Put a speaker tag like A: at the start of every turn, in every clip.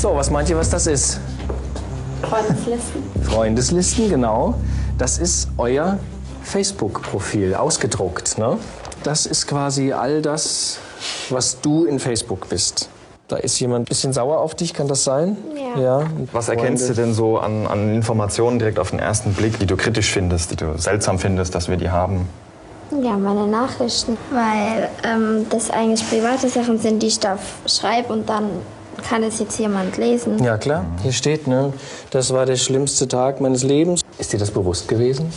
A: So, was meint ihr, was das ist?
B: Freundeslisten.
A: Freundeslisten, genau. Das ist euer Facebook-Profil, ausgedruckt. Ne? Das ist quasi all das, was du in Facebook bist. Da ist jemand ein bisschen sauer auf dich, kann das sein?
B: Ja.
A: ja
C: Was erkennst du denn so an, an Informationen direkt auf den ersten Blick, die du kritisch findest, die du seltsam findest, dass wir die haben?
B: Ja, meine Nachrichten. Weil ähm, das eigentlich private Sachen sind, die ich da schreibe und dann kann es jetzt jemand lesen.
A: Ja, klar. Hier steht, ne? Das war der schlimmste Tag meines Lebens. Ist dir das bewusst gewesen?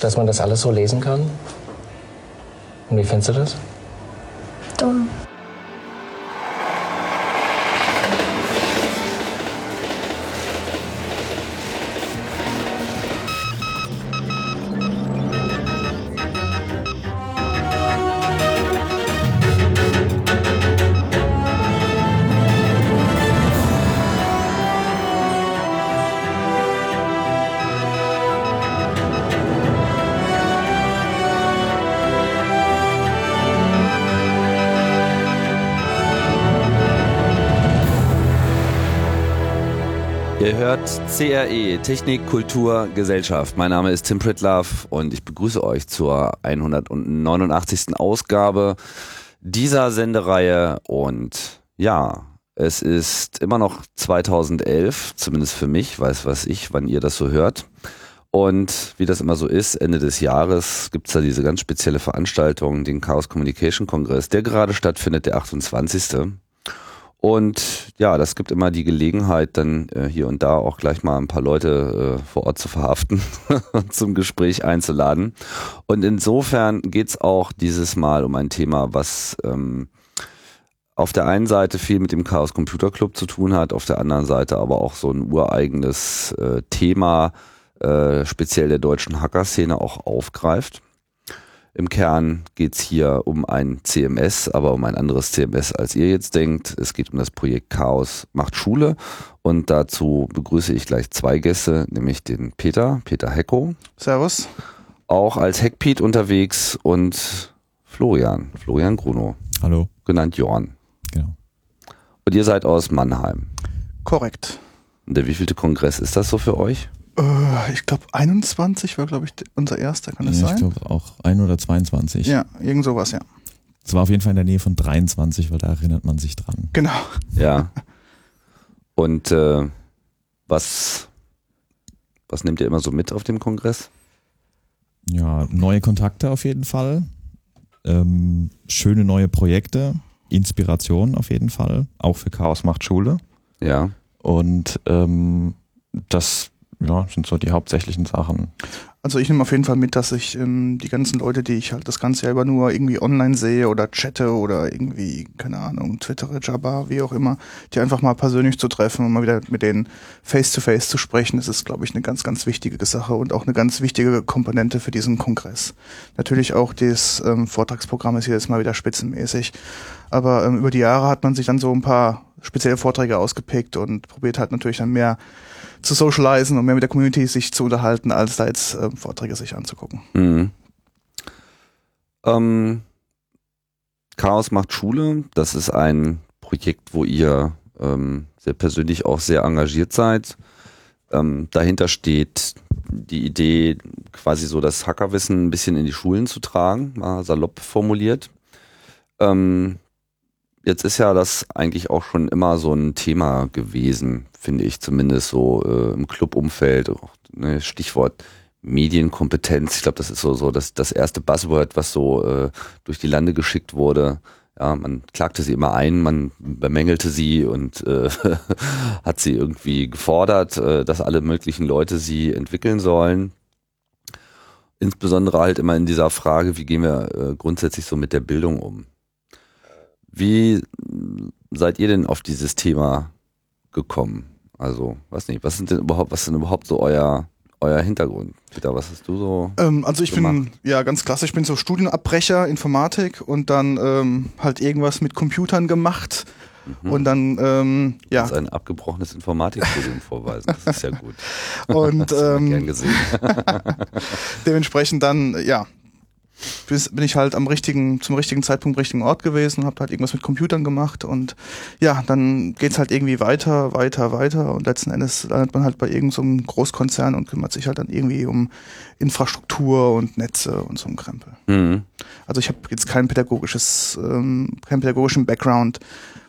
A: Dass man das alles so lesen kann? Und wie findest du das?
B: Dumm.
D: CRE, Technik, Kultur, Gesellschaft. Mein Name ist Tim Pritlove und ich begrüße euch zur 189. Ausgabe dieser Sendereihe. Und ja, es ist immer noch 2011, zumindest für mich, weiß was ich, wann ihr das so hört. Und wie das immer so ist, Ende des Jahres gibt's da diese ganz spezielle Veranstaltung, den Chaos Communication Kongress, der gerade stattfindet, der 28. Und ja, das gibt immer die Gelegenheit, dann äh, hier und da auch gleich mal ein paar Leute äh, vor Ort zu verhaften und zum Gespräch einzuladen. Und insofern geht's auch dieses Mal um ein Thema, was ähm, auf der einen Seite viel mit dem Chaos Computer Club zu tun hat, auf der anderen Seite aber auch so ein ureigenes äh, Thema, äh, speziell der deutschen Hacker-Szene auch aufgreift. Im Kern geht's hier um ein CMS, aber um ein anderes CMS, als ihr jetzt denkt. Es geht um das Projekt Chaos macht Schule und dazu begrüße ich gleich zwei Gäste, nämlich den Peter, Peter Hecko,
E: Servus.
D: auch als Hackpete unterwegs und Florian, Florian Gruno,
F: Hallo,
D: genannt Jorn.
F: genau.
D: Und ihr seid aus Mannheim.
E: Korrekt.
D: Und der wievielte Kongress ist das so für euch?
E: Äh, ich glaube 21 war, glaube ich, unser erster, kann das
F: Ja, ich
E: sein?
F: glaube auch ein oder 22.
E: Ja, irgend sowas, ja.
F: Es war auf jeden Fall in der Nähe von 23, weil da erinnert man sich dran.
E: Genau.
D: Ja. Und äh, was, was nehmt ihr immer so mit auf dem Kongress?
F: Ja, neue Kontakte auf jeden Fall. Ähm, schöne neue Projekte. Inspiration auf jeden Fall. Auch für Chaos macht Schule.
D: Ja.
F: Und ähm, das ja, sind so die hauptsächlichen Sachen.
E: Also ich nehme auf jeden Fall mit, dass ich ähm, die ganzen Leute, die ich halt das Ganze selber nur irgendwie online sehe oder chatte oder irgendwie, keine Ahnung, twittere, Jabba, wie auch immer, die einfach mal persönlich zu treffen und mal wieder mit denen face-to-face zu sprechen, das ist, glaube ich, eine ganz, ganz wichtige Sache und auch eine ganz wichtige Komponente für diesen Kongress. Natürlich auch das ähm, Vortragsprogramm ist jedes Mal wieder spitzenmäßig, aber ähm, über die Jahre hat man sich dann so ein paar spezielle Vorträge ausgepickt und probiert halt natürlich dann mehr zu socialisen und mehr mit der Community sich zu unterhalten, als da jetzt ähm, Vorträge sich anzugucken.
D: Mhm. Ähm, Chaos macht Schule. Das ist ein Projekt, wo ihr ähm, sehr persönlich auch sehr engagiert seid. Ähm, dahinter steht die Idee, quasi so das Hackerwissen ein bisschen in die Schulen zu tragen, mal salopp formuliert. Ähm, jetzt ist ja das eigentlich auch schon immer so ein Thema gewesen, finde ich zumindest so äh, im Clubumfeld. Ne, Stichwort Medienkompetenz. Ich glaube, das ist so so das das erste Buzzword, was so äh, durch die Lande geschickt wurde. Ja, man klagte sie immer ein, man bemängelte sie und äh, hat sie irgendwie gefordert, äh, dass alle möglichen Leute sie entwickeln sollen. Insbesondere halt immer in dieser Frage, wie gehen wir äh, grundsätzlich so mit der Bildung um? Wie seid ihr denn auf dieses Thema gekommen? Also, weiß nicht, was sind denn überhaupt, was ist denn überhaupt so euer, euer Hintergrund? Peter, was hast du so?
E: Ähm, also ich
D: gemacht?
E: bin, ja ganz klassisch, ich bin so Studienabbrecher, Informatik und dann ähm, halt irgendwas mit Computern gemacht und dann, ähm, ja,
D: Kannst ein abgebrochenes Informatikstudium vorweisen. Das ist ja gut.
E: und
D: Das ist immer gern
E: ähm,
D: gesehen.
E: dementsprechend dann, ja, bin ich halt am richtigen, zum richtigen Zeitpunkt richtigen Ort gewesen und habe halt irgendwas mit Computern gemacht und ja, dann geht's halt irgendwie weiter, weiter, weiter und letzten Endes landet man halt bei irgendeinem so Großkonzern und kümmert sich halt dann irgendwie um Infrastruktur und Netze und so ein Krempel. Mhm. Also ich habe jetzt kein pädagogisches, ähm, keinen pädagogischen Background,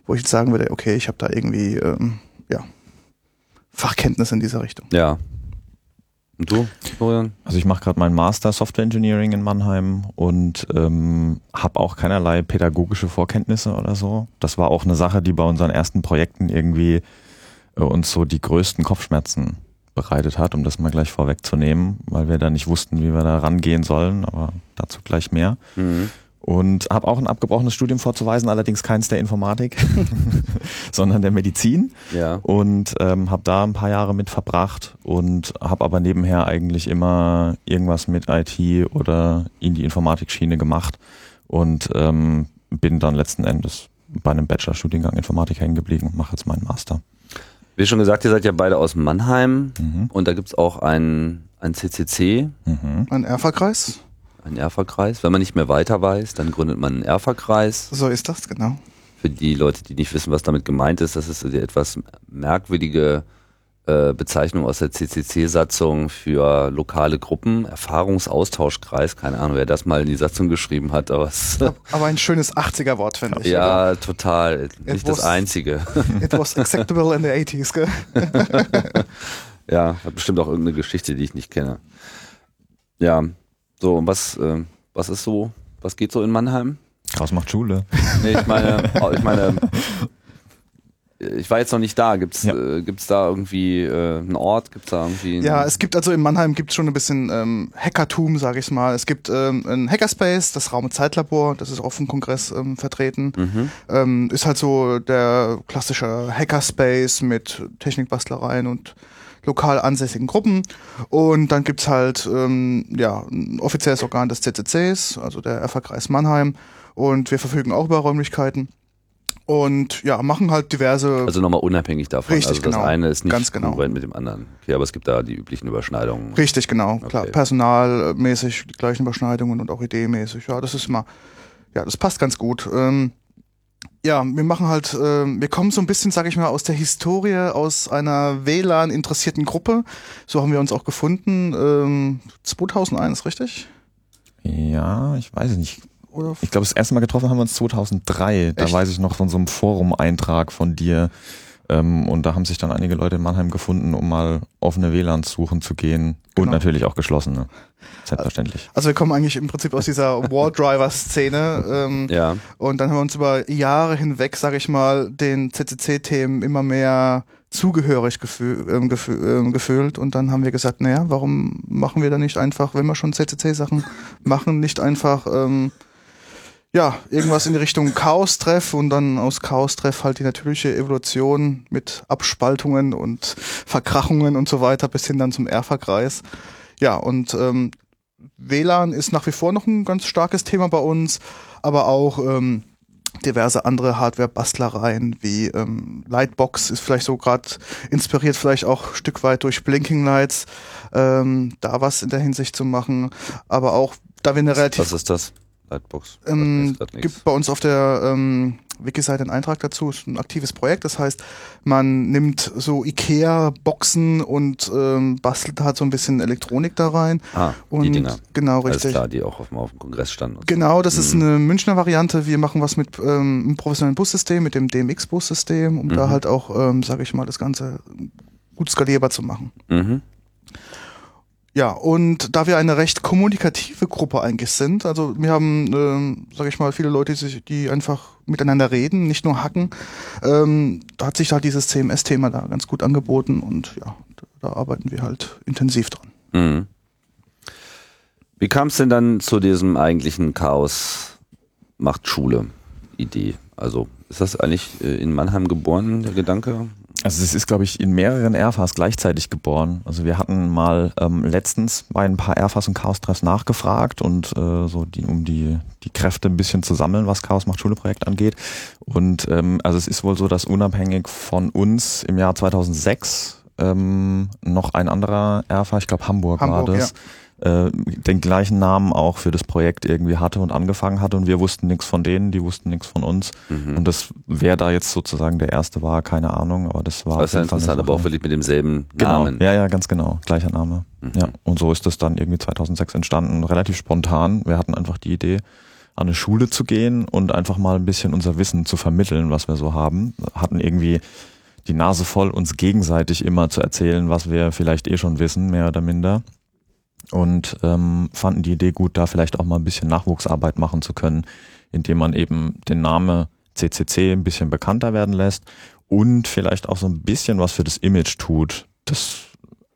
E: wo ich jetzt sagen würde, okay, ich habe da irgendwie ähm, ja Fachkenntnis in dieser Richtung.
D: Ja, und du, Florian?
F: Also ich mache gerade meinen Master Software Engineering in Mannheim und ähm, habe auch keinerlei pädagogische Vorkenntnisse oder so. Das war auch eine Sache, die bei unseren ersten Projekten irgendwie äh, uns so die größten Kopfschmerzen bereitet hat, um das mal gleich vorwegzunehmen, weil wir da nicht wussten, wie wir da rangehen sollen, aber dazu gleich mehr. Mhm und habe auch ein abgebrochenes Studium vorzuweisen, allerdings keins der Informatik, sondern der Medizin.
D: Ja.
F: Und ähm, habe da ein paar Jahre mit verbracht und habe aber nebenher eigentlich immer irgendwas mit IT oder in die Informatikschiene gemacht und ähm, bin dann letzten Endes bei einem Bachelorstudiengang Informatik hängen geblieben und mache jetzt meinen Master.
D: Wie schon gesagt, ihr seid ja beide aus Mannheim mhm. und da gibt's auch ein, ein CCC.
E: Mhm. Ein Erfa-Kreis.
D: Ein Erfa-Kreis. Wenn man nicht mehr weiter weiß, dann gründet man einen Erfa-Kreis.
E: So ist das, genau.
D: Für die Leute, die nicht wissen, was damit gemeint ist, das ist die etwas merkwürdige äh, Bezeichnung aus der CCC-Satzung für lokale Gruppen, Erfahrungsaustauschkreis, keine Ahnung, wer das mal in die Satzung geschrieben hat, aber es
E: Aber ein schönes 80er-Wort, finde ich.
D: Ja, oder? total. Nicht was, das einzige.
E: It was acceptable in the 80s, gell?
D: ja, hat bestimmt auch irgendeine Geschichte, die ich nicht kenne. Ja, so, und was, äh, was ist so, was geht so in Mannheim?
F: Chaos macht Schule.
D: Nee, ich meine, ich meine, ich war jetzt noch nicht da. Gibt's, ja. äh, gibt's da irgendwie äh, einen Ort? Gibt's da irgendwie?
E: Ja, es gibt also in Mannheim gibt's schon ein bisschen ähm, Hackertum, sage ich mal. Es gibt ähm, ein Hackerspace, das Raum- und Zeitlabor, das ist auf dem Kongress ähm, vertreten. Mhm. Ähm, ist halt so der klassische Hackerspace mit Technikbastlereien und lokal ansässigen Gruppen. Und dann gibt's halt ähm, ja, ein offizielles Organ des CCCs, also der FH-Kreis Mannheim. Und wir verfügen auch über Räumlichkeiten. Und ja, machen halt diverse.
D: Also nochmal unabhängig davon.
E: Richtig,
D: also das
E: genau.
D: eine ist nicht
E: Ganz genau.
D: konkurrent mit dem anderen. Okay, aber es gibt da die üblichen Überschneidungen.
E: Richtig, genau. Okay. Klar, personalmäßig die gleichen Überschneidungen und auch ideenmäßig. Ja, das ist immer, ja, das passt ganz gut. Ähm, ja, wir machen halt, äh, wir kommen so ein bisschen, sag ich mal, aus der Historie, aus einer WLAN-interessierten Gruppe. So haben wir uns auch gefunden. Ähm, 2001, richtig?
F: Ja, ich weiß nicht. Oder ich glaube, das erste Mal getroffen haben wir uns 2003. Echt? Da weiß ich noch von so einem Forum-Eintrag von dir. Ähm, und da haben sich dann einige Leute in Mannheim gefunden, um mal offene WLANs suchen zu gehen. Genau. Und natürlich auch geschlossene. Selbstverständlich.
E: Also wir kommen eigentlich im Prinzip aus dieser Wall-Driver-Szene. Ähm,
D: ja.
E: Und dann haben wir uns über Jahre hinweg, sage ich mal, den CCC-Themen immer mehr zugehörig gefühl, ähm, gefühl, ähm, gefühlt und dann haben wir gesagt, naja, warum machen wir da nicht einfach, wenn wir schon CCC-Sachen machen, nicht einfach ähm, ja, irgendwas in die Richtung Chaos-Treff und dann aus Chaos-Treff halt die natürliche Evolution mit Abspaltungen und Verkrachungen und so weiter bis hin dann zum Erfa-Kreis. Ja, und ähm, WLAN ist nach wie vor noch ein ganz starkes Thema bei uns, aber auch ähm, diverse andere Hardware-Bastlereien wie ähm, Lightbox ist vielleicht so gerade inspiriert, vielleicht auch ein Stück weit durch Blinking Lights, ähm, da was in der Hinsicht zu machen, aber auch da wir eine relativ...
D: Was ist das? Lightbox.
E: Ähm, gibt bei uns auf der ähm, Wiki-Seite einen Eintrag dazu, ist ein aktives Projekt. Das heißt, man nimmt so IKEA-Boxen und ähm, bastelt halt so ein bisschen Elektronik da rein.
D: Ah,
E: und
D: die Dinger.
E: Genau, richtig.
D: Alles klar, die auch auf dem, auf dem Kongress standen.
E: Genau, das mhm. ist eine Münchner Variante. Wir machen was mit ähm, einem professionellen Bussystem, mit dem DMX-Bussystem, um mhm. da halt auch, ähm, sage ich mal, das Ganze gut skalierbar zu machen.
D: Mhm.
E: Ja, und da wir eine recht kommunikative Gruppe eigentlich sind, also wir haben, ähm, sage ich mal, viele Leute, die, die einfach miteinander reden, nicht nur hacken, ähm, da hat sich da dieses CMS-Thema da ganz gut angeboten und ja, da arbeiten wir halt intensiv dran.
D: Mhm. Wie kam es denn dann zu diesem eigentlichen Chaos macht Schule Idee? Also ist das eigentlich äh, in Mannheim geboren, der Gedanke?
F: Also es ist, glaube ich, in mehreren Airfas gleichzeitig geboren. Also wir hatten mal ähm, letztens bei ein paar Airfas und Chaos-Treffs nachgefragt und äh, so die, um die, die Kräfte ein bisschen zu sammeln, was Chaos macht Schule Projekt angeht. Und ähm, also es ist wohl so, dass unabhängig von uns im Jahr 2006 ähm, noch ein anderer Airfa, ich glaube Hamburg, Hamburg war das, äh, den gleichen Namen auch für das Projekt irgendwie hatte und angefangen hatte und wir wussten nichts von denen, die wussten nichts von uns.
D: Mhm.
F: Und das, wer da jetzt sozusagen der Erste war, keine Ahnung, aber das war.
D: Das ist ja interessant, aber auch wirklich mit demselben
F: Genau,
D: Namen.
F: ja, ja, ganz genau, gleicher Name.
D: Mhm.
F: Ja, und so ist es dann irgendwie 2006 entstanden, relativ spontan. Wir hatten einfach die Idee, an eine Schule zu gehen und einfach mal ein bisschen unser Wissen zu vermitteln, was wir so haben. Hatten irgendwie die Nase voll, uns gegenseitig immer zu erzählen, was wir vielleicht eh schon wissen, mehr oder minder. Und ähm, fanden die Idee gut, da vielleicht auch mal ein bisschen Nachwuchsarbeit machen zu können, indem man eben den Namen CCC ein bisschen bekannter werden lässt und vielleicht auch so ein bisschen was für das Image tut des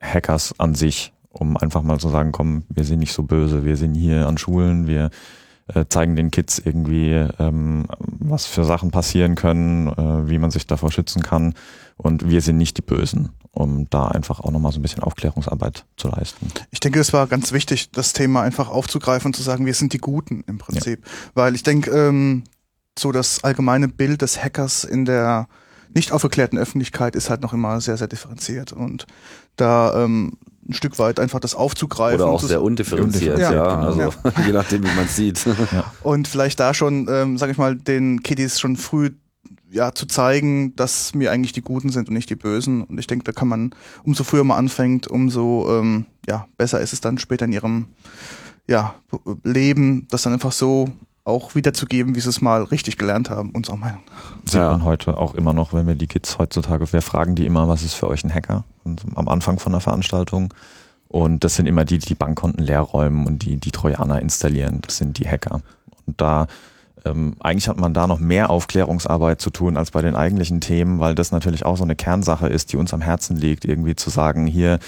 F: Hackers an sich, um einfach mal zu sagen, komm, wir sind nicht so böse, wir sind hier an Schulen, wir äh, zeigen den Kids irgendwie, ähm, was für Sachen passieren können, äh, wie man sich davor schützen kann und wir sind nicht die Bösen, um da einfach auch nochmal so ein bisschen Aufklärungsarbeit zu leisten.
E: Ich denke, es war ganz wichtig, das Thema einfach aufzugreifen und zu sagen, wir sind die Guten im Prinzip. Weil ich denke, ähm, so das allgemeine Bild des Hackers in der nicht aufgeklärten Öffentlichkeit ist halt noch immer sehr, sehr differenziert. Und da ähm, ein Stück weit einfach das aufzugreifen.
D: Oder auch sehr undifferenziert, ja.
E: Ja,
D: also
E: ja.
D: je nachdem, wie man es sieht.
E: Und vielleicht da schon, ähm, sag ich mal, den Kiddies schon früh ja, zu zeigen, dass wir eigentlich die Guten sind und nicht die Bösen. Und ich denke, da kann man, umso früher man anfängt, umso ähm, ja, besser ist es dann später in ihrem ja, Leben, das dann einfach so auch wiederzugeben, wie sie es mal richtig gelernt haben, unserer Meinung. nach.
F: Sieht
D: Ja.
F: man heute auch immer noch, wenn wir die Kids heutzutage, wir fragen die immer, was ist für euch ein Hacker? Und am Anfang von der Veranstaltung. Und das sind immer die, die die Bankkonten leer räumen und die die Trojaner installieren. Das sind die Hacker. Und da ähm, eigentlich hat man da noch mehr Aufklärungsarbeit zu tun als bei den eigentlichen Themen, weil das natürlich auch so eine Kernsache ist, die uns am Herzen liegt, irgendwie zu sagen, hier,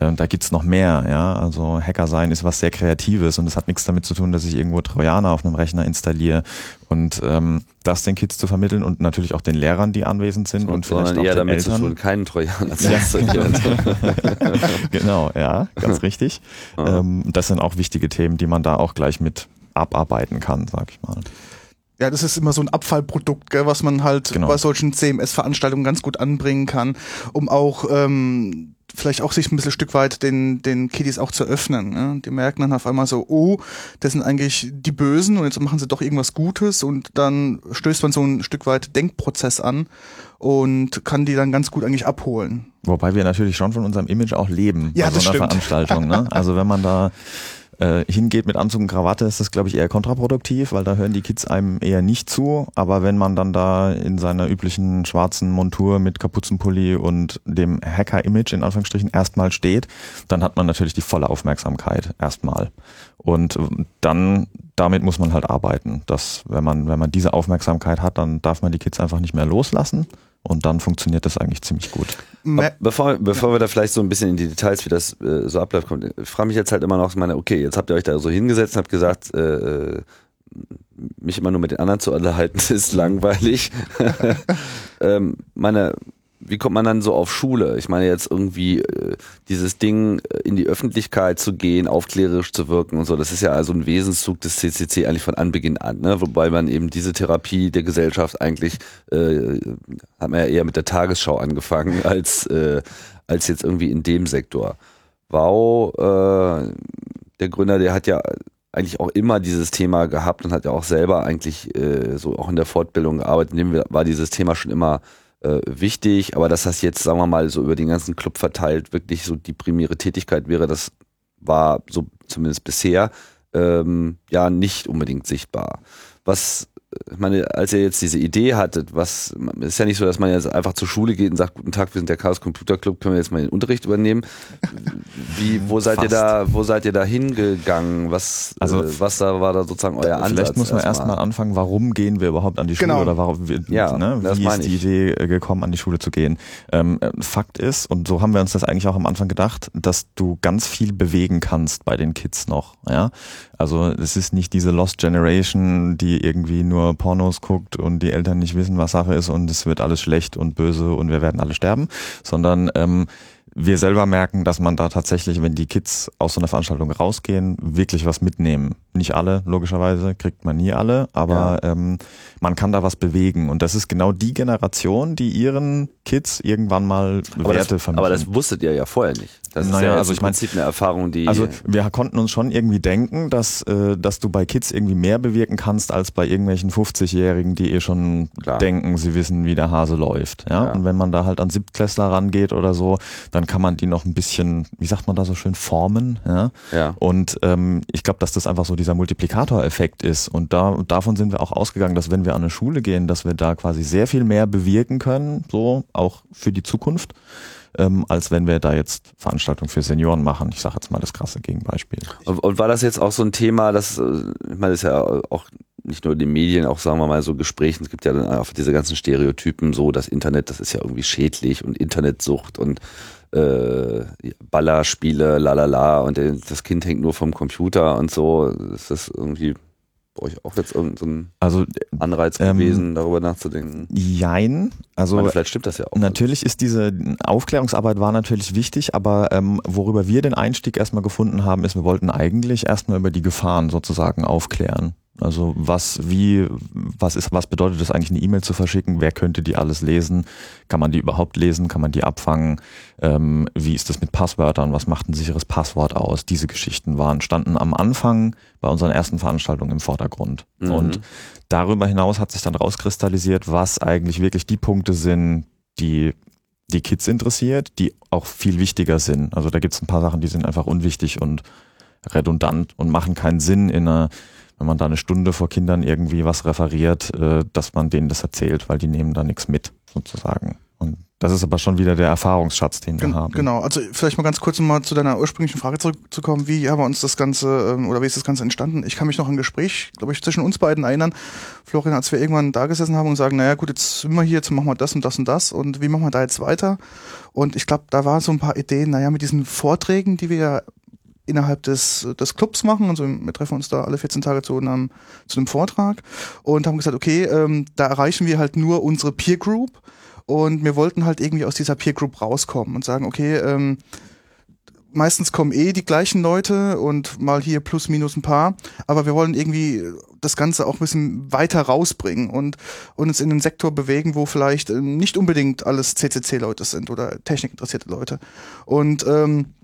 F: äh, da gibt's noch mehr, ja. Also Hacker sein ist was sehr Kreatives und es hat nichts damit zu tun, dass ich irgendwo Trojaner auf einem Rechner installiere und ähm, das den Kids zu vermitteln und natürlich auch den Lehrern, die anwesend sind und, vielleicht
D: sondern
F: auch
D: eher
F: den
D: damit zu
F: Eltern.
D: tun, keinen Trojaner zu installieren.
F: genau, ja, ganz richtig. Ähm, das sind auch wichtige Themen, die man da auch gleich mit abarbeiten kann, sag ich mal.
E: Ja, das ist immer so ein Abfallprodukt, gell, was man halt
F: Genau.
E: bei solchen CMS-Veranstaltungen ganz gut anbringen kann, um auch ähm, vielleicht auch sich ein bisschen ein Stück weit den, den Kiddies auch zu öffnen. Ne? Die merken dann auf einmal so, oh, das sind eigentlich die Bösen und jetzt machen sie doch irgendwas Gutes und dann stößt man so ein Stück weit Denkprozess an und kann die dann ganz gut eigentlich abholen.
F: Wobei wir natürlich schon von unserem Image auch leben
E: Ja,
F: bei so einer
E: stimmt.
F: Veranstaltung. Ne? Also wenn man da äh, hingeht mit Anzug und Krawatte, ist das, glaube ich, eher kontraproduktiv, weil da hören die Kids einem eher nicht zu. Aber wenn man dann da in seiner üblichen schwarzen Montur mit Kapuzenpulli und dem Hacker-Image in Anführungsstrichen erstmal steht, dann hat man natürlich die volle Aufmerksamkeit erstmal. Und ähm, dann damit muss man halt arbeiten. Dass, wenn man, wenn man diese Aufmerksamkeit hat, dann darf man die Kids einfach nicht mehr loslassen. Und dann funktioniert das eigentlich ziemlich gut.
D: Bevor, bevor wir da vielleicht so ein bisschen in die Details, wie das äh, so abläuft, kommt, ich frage mich jetzt halt immer noch, ich meine, okay, jetzt habt ihr euch da so hingesetzt und habt gesagt, äh, mich immer nur mit den anderen zu unterhalten, ist langweilig. ähm, meine, wie kommt man dann so auf Schule? Ich meine jetzt irgendwie äh, dieses Ding äh, in die Öffentlichkeit zu gehen, aufklärerisch zu wirken und so, das ist ja also ein Wesenszug des CCC eigentlich von Anbeginn an, ne? wobei man eben diese Therapie der Gesellschaft eigentlich, äh, hat man ja eher mit der Tagesschau angefangen als, äh, als jetzt irgendwie in dem Sektor. Wow, äh, der Gründer, der hat ja eigentlich auch immer dieses Thema gehabt und hat ja auch selber eigentlich äh, so auch in der Fortbildung gearbeitet, in dem war dieses Thema schon immer äh, wichtig, aber dass das jetzt, sagen wir mal, so über den ganzen Club verteilt wirklich so die primäre Tätigkeit wäre, das war so zumindest bisher ähm, ja nicht unbedingt sichtbar. Was, ich meine, als ihr jetzt diese Idee hattet, was ist ja nicht so, dass man jetzt einfach zur Schule geht und sagt, guten Tag, wir sind der Chaos Computer Club, können wir jetzt mal den Unterricht übernehmen? Wie, wo seid ihr
F: Fast.
D: da, wo seid ihr da hingegangen? Was,
F: Also,
D: äh, was da war da sozusagen euer Ansatz?
F: Vielleicht muss man
D: erstmal?
F: erstmal anfangen, warum gehen wir überhaupt an die Schule
E: Genau.
F: oder warum wir,
D: Ja,
F: ne, wie ist die
D: ich.
F: Idee äh, gekommen, an die Schule zu gehen. Ähm, äh, Fakt ist, und so haben wir uns das eigentlich auch am Anfang gedacht, dass du ganz viel bewegen kannst bei den Kids noch. Ja? Also es ist nicht diese Lost Generation, die irgendwie nur Pornos guckt und die Eltern nicht wissen, was Sache ist und es wird alles schlecht und böse und wir werden alle sterben, sondern ähm, wir selber merken, dass man da tatsächlich, wenn die Kids aus so einer Veranstaltung rausgehen, wirklich was mitnehmen. Nicht alle, logischerweise, kriegt man nie alle, aber ähm, man kann da was bewegen. Und das ist genau die Generation, die ihren Kids irgendwann mal
D: aber
F: Werte
D: das,
F: vermitteln.
D: aber das wusstet ihr ja vorher nicht. Das
F: Naja,
D: ist ja
F: also
D: im
F: ich mein-
D: Prinzip eine Erfahrung, die.
F: Also wir konnten uns schon irgendwie denken, dass, äh, dass du bei Kids irgendwie mehr bewirken kannst als bei irgendwelchen 50-Jährigen, die eh schon
D: Klar.
F: denken, sie wissen, wie der Hase läuft. Ja?
D: Ja.
F: Und wenn man da halt an Siebtklässler rangeht oder so, dann kann man die noch ein bisschen, wie sagt man da so schön, formen. Ja?
D: ja.
F: Und ähm, ich glaube, dass das einfach so dieser Multiplikatoreffekt ist. Und da, davon sind wir auch ausgegangen, dass wenn wir an eine Schule gehen, dass wir da quasi sehr viel mehr bewirken können, so auch für die Zukunft, ähm, als wenn wir da jetzt Veranstaltungen für Senioren machen. Ich sage jetzt mal das krasse Gegenbeispiel.
D: Und, und war das jetzt auch so ein Thema, das, äh, ich meine, das ist ja auch nicht nur in den Medien, auch sagen wir mal so Gesprächen, es gibt ja dann auch diese ganzen Stereotypen, so das Internet, das ist ja irgendwie schädlich und Internetsucht und äh, Ballerspiele, lalala und das Kind hängt nur vom Computer und so. Ist das irgendwie bei euch auch jetzt irgendein so ein
F: Also
D: Anreiz
F: Ähm,
D: gewesen, darüber nachzudenken?
F: jein. Also
D: meine, vielleicht stimmt das ja auch.
F: Natürlich ist diese Aufklärungsarbeit war natürlich wichtig, aber ähm, worüber wir den Einstieg erstmal gefunden haben, ist, wir wollten eigentlich erstmal über die Gefahren sozusagen aufklären. Also was, wie, was ist, was bedeutet es eigentlich, eine E-Mail zu verschicken? Wer könnte die alles lesen? Kann man die überhaupt lesen? Kann man die abfangen? Ähm, wie ist das mit Passwörtern? Was macht ein sicheres Passwort aus? Diese Geschichten waren, standen am Anfang bei unseren ersten Veranstaltungen im Vordergrund.
D: Mhm.
F: Und darüber hinaus hat sich dann rauskristallisiert, was eigentlich wirklich die Punkte sind, die die Kids interessiert, die auch viel wichtiger sind. Also da gibt es ein paar Sachen, die sind einfach unwichtig und redundant und machen keinen Sinn in einer, wenn man da eine Stunde vor Kindern irgendwie was referiert, äh, dass man denen das erzählt, weil die nehmen da nichts mit, sozusagen. Und das ist aber schon wieder der Erfahrungsschatz, den wir
E: Gen
F: haben.
E: Genau, also vielleicht mal ganz kurz um mal zu deiner ursprünglichen Frage zurückzukommen. Wie haben wir uns das Ganze ähm, oder wie ist das Ganze entstanden? Ich kann mich noch an ein Gespräch, glaube ich, zwischen uns beiden erinnern. Florian, als wir irgendwann da gesessen haben und sagen, naja gut, jetzt sind wir hier, jetzt machen wir das und das und das und wie machen wir da jetzt weiter? Und ich glaube, da waren so ein paar Ideen, naja, mit diesen Vorträgen, die wir ja innerhalb des, des Clubs machen. Also wir treffen uns da alle 14 Tage zu einem, zu einem Vortrag und haben gesagt, okay, ähm, da erreichen wir halt nur unsere Peer Group und wir wollten halt irgendwie aus dieser Peer Group rauskommen und sagen, okay, ähm, meistens kommen eh die gleichen Leute und mal hier plus minus ein paar, aber wir wollen irgendwie das Ganze auch ein bisschen weiter rausbringen und, und uns in einen Sektor bewegen, wo vielleicht äh, nicht unbedingt alles CCC-Leute sind oder technikinteressierte Leute. Und ähm,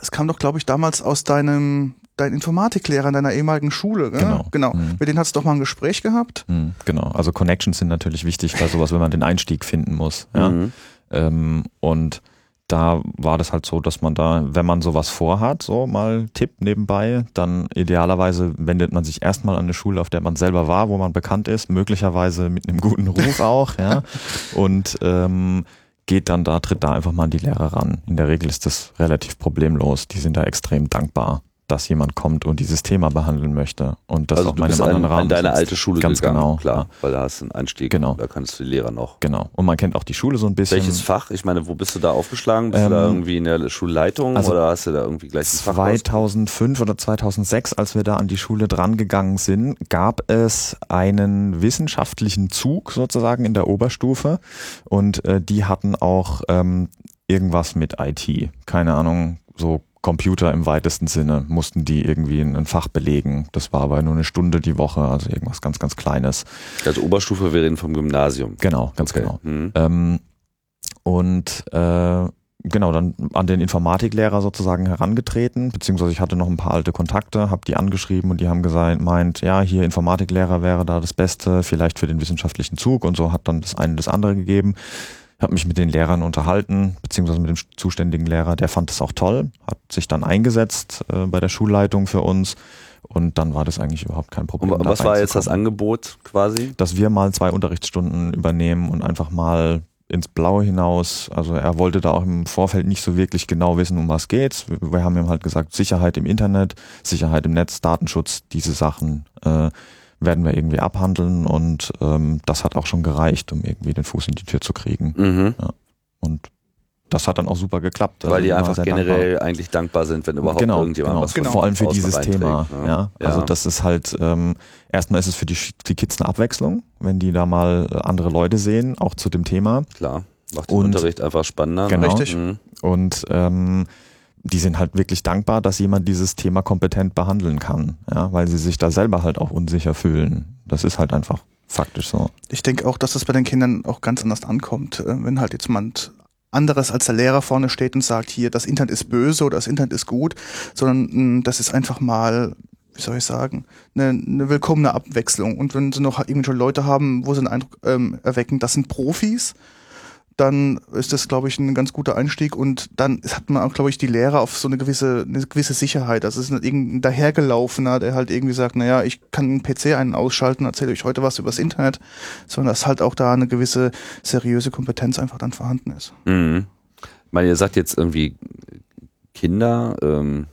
E: es kam doch, glaube ich, damals aus deinem dein Informatiklehrer in deiner ehemaligen Schule, gell?
F: Genau.
E: genau.
F: Mhm.
E: Mit denen hast du doch mal ein Gespräch gehabt.
F: Hm, Genau, also Connections sind natürlich wichtig bei sowas, wenn man den Einstieg finden muss. Ja?
D: Mhm.
F: Ähm, und da war das halt so, dass man da, wenn man sowas vorhat, so mal Tipp nebenbei, dann idealerweise wendet man sich erstmal an eine Schule, auf der man selber war, wo man bekannt ist, möglicherweise mit einem guten Ruf auch, ja. Und ähm, geht dann da, tritt da einfach mal an die Lehrer ran. In der Regel ist das relativ problemlos. Die sind da extrem dankbar, dass jemand kommt und dieses Thema behandeln möchte. Und das
D: also
F: auch
D: du
F: mal in
D: bist
F: einem
D: an,
F: anderen Rahmen.
D: an deine alte Schule
F: Ganz
D: gegangen,
F: genau,
D: klar, weil da hast du einen Einstieg,
F: Genau.
D: da kannst du die Lehrer noch.
F: Genau. Und man kennt auch die Schule so ein bisschen.
D: Welches Fach? Ich meine, wo bist du da aufgeschlagen? Bist du da
F: Ähm,
D: irgendwie in der Schulleitung
F: also
D: oder hast du da irgendwie gleich ein Fach? raus-
F: 2005 oder 2006, als wir da an die Schule drangegangen sind, gab es einen wissenschaftlichen Zug sozusagen in der Oberstufe und äh, die hatten auch ähm, irgendwas mit IT. Keine Ahnung, so Computer im weitesten Sinne mussten die irgendwie ein Fach belegen. Das war aber nur eine Stunde die Woche, also irgendwas ganz, ganz Kleines.
D: Also Oberstufe, wir reden vom Gymnasium.
F: Genau, ganz
D: Okay.
F: genau.
D: Mhm.
F: Ähm, und äh, genau, dann an den Informatiklehrer sozusagen herangetreten, beziehungsweise ich hatte noch ein paar alte Kontakte, habe die angeschrieben und die haben gesagt, meint, ja, hier Informatiklehrer wäre da das Beste, vielleicht für den wissenschaftlichen Zug und so hat dann das eine das andere gegeben. Habe mich mit den Lehrern unterhalten, beziehungsweise mit dem zuständigen Lehrer, der fand es auch toll, hat sich dann eingesetzt äh, bei der Schulleitung für uns und dann war das eigentlich überhaupt kein Problem.
D: Und was war jetzt das Angebot quasi?
F: dass wir mal zwei Unterrichtsstunden übernehmen und einfach mal ins Blaue hinaus. Also er wollte da auch im Vorfeld nicht so wirklich genau wissen, um was geht's. Wir, wir haben ihm halt gesagt, Sicherheit im Internet, Sicherheit im Netz, Datenschutz, diese Sachen äh, werden wir irgendwie abhandeln und ähm, das hat auch schon gereicht, um irgendwie den Fuß in die Tür zu kriegen.
D: Mhm.
F: Und das hat dann auch super geklappt. Also
D: Weil die
F: wir waren
D: einfach
F: sehr dankbar.
D: generell eigentlich dankbar sind, wenn überhaupt
F: genau,
D: irgendjemand
F: genau.
D: was von
F: Vor allem für dieses Thema.
D: ne?
F: Ja. Also das ist halt, ähm, erstmal ist es für die, die Kids eine Abwechslung, wenn die da mal äh, andere Leute sehen, auch zu dem Thema.
D: Klar, macht den
F: Und-
D: Unterricht einfach spannender.
F: Genau.
E: Richtig.
D: Mhm.
F: Und ähm, die sind halt wirklich dankbar, dass jemand dieses Thema kompetent behandeln kann, ja, weil sie sich da selber halt auch unsicher fühlen. Das ist halt einfach faktisch so.
E: Ich denke auch, dass das bei den Kindern auch ganz anders ankommt, äh, wenn halt jetzt jemand anderes als der Lehrer vorne steht und sagt, hier, das Internet ist böse oder das Internet ist gut, sondern mh, das ist einfach mal, wie soll ich sagen, eine, eine willkommene Abwechslung. Und wenn sie noch irgendwelche Leute haben, wo sie den Eindruck ähm, erwecken, das sind Profis, dann ist das, glaube ich, ein ganz guter Einstieg und dann hat man auch, glaube ich, die Lehrer auf so eine gewisse, eine gewisse Sicherheit. Das ist nicht irgendein dahergelaufener, der halt irgendwie sagt, naja, ich kann einen PC einen ausschalten, erzähle euch heute was übers Internet, sondern dass halt auch da eine gewisse seriöse Kompetenz einfach dann vorhanden ist.
D: Mhm. Ich meine, ihr sagt jetzt irgendwie Kinder, ähm,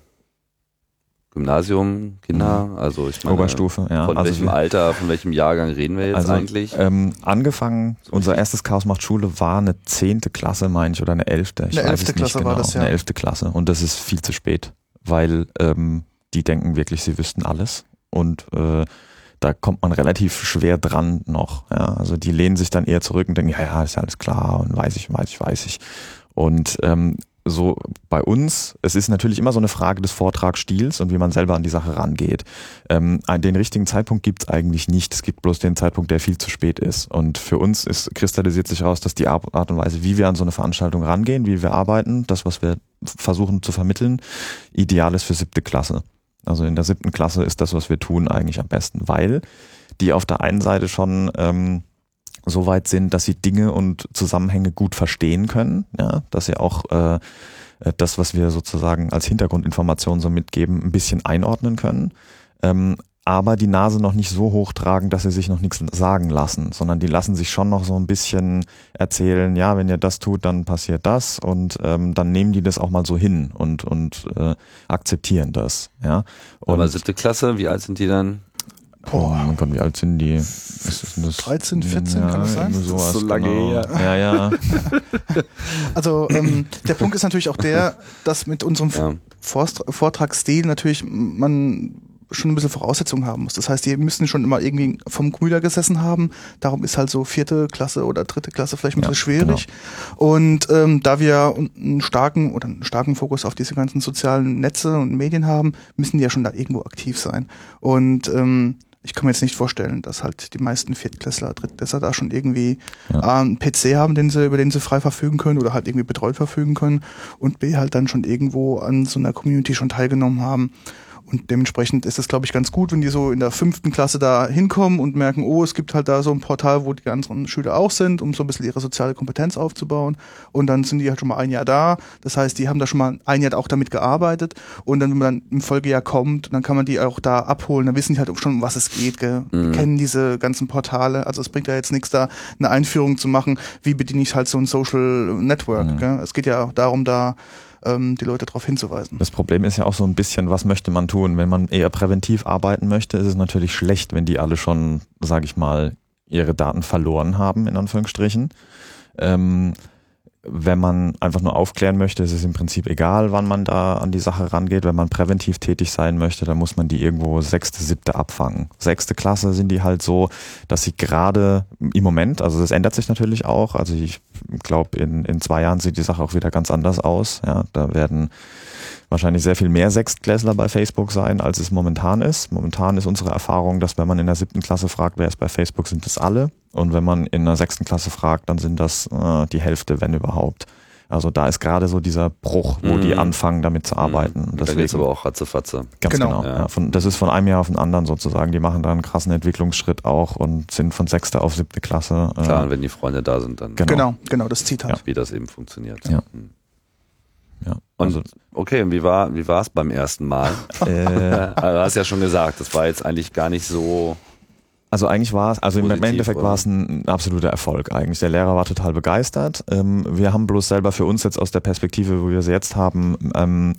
D: Gymnasium, Kinder, also ich meine,
F: Oberstufe, ja.
D: von
F: Also
D: welchem Alter, von welchem Jahrgang reden wir jetzt
F: Also
D: eigentlich?
F: ähm, angefangen, unser erstes Chaos macht Schule war eine zehnte Klasse, meine ich, oder eine elfte. Ich
E: Eine
F: weiß es
E: elfte
F: nicht
E: Klasse
F: genau.
E: war das, ja.
F: Eine elfte Klasse. Und das ist viel zu spät, weil ähm, die denken wirklich, sie wüssten alles. Und äh, da kommt man relativ schwer dran noch. Ja? Also die lehnen sich dann eher zurück und denken, ja, ja, ist ja alles klar und weiß ich, weiß ich, weiß ich. Und ähm, so bei uns, es ist natürlich immer so eine Frage des Vortragsstils und wie man selber an die Sache rangeht. Ähm, den richtigen Zeitpunkt gibt es eigentlich nicht. Es gibt bloß den Zeitpunkt, der viel zu spät ist. Und für uns ist, kristallisiert sich heraus, dass die Art und Weise, wie wir an so eine Veranstaltung rangehen, wie wir arbeiten, das, was wir versuchen zu vermitteln, ideal ist für siebte Klasse. Also in der siebten Klasse ist das, was wir tun, eigentlich am besten, weil die auf der einen Seite schon ähm, so weit sind, dass sie Dinge und Zusammenhänge gut verstehen können, ja, dass sie auch äh, das, was wir sozusagen als Hintergrundinformation so mitgeben, ein bisschen einordnen können, ähm, aber die Nase noch nicht so hoch tragen, dass sie sich noch nichts sagen lassen, sondern die lassen sich schon noch so ein bisschen erzählen, ja, wenn ihr das tut, dann passiert das und ähm, dann nehmen die das auch mal so hin und und äh, akzeptieren das, ja. Und
D: Aber siebte Klasse, wie alt sind die dann?
F: Mein Gott, wie alt sind die? Ist das?
E: 13, 14, kann das sein?
D: so lange
F: genau.
D: her.
F: Ja, ja.
E: Also ähm, der Punkt ist natürlich auch der, dass mit unserem
D: Ja.
E: Vortragsstil natürlich man schon ein bisschen Voraussetzungen haben muss. Das heißt, die müssen schon immer irgendwie vom Brüder gesessen haben. Darum ist halt so vierte Klasse oder dritte Klasse vielleicht ein
F: Ja,
E: bisschen schwierig. Und ähm, da wir einen starken oder einen starken Fokus auf diese ganzen sozialen Netze und Medien haben, müssen die ja schon da irgendwo aktiv sein. Und ähm, ich kann mir jetzt nicht vorstellen, dass halt die meisten Viertklässler, Drittklässler da schon irgendwie
F: Ja.
E: A, einen PC haben, den sie, über den sie frei verfügen können oder halt irgendwie betreut verfügen können und B, halt dann schon irgendwo an so einer Community schon teilgenommen haben. Und dementsprechend ist es, glaube ich, ganz gut, wenn die so in der fünften Klasse da hinkommen und merken, oh, es gibt halt da so ein Portal, wo die anderen Schüler auch sind, um so ein bisschen ihre soziale Kompetenz aufzubauen. Und dann sind die halt schon mal ein Jahr da. Das heißt, die haben da schon mal ein Jahr auch damit gearbeitet. Und dann, wenn man dann im Folgejahr kommt, dann kann man die auch da abholen. Dann wissen die halt auch schon, um was es geht. Gell? Die kennen diese ganzen Portale. Also es bringt ja jetzt nichts da, eine Einführung zu machen, wie bediene ich halt so ein Social Network. Gell? Es geht ja auch darum, da ähm, die Leute darauf hinzuweisen.
F: Das Problem ist ja auch so ein bisschen, was möchte man tun? Wenn man eher präventiv arbeiten möchte, ist es natürlich schlecht, wenn die alle schon, sage ich mal, ihre Daten verloren haben, in Anführungsstrichen. Ähm, wenn man einfach nur aufklären möchte, ist es im Prinzip egal, wann man da an die Sache rangeht. Wenn man präventiv tätig sein möchte, dann muss man die irgendwo sechste, siebte abfangen. Sechste Klasse sind die halt so, dass sie gerade im Moment, also das ändert sich natürlich auch, also ich glaube, in, in zwei Jahren sieht die Sache auch wieder ganz anders aus. Ja, da werden wahrscheinlich sehr viel mehr Sechstklässler bei Facebook sein, als es momentan ist. Momentan ist unsere Erfahrung, dass wenn man in der siebten Klasse fragt, wer ist bei Facebook, sind das alle. Und wenn man in der sechsten Klasse fragt, dann sind das äh, die Hälfte, wenn überhaupt. Also da ist gerade so dieser Bruch, wo
D: Mhm.
F: die anfangen, damit zu arbeiten.
D: Mhm.
F: Und
D: Da
F: deswegen,
D: geht's aber auch ratzefatze.
F: Ganz
E: Genau.
F: genau.
D: Ja.
F: Ja. von, das ist von einem Jahr auf den anderen sozusagen. Die machen da einen krassen Entwicklungsschritt auch und sind von sechster auf siebte Klasse. äh,
D: Klar, und wenn die Freunde da sind, dann
F: Genau.
E: Genau, genau, das zieht halt.
D: wie das eben funktioniert.
F: Ja.
D: Mhm. Und
F: Also,
D: okay, und wie war wie war es beim ersten Mal?
F: äh,
D: Also, du hast ja schon gesagt, das war jetzt eigentlich gar nicht so.
F: Also eigentlich war es, also im
D: Positiv,
F: Endeffekt
D: oder?
F: war es ein absoluter Erfolg eigentlich. Der Lehrer war total begeistert. Ähm, wir haben bloß selber für uns jetzt aus der Perspektive, wo wir sie jetzt haben, ähm,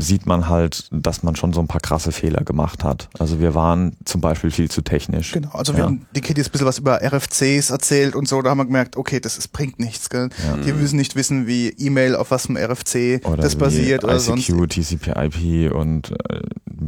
F: sieht man halt, dass man schon so ein paar krasse Fehler gemacht hat. Also wir waren zum Beispiel viel zu technisch.
E: Genau, also wir
F: Ja.
E: haben die Kitties ein bisschen was über RFCs erzählt und so, da haben wir gemerkt, okay, das ist, bringt nichts. Gell? Die müssen nicht wissen, wie E-Mail auf was vom RFC
F: Oder
E: das
F: wie
E: basiert oder sonst.
F: ICQ, TCP/IP und äh,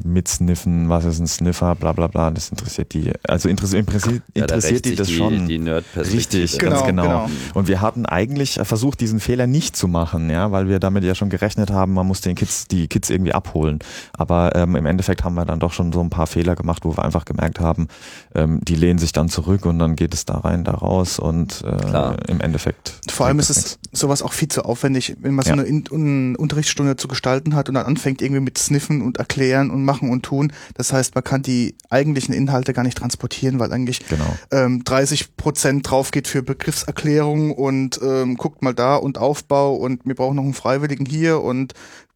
F: mitsniffen, was ist ein Sniffer, bla bla bla, das interessiert die, also interessiert, interessiert,
D: Ja, da
F: interessiert die das
D: die,
F: schon.
D: Die.
F: Richtig,
E: Genau,
F: ganz genau.
E: genau.
F: Und wir hatten eigentlich versucht, diesen Fehler nicht zu machen, ja, weil wir damit ja schon gerechnet haben, man muss den Kids, die Kids irgendwie abholen. Aber ähm, im Endeffekt haben wir dann doch schon so ein paar Fehler gemacht, wo wir einfach gemerkt haben, ähm, die lehnen sich dann zurück und dann geht es da rein, da raus und äh,
D: Klar.
F: im Endeffekt.
E: Vor allem ist es sowas auch viel zu aufwendig, wenn man so
F: Ja.
E: eine In Un Unterrichtsstunde zu gestalten hat und dann anfängt irgendwie mit Sniffen und erklären und machen und tun. Das heißt, man kann die eigentlichen Inhalte gar nicht transportieren, weil eigentlich
F: Genau.
E: ähm, 30 Prozent drauf geht für Begriffserklärung und ähm, guckt mal da und Aufbau und wir brauchen noch einen Freiwilligen hier und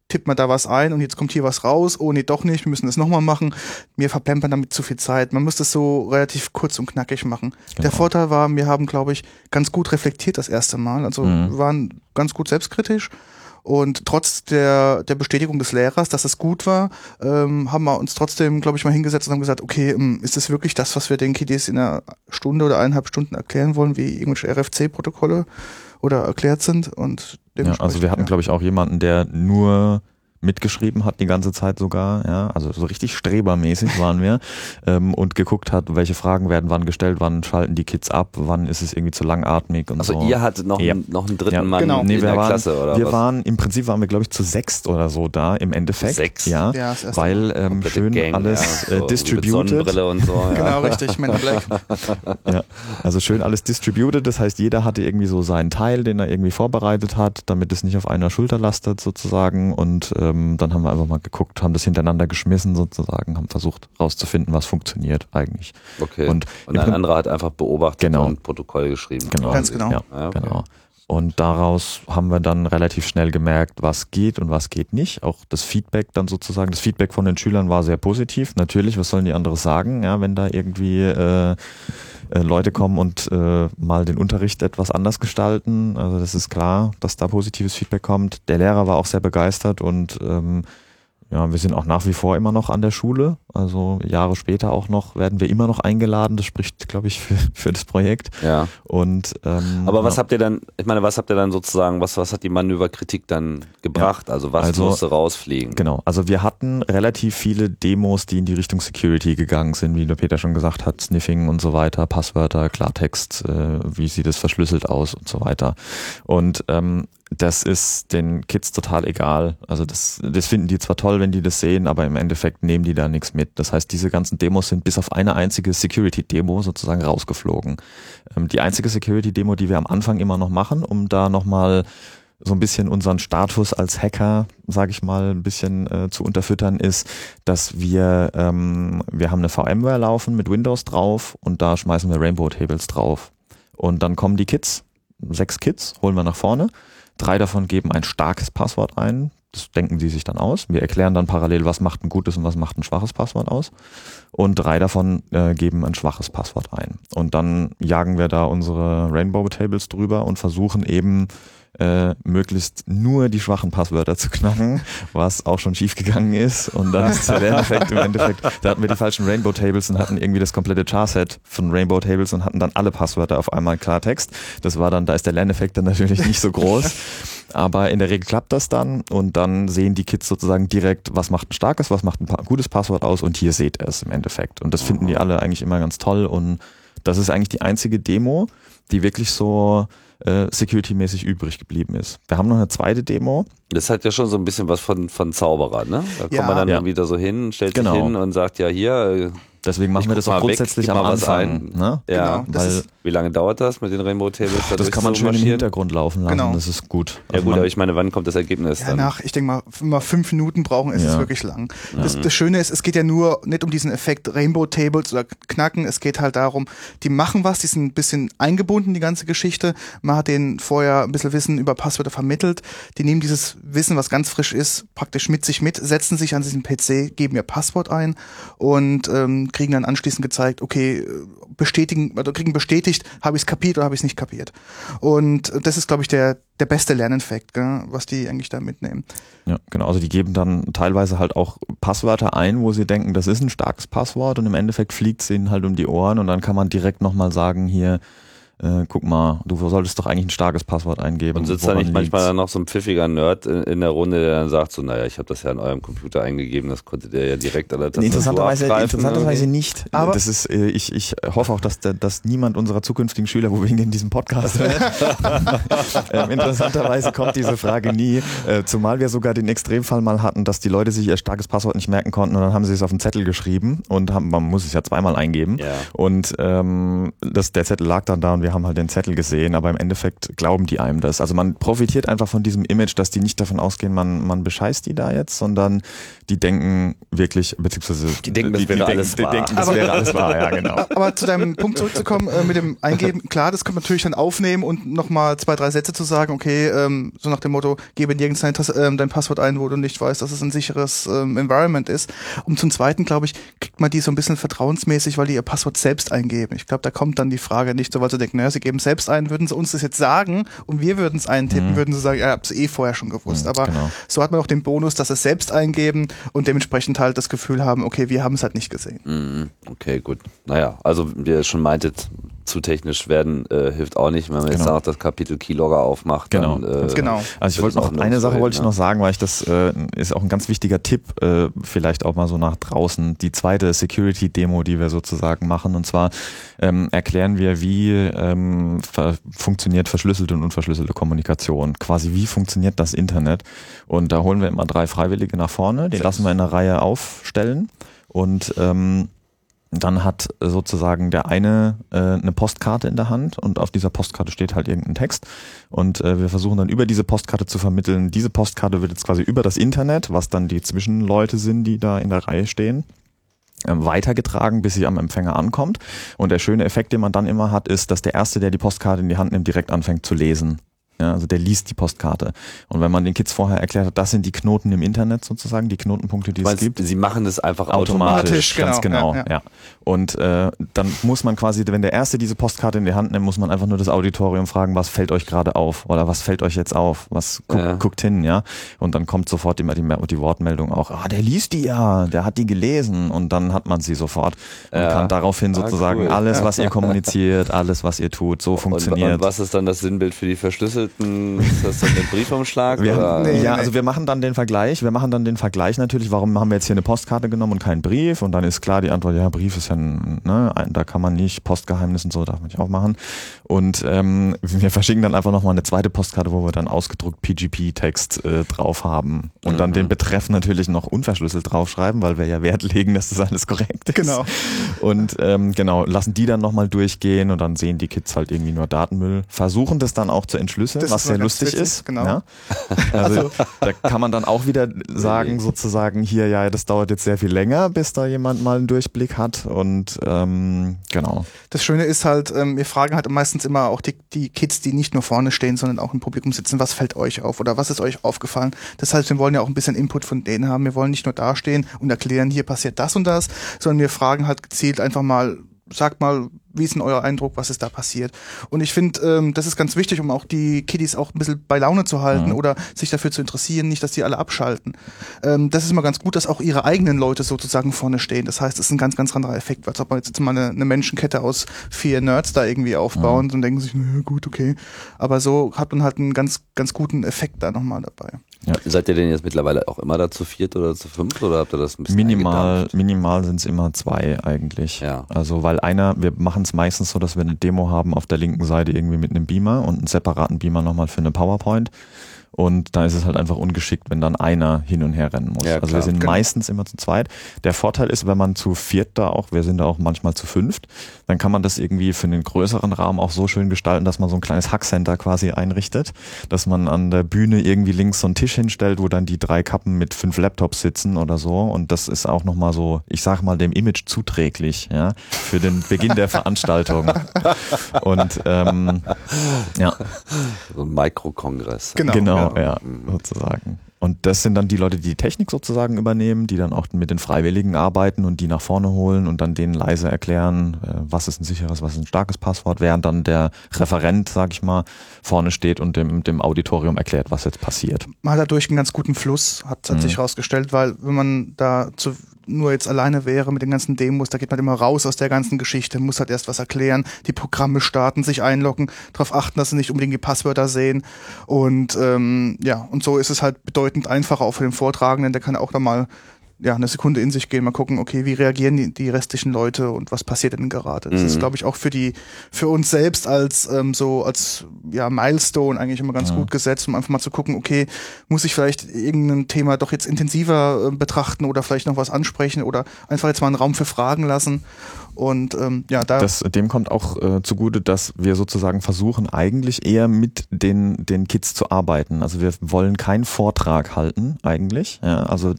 E: tippt mal da was ein und jetzt kommt hier was raus. Oh nee, doch nicht, wir müssen das nochmal machen. Wir verplempern damit zu viel Zeit. Man muss das so relativ kurz und knackig machen. Der
F: Genau.
E: Vorteil war, wir haben, glaube ich, ganz gut reflektiert das erste Mal. Also
F: Mhm.
E: waren ganz gut selbstkritisch. Und trotz der, der Bestätigung des Lehrers, dass es gut war, ähm, haben wir uns trotzdem, glaube ich, mal hingesetzt und haben gesagt, okay, ähm, ist das wirklich das, was wir den Kiddies in einer Stunde oder eineinhalb Stunden erklären wollen, wie irgendwelche RFC-Protokolle oder erklärt sind? Und
F: Ja, also wir hatten, glaube ich, auch jemanden, der nur mitgeschrieben hat die ganze Zeit sogar, ja, also so richtig strebermäßig waren wir ähm, und geguckt hat, welche Fragen werden wann gestellt, wann schalten die Kids ab, wann ist es irgendwie zu langatmig und
D: Also
F: so.
D: ihr hattet noch,
F: Ja.
D: einen, noch einen dritten
F: Ja,
D: Mann
E: genau.
D: in
F: Nee, wir
D: der
F: waren,
D: Klasse oder
F: wir
D: was?
F: waren, im Prinzip waren wir, glaube ich, zu sechst oder so da im Endeffekt.
D: Sechs?
F: Ja,
E: Ja,
F: weil ähm, schön
D: Gang,
F: alles
D: ja,
F: äh,
D: so Mit
F: distributed.
D: Sonnenbrille und so. Ja.
E: Genau, richtig, Men in Black.
F: Ja, also schön alles distributed, das heißt, jeder hatte irgendwie so seinen Teil, den er irgendwie vorbereitet hat, damit es nicht auf einer Schulter lastet sozusagen und ähm, dann haben wir einfach mal geguckt, haben das hintereinander geschmissen sozusagen, haben versucht rauszufinden, was funktioniert eigentlich.
D: Okay.
F: Und
D: Und, ein anderer hat einfach beobachtet
F: Genau.
D: und Protokoll geschrieben.
F: Genau.
E: Ganz genau.
F: Ja,
D: Ja, okay.
F: genau. Und daraus haben wir dann relativ schnell gemerkt, was geht und was geht nicht. Auch das Feedback dann sozusagen, das Feedback von den Schülern war sehr positiv. Natürlich, was sollen die anderes sagen, ja, wenn da irgendwie äh, äh, Leute kommen und äh, mal den Unterricht etwas anders gestalten. Also das ist klar, dass da positives Feedback kommt. Der Lehrer war auch sehr begeistert und ähm, ja, wir sind auch nach wie vor immer noch an der Schule. Also Jahre später auch noch werden wir immer noch eingeladen. Das spricht, glaube ich, für, für das Projekt.
D: Ja.
F: Und ähm,
D: Aber was
F: ja.
D: habt ihr dann, ich meine, was habt ihr dann sozusagen, was, was hat die Manöverkritik dann gebracht? Also was
F: Also-
D: musste rausfliegen?
F: Genau, also wir hatten relativ viele Demos, die in die Richtung Security gegangen sind, wie der Peter schon gesagt hat, Sniffing und so weiter, Passwörter, Klartext, äh, wie sieht es verschlüsselt aus und so weiter. Und ähm, das ist den Kids total egal. Also das, das finden die zwar toll, wenn die das sehen, aber im Endeffekt nehmen die da nichts mit. Das heißt, diese ganzen Demos sind bis auf eine einzige Security-Demo sozusagen rausgeflogen. Ähm, die einzige Security-Demo, die wir am Anfang immer noch machen, um da nochmal so ein bisschen unseren Status als Hacker, sage ich mal, ein bisschen äh, zu unterfüttern, ist, dass wir, ähm, wir haben eine VMware laufen mit Windows drauf und da schmeißen wir Rainbow Tables drauf. Und dann kommen die Kids, sechs Kids, holen wir nach vorne. Drei davon geben ein starkes Passwort ein. Das denken sie sich dann aus. Wir erklären dann parallel, was macht ein gutes und was macht ein schwaches Passwort aus. Und drei davon äh, geben ein schwaches Passwort ein. Und dann jagen wir da unsere Rainbow Tables drüber und versuchen eben äh, möglichst nur die schwachen Passwörter zu knacken, was auch schon schief gegangen ist. Und dann ist der Lerneffekt im Endeffekt, da hatten wir die falschen Rainbow Tables und hatten irgendwie das komplette Charset von Rainbow Tables und hatten dann alle Passwörter auf einmal Klartext. Das war dann, da ist der Lerneffekt dann natürlich nicht so groß. Aber in der Regel klappt das dann und dann sehen die Kids sozusagen direkt, was macht ein starkes, was macht ein gutes Passwort aus und hier seht ihr es im Endeffekt. Und das finden die alle eigentlich immer ganz toll und das ist eigentlich die einzige Demo, die wirklich so äh, security-mäßig übrig geblieben ist. Wir haben noch eine zweite Demo.
D: Das hat ja schon so ein bisschen was von, von Zauberer, ne? Da kommt
E: Ja.
D: man dann
F: Ja.
D: wieder so hin, stellt
F: Genau.
D: sich hin und sagt, ja hier, äh,
F: Deswegen machen
D: Ich
F: wir das auch
D: weg,
F: grundsätzlich
D: gib
F: am Anfang.
D: ein.
F: Ne?
D: ja.
E: Genau, das
F: Weil
E: ist-
D: Wie lange dauert das mit den Rainbow Tables? da
F: das kann man
D: zu
F: schön im
D: marschieren?
F: Hintergrund laufen lassen,
E: Genau.
F: das ist gut.
D: Ja
F: Also
D: gut,
F: man-
D: aber ich meine, wann kommt das Ergebnis
E: Ja,
D: dann?
E: nach, ich denke mal, wenn wir fünf Minuten brauchen, ist es
F: Ja.
E: wirklich lang. Das, das Schöne ist, es geht ja nur nicht um diesen Effekt Rainbow Tables oder Knacken, es geht halt darum, die machen was, die sind ein bisschen eingebunden, die ganze Geschichte. Man hat denen vorher ein bisschen Wissen über Passwörter vermittelt. Die nehmen dieses Wissen, was ganz frisch ist, praktisch mit sich mit, setzen sich an diesen PC, geben ihr Passwort ein und ähm, kriegen dann anschließend gezeigt, okay, äh, bestätigen, oder kriegen bestätigt, habe ich es kapiert oder habe ich es nicht kapiert. Und äh, das ist, glaube ich, der, der beste Lerneffekt, was die eigentlich da mitnehmen.
F: Ja, genau. Also die geben dann teilweise halt auch Passwörter ein, wo sie denken, das ist ein starkes Passwort und im Endeffekt fliegt es ihnen halt um die Ohren und dann kann man direkt nochmal sagen, hier, äh, guck mal, du solltest doch eigentlich ein starkes Passwort eingeben.
D: Und sitzt da nicht manchmal dann noch so ein pfiffiger Nerd in, in der Runde, der dann sagt so, naja, ich habe das ja in eurem Computer eingegeben, das konnte der ja direkt an der Tastatur
F: Interessanterweise, interessanterweise nicht.
E: Aber-
F: das ist, äh, ich, ich hoffe auch, dass, dass niemand unserer zukünftigen Schüler, wo wir hingehen, diesen Podcast ähm, interessanterweise kommt diese Frage nie, äh, zumal wir sogar den Extremfall mal hatten, dass die Leute sich ihr starkes Passwort nicht merken konnten und dann haben sie es auf einen Zettel geschrieben und haben, man muss es ja zweimal eingeben.
D: Ja.
F: Und ähm, das, der Zettel lag dann da und wir haben halt den Zettel gesehen, aber im Endeffekt glauben die einem das. Also man profitiert einfach von diesem Image, dass die nicht davon ausgehen, man, man bescheißt die da jetzt, sondern die denken wirklich, beziehungsweise
D: Die denken, das wäre
F: denken,
D: alles
F: die
D: wahr.
F: denken, das wäre alles wahr, ja genau.
E: Aber zu deinem Punkt zurückzukommen, äh, mit dem Eingeben, klar, das kann man natürlich dann aufnehmen und nochmal zwei, drei Sätze zu sagen, okay, ähm, so nach dem Motto, gebe nirgends dein, ähm, dein Passwort ein, wo du nicht weißt, dass es ein sicheres ähm, Environment ist. Und zum Zweiten, glaube ich, kriegt man die so ein bisschen vertrauensmäßig, weil die ihr Passwort selbst eingeben. Ich glaube, da kommt dann die Frage nicht so, weil sie denken, naja, sie geben selbst ein, würden sie uns das jetzt sagen und wir würden es eintippen, würden sie sagen, ja, ich hab's eh vorher schon gewusst.
F: Mhm,
E: Aber
F: genau.
E: so hat man auch den Bonus, dass sie es selbst eingeben und dementsprechend halt das Gefühl haben, okay, wir haben es halt nicht gesehen.
D: Mhm, Okay, gut. Naja, also wie ihr schon meintet, zu technisch werden äh, hilft auch nicht, wenn man jetzt
F: Genau.
D: sagt, das Kapitel Keylogger aufmacht.
F: Genau.
D: Dann, äh,
E: Genau.
F: Also ich wollte noch eine Sache wollte ich noch sagen, weil ich das äh, ist auch ein ganz wichtiger Tipp, äh, vielleicht auch mal so nach draußen. Die zweite Security-Demo, die wir sozusagen machen, und zwar ähm, erklären wir, wie ähm, ver funktioniert verschlüsselte und unverschlüsselte Kommunikation. Quasi wie funktioniert das Internet? Und da holen wir immer drei Freiwillige nach vorne, die lassen wir in einer Reihe aufstellen und ähm, dann hat sozusagen der eine äh, eine Postkarte in der Hand und auf dieser Postkarte steht halt irgendein Text und äh, wir versuchen dann über diese Postkarte zu vermitteln. Diese Postkarte wird jetzt quasi über das Internet, was dann die Zwischenleute sind, die da in der Reihe stehen, ähm, weitergetragen, bis sie am Empfänger ankommt. Und der schöne Effekt, den man dann immer hat, ist, dass der Erste, der die Postkarte in die Hand nimmt, direkt anfängt zu lesen. Ja, also der liest die Postkarte. Und wenn man den Kids vorher erklärt hat, das sind die Knoten im Internet sozusagen, die Knotenpunkte, die
D: Du
F: es gibt.
D: sie machen das einfach
F: Automatisch,
D: automatisch.
F: ganz
E: genau,
F: genau,
E: ja,
F: ja.
E: ja.
F: Und äh, dann muss man quasi, wenn der Erste diese Postkarte in die Hand nimmt, muss man einfach nur das Auditorium fragen, was fällt euch gerade auf oder was fällt euch jetzt auf, was guckt,
D: Ja.
F: guckt hin, ja. Und dann kommt sofort immer die, die Wortmeldung auch, ah, der liest die ja, der hat die gelesen und dann hat man sie sofort und kann daraufhin
D: Ah,
F: sozusagen
D: cool.
F: alles, was ihr kommuniziert, alles, was ihr tut, so
D: Und,
F: funktioniert.
D: und was ist dann das Sinnbild für die Verschlüsselten? Ist das dann der Briefumschlag?
F: Wir,
D: oder?
E: Nee,
F: ja,
E: nee.
F: also wir machen dann den Vergleich. Wir machen dann den Vergleich natürlich. Warum haben wir jetzt hier eine Postkarte genommen und keinen Brief? Und dann ist klar die Antwort: Ja, Brief ist ja, ein, ne, ein- da kann man nicht Postgeheimnis und so darf man nicht auch machen. Und ähm, wir verschicken dann einfach nochmal eine zweite Postkarte, wo wir dann ausgedruckt PGP-Text äh, drauf haben und dann
E: Mhm.
F: den Betreff natürlich noch unverschlüsselt draufschreiben, weil wir ja Wert legen, dass das alles korrekt ist.
E: Genau.
F: Und ähm, genau lassen die dann nochmal durchgehen und dann sehen die Kids halt irgendwie nur Datenmüll. Versuchen das dann auch zu entschlüsseln,
E: Das
F: was sehr lustig
E: witzig,
F: ist.
E: genau.
F: Ja? Also da kann man dann auch wieder sagen, sozusagen, hier, ja, das dauert jetzt sehr viel länger, bis da jemand mal einen Durchblick hat. Und ähm, genau.
E: Das Schöne ist halt, ähm, wir fragen halt meistens immer auch die, die Kids, die nicht nur vorne stehen, sondern auch im Publikum sitzen, was fällt euch auf oder was ist euch aufgefallen? Das heißt, wir wollen ja auch ein bisschen Input von denen haben. Wir wollen nicht nur dastehen und erklären, hier passiert das und das, sondern wir fragen halt gezielt einfach mal, sagt mal, wie ist denn euer Eindruck, was ist da passiert? Und ich finde, ähm, das ist ganz wichtig, um auch die Kiddies auch ein bisschen bei Laune zu halten oder sich dafür zu interessieren, nicht, dass die alle abschalten. Ähm, das ist immer ganz gut, dass auch ihre eigenen Leute sozusagen vorne stehen. Das heißt, es ist ein ganz, ganz anderer Effekt, als ob man jetzt mal eine, eine Menschenkette aus vier Nerds da irgendwie aufbauen und denken sich, na gut, okay. Aber so hat man halt einen ganz, ganz guten Effekt da nochmal dabei.
D: Seid ihr denn jetzt mittlerweile auch immer da zu viert oder zu fünft oder habt ihr das ein bisschen
F: Minimal,
D: eingedampft?
F: minimal sind es immer zwei eigentlich.
D: Ja.
F: Also weil einer, wir machen es meistens so, dass wir eine Demo haben auf der linken Seite irgendwie mit einem Beamer und einen separaten Beamer nochmal für eine PowerPoint. Und da ist es halt einfach ungeschickt, wenn dann einer hin und her rennen muss.
D: Ja,
F: also
D: klar.
F: wir sind
E: Genau.
F: meistens immer zu zweit. Der Vorteil ist, wenn man zu viert da auch, wir sind da auch manchmal zu fünft, dann kann man das irgendwie für einen größeren Rahmen auch so schön gestalten, dass man so ein kleines Hackcenter quasi einrichtet, dass man an der Bühne irgendwie links so einen Tisch hinstellt, wo dann die drei Kappen mit fünf Laptops sitzen oder so. Und das ist auch nochmal so, ich sag mal, dem Image zuträglich, ja, für den Beginn der Veranstaltung. Und ähm, ja.
D: So ein Mikrokongress.
E: Genau.
F: Genau,
E: ja.
F: ja, sozusagen. Und das sind dann die Leute, die die Technik sozusagen übernehmen, die dann auch mit den Freiwilligen arbeiten und die nach vorne holen und dann denen leise erklären, äh, was ist ein sicheres, was ist ein starkes Passwort, während dann der Referent, sag ich mal, vorne steht und dem, dem Auditorium erklärt, was jetzt passiert.
E: Man hat dadurch einen ganz guten Fluss, hat, hat
F: Mhm.
E: sich herausgestellt, weil wenn man da zu nur jetzt alleine wäre mit den ganzen Demos, da geht man immer raus aus der ganzen Geschichte, muss halt erst was erklären, die Programme starten, sich einloggen, darauf achten, dass sie nicht unbedingt die Passwörter sehen. Und ähm, ja, und so ist es halt bedeutend einfacher auch für den Vortragenden, der kann auch da mal ja, eine Sekunde in sich gehen, mal gucken, okay, wie reagieren die, die restlichen Leute und was passiert denn gerade? Das
D: Mhm.
E: ist, glaube ich, auch für die, für uns selbst als ähm, so als ja Milestone eigentlich immer ganz gut gesetzt, um einfach mal zu gucken, okay, muss ich vielleicht irgendein Thema doch jetzt intensiver äh, betrachten oder vielleicht noch was ansprechen oder einfach jetzt mal einen Raum für Fragen lassen. Und ähm, ja, da
F: Das, dem kommt auch äh, zugute, dass wir sozusagen versuchen, eigentlich eher mit den, den Kids zu arbeiten. Also wir wollen keinen Vortrag halten, eigentlich. Ja, also äh,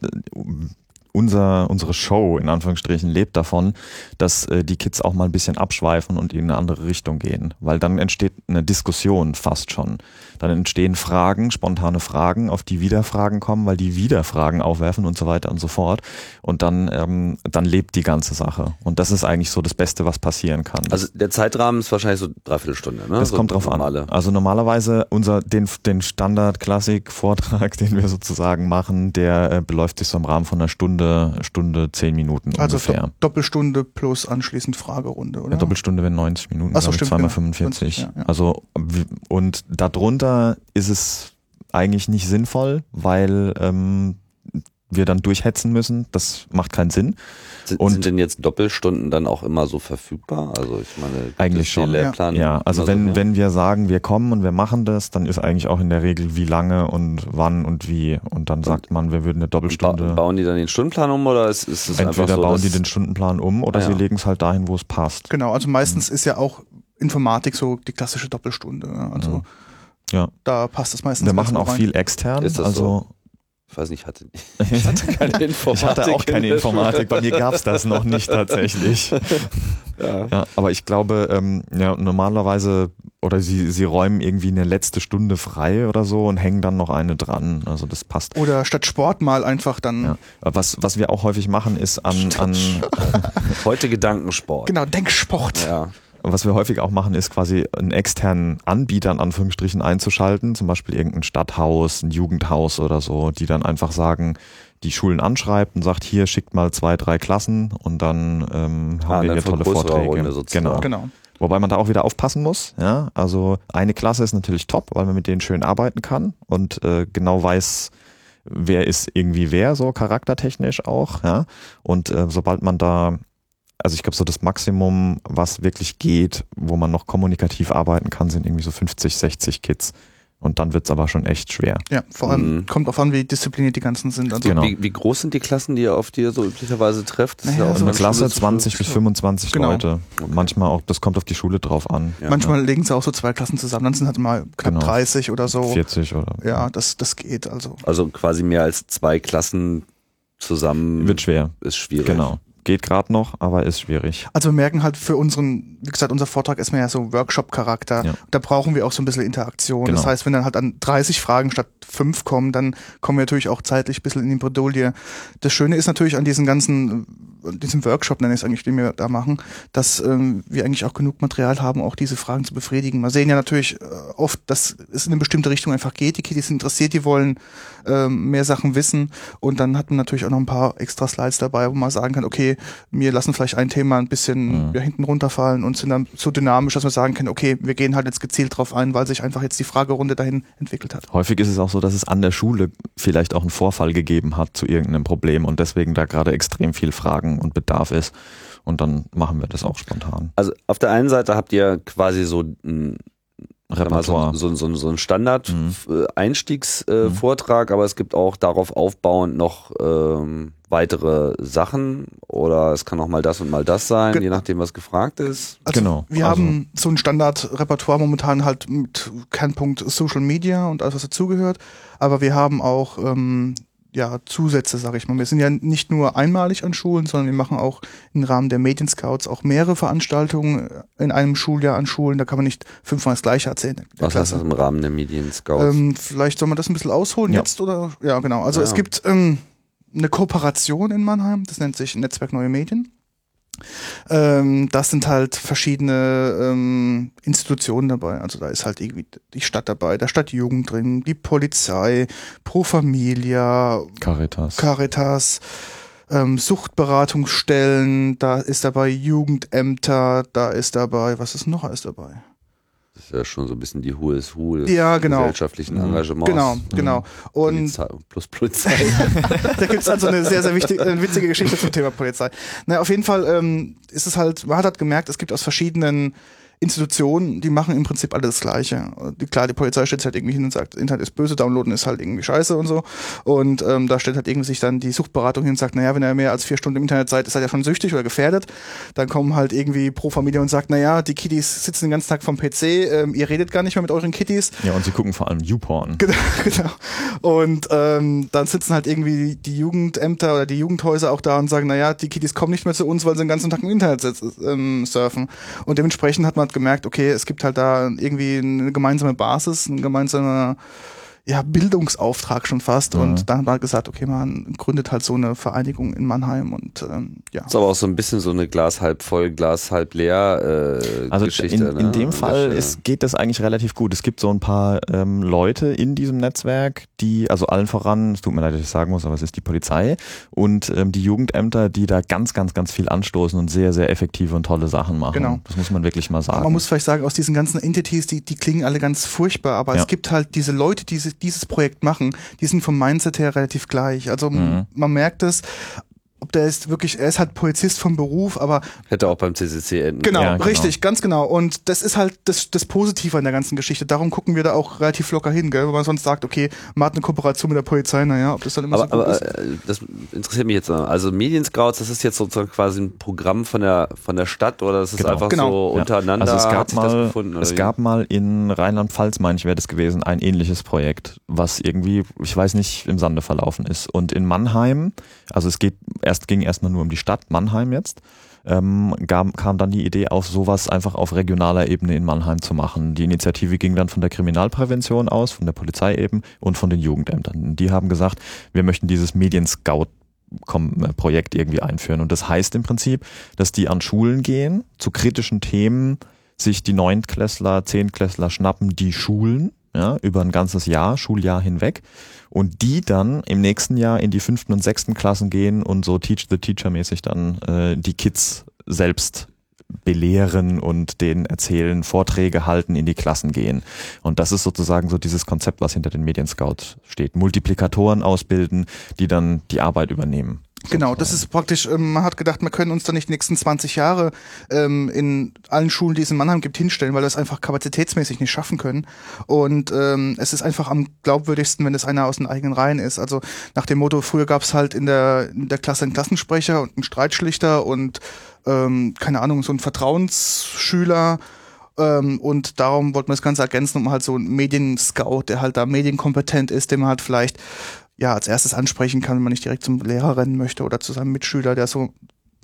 F: unser, unsere Show in Anführungsstrichen lebt davon, dass äh, die Kids auch mal ein bisschen abschweifen und in eine andere Richtung gehen. Weil dann entsteht eine Diskussion fast schon. Dann entstehen Fragen, spontane Fragen, auf die wieder Fragen kommen, weil die wieder Fragen aufwerfen und so weiter und so fort. Und dann, ähm, dann lebt die ganze Sache. Und das ist eigentlich so das Beste, was passieren kann.
D: Also der Zeitrahmen ist wahrscheinlich so dreiviertel Stunde, ne?
F: Das
D: so
F: kommt drauf
D: normale.
F: an. Also normalerweise unser den den Standard Klassik Vortrag, den wir sozusagen machen, der äh, beläuft sich so im Rahmen von einer Stunde, Stunde zehn Minuten
E: also
F: ungefähr.
E: Do Doppelstunde plus anschließend Fragerunde, oder?
F: Eine Doppelstunde wären 90 Minuten,
E: Ach so,
F: ich,
E: stimmt,
F: zweimal
E: genau.
F: 45.
E: 50, ja, ja.
F: Also und darunter ist es eigentlich nicht sinnvoll, weil ähm, wir dann durchhetzen müssen. Das macht keinen Sinn.
D: Sind,
F: und-
D: sind denn jetzt Doppelstunden dann auch immer so verfügbar? Also ich meine,
F: Eigentlich schon,
E: ja.
F: Ja, also
D: immer so
F: wenn, wenn wir sagen, wir kommen und wir machen das, dann ist eigentlich auch in der Regel wie lange und wann und wie. Und dann sagt man, wir würden eine
D: ba
F: Doppelstunde.
D: bauen die dann den Stundenplan um oder ist, ist es
F: Entweder
D: einfach so,
F: bauen
D: dass-
F: die den Stundenplan um oder
D: Ah, ja.
F: sie legen es halt dahin, wo es passt.
E: Genau, also meistens ist ja auch Informatik so die klassische Doppelstunde. ja. Also
F: Ja.
E: da passt es meistens.
F: Wir machen auch
E: rein.
F: viel extern.
D: Ist das
F: also
D: Ich weiß nicht, ich hatte, ich hatte keine Informatik.
F: ich hatte auch
D: in
F: keine Informatik. Bei mir gab es das noch nicht tatsächlich.
D: Ja.
F: Ja, aber ich glaube, ähm, ja, normalerweise oder sie, sie räumen irgendwie eine letzte Stunde frei oder so und hängen dann noch eine dran. Also das passt.
E: Oder statt Sport mal einfach dann.
F: Ja. Was, was wir auch häufig machen, ist an, an
D: Heute Gedankensport.
E: Genau, Denksport.
D: Ja.
F: Was wir häufig auch machen, ist quasi einen externen Anbieter in Anführungsstrichen einzuschalten, zum Beispiel irgendein Stadthaus, ein Jugendhaus oder so, die dann einfach sagen, die Schulen anschreibt und sagt, hier schickt mal zwei, drei Klassen und dann ähm, haben
D: Ah,
F: wir
D: dann
F: hier tolle Vorträge. Genau.
E: Genau.
F: Wobei man da auch wieder aufpassen muss. Ja? Also eine Klasse ist natürlich top, weil man mit denen schön arbeiten kann und äh, genau weiß, wer ist irgendwie wer, so charaktertechnisch auch. Ja? Und äh, sobald man da, also ich glaube, so das Maximum, was wirklich geht, wo man noch kommunikativ arbeiten kann, sind irgendwie so 50, 60 Kids. Und dann wird's aber schon echt schwer.
E: Ja, vor allem
D: Mhm.
E: kommt drauf an, wie diszipliniert die ganzen sind. Also
F: Genau.
D: Wie, wie groß sind die Klassen, die ihr auf die ihr so üblicherweise trefft? Das ist
E: Naja,
D: auch
E: so
F: Eine
D: immer
F: Klasse
D: Schule zu Schule.
F: 20 bis 25
E: Genau.
F: Leute. Manchmal auch, das kommt auf die Schule drauf an.
D: Ja.
E: manchmal legen sie auch so zwei Klassen zusammen, dann sind halt mal knapp
F: Genau.
E: 30 oder so.
F: 40 oder.
E: Ja, das, das geht. Also
D: Also quasi mehr als zwei Klassen zusammen
F: Wird schwer.
D: ist schwierig.
F: Genau. Geht gerade noch, aber ist schwierig.
E: Also wir merken halt für unseren, wie gesagt, unser Vortrag ist mehr so Workshop-Charakter.
F: Ja.
E: Da brauchen wir auch so ein bisschen Interaktion.
F: Genau.
E: Das heißt, wenn dann halt an 30 Fragen statt 5 kommen, dann kommen wir natürlich auch zeitlich ein bisschen in die Bredouille. Das Schöne ist natürlich an diesen ganzen, an diesem Workshop, nenne ich es eigentlich, den wir da machen, dass ähm, wir eigentlich auch genug Material haben, auch diese Fragen zu befriedigen. Wir sehen ja natürlich äh, oft, dass es in eine bestimmte Richtung einfach geht. Die Kiddies sind interessiert, die wollen ähm, mehr Sachen wissen. Und dann hat man natürlich auch noch ein paar extra Slides dabei, wo man sagen kann, okay, wir lassen vielleicht ein Thema ein bisschen ja, hinten runterfallen und sind dann so dynamisch, dass wir sagen können, okay, wir gehen halt jetzt gezielt drauf ein, weil sich einfach jetzt die Fragerunde dahin entwickelt hat.
F: Häufig ist es auch so, dass es an der Schule vielleicht auch einen Vorfall gegeben hat zu irgendeinem Problem und deswegen da gerade extrem viel Fragen und Bedarf ist. Und dann machen wir das auch spontan.
D: Also auf der einen Seite habt ihr quasi so ein
F: Repertoire.
D: so, so, so ein
F: Mhm.
D: Standard-Einstiegsvortrag, aber es gibt auch darauf aufbauend noch ähm, weitere Sachen oder es kann auch mal das und mal das sein,
E: Ge-
D: je nachdem, was gefragt ist.
E: Also
F: Genau,
E: Wir
F: also-
E: haben so ein Standardrepertoire momentan halt mit Kernpunkt Social Media und alles, was dazugehört. Aber wir haben auch ähm, ja, Zusätze, sage ich mal. Wir sind ja nicht nur einmalig an Schulen, sondern wir machen auch im Rahmen der Medienscouts auch mehrere Veranstaltungen in einem Schuljahr an Schulen. Da kann man nicht fünfmal das Gleiche erzählen.
D: Was heißt
E: Klasse.
D: das im Rahmen der Medien-Scouts?
E: Ähm, vielleicht soll man das ein bisschen ausholen
F: Ja.
E: jetzt oder? Ja, genau. Also
D: Ja.
E: es gibt ähm, eine Kooperation in Mannheim, das nennt sich Netzwerk Neue Medien. Ähm, das sind halt verschiedene ähm, Institutionen dabei. Also da ist halt irgendwie die Stadt dabei, der Stadtjugend drin, die Polizei, Pro Familia,
F: Caritas.
E: Caritas, ähm, Suchtberatungsstellen, da ist dabei Jugendämter, da ist dabei, was ist noch alles dabei?
D: Ja schon so ein bisschen die Who is Who
E: Ja, genau.
D: gesellschaftlichen Engagements.
E: Genau, genau. Und
D: Polizei plus Polizei.
E: da gibt's also eine sehr, sehr wichtige, eine witzige Geschichte zum Thema Polizei. Na, auf jeden Fall ähm, ist es halt, man hat halt gemerkt, es gibt aus verschiedenen Institutionen, die machen im Prinzip alle das Gleiche. Klar, die Polizei stellt sich halt irgendwie hin und sagt, Internet ist böse, downloaden ist halt irgendwie scheiße und so. Und ähm, da stellt halt irgendwie sich dann die Suchtberatung hin und sagt, naja, wenn ihr mehr als vier Stunden im Internet seid, ist er ja schon süchtig oder gefährdet. Dann kommen halt irgendwie pro Familie und sagt, naja, die Kiddies sitzen den ganzen Tag vom PC, ähm, ihr redet gar nicht mehr mit euren Kiddies.
F: Ja, und sie gucken vor allem YouPorn.
E: Genau, genau. Und ähm, dann sitzen halt irgendwie die Jugendämter oder die Jugendhäuser auch da und sagen, naja, die Kiddies kommen nicht mehr zu uns, weil sie den ganzen Tag im Internet sitzen, ähm, surfen. Und dementsprechend hat man halt gemerkt, okay, es gibt halt da irgendwie eine gemeinsame Basis, eine gemeinsame ja, Bildungsauftrag schon fast.
F: Mhm.
E: Und dann hat man gesagt, okay, man gründet halt so eine Vereinigung in Mannheim und ähm, ja.
D: ist aber auch so ein bisschen so eine Glas halb voll, Glas halb leer äh,
F: Also
D: Geschichte.
F: in, in
D: ne?
F: dem
D: An der
F: Fall ist, geht das eigentlich relativ gut. Es gibt so ein paar ähm, Leute in diesem Netzwerk, die, also allen voran, es tut mir leid, dass ich sagen muss, aber es ist die Polizei und ähm, die Jugendämter, die da ganz, ganz, ganz viel anstoßen und sehr, sehr effektive und tolle Sachen machen.
E: Genau.
F: Das muss man wirklich mal sagen.
E: Man muss vielleicht sagen, aus diesen ganzen Entities, die, die klingen alle ganz furchtbar, aber
F: Ja.
E: es gibt halt diese Leute, die diese, dieses Projekt machen, die sind vom Mindset her relativ gleich. Also
F: Mhm.
E: man merkt es, ob der ist wirklich, er ist halt Polizist vom Beruf, aber
D: Hätte auch beim CCC enden
E: genau,
F: Ja, genau.
E: richtig, ganz genau. Und das ist halt das, das Positive an der ganzen Geschichte. Darum gucken wir da auch relativ locker hin, gell? Wenn man sonst sagt, okay, man hat eine Kooperation mit der Polizei, naja, ob das dann immer
D: Aber,
E: so gut
D: aber
E: ist.
D: äh, das interessiert mich jetzt. Also Medienscouts, das ist jetzt sozusagen quasi ein Programm von der von der Stadt oder das ist
F: Genau.
D: einfach
E: Genau.
D: so
F: Ja.
D: untereinander
F: Also es
D: hat
F: gab mal,
D: gefunden? oder
F: es
D: wie?
F: gab mal in Rheinland-Pfalz, meine ich, wäre das gewesen, ein ähnliches Projekt, was irgendwie, ich weiß nicht, im Sande verlaufen ist. Und in Mannheim, also es geht erst ging erstmal nur um die Stadt Mannheim jetzt, ähm, gab, kam dann die Idee auf, sowas einfach auf regionaler Ebene in Mannheim zu machen. Die Initiative ging dann von der Kriminalprävention aus, von der Polizei eben und von den Jugendämtern. Die haben gesagt, wir möchten dieses Medienscout Projekt irgendwie einführen. Und das heißt im Prinzip, dass die an Schulen gehen, zu kritischen Themen sich die Neuntklässler, Zehntklässler schnappen, die Schulen, ja, über ein ganzes Jahr, Schuljahr hinweg, und die dann im nächsten Jahr in die fünften und sechsten Klassen gehen und so Teach the Teacher mäßig dann äh, die Kids selbst belehren und denen erzählen, Vorträge halten, in die Klassen gehen. Und das ist sozusagen so dieses Konzept, was hinter den Medienscouts steht. Multiplikatoren ausbilden, die dann die Arbeit übernehmen.
E: Genau, das ist praktisch, ähm, man hat gedacht, wir können uns da nicht die nächsten 20 Jahre ähm, in allen Schulen, die es in Mannheim gibt, hinstellen, weil wir es einfach kapazitätsmäßig nicht schaffen können. Und ähm, es ist einfach am glaubwürdigsten, wenn es einer aus den eigenen Reihen ist. Also nach dem Motto, früher gab es halt in der, in der Klasse einen Klassensprecher und einen Streitschlichter und ähm, keine Ahnung, so einen Vertrauensschüler. Ähm, und darum wollten wir das Ganze ergänzen, um halt so einen Medienscout, der halt da medienkompetent ist, den man halt vielleicht ja als erstes ansprechen kann, wenn man nicht direkt zum Lehrer rennen möchte oder zu seinem Mitschüler, der so,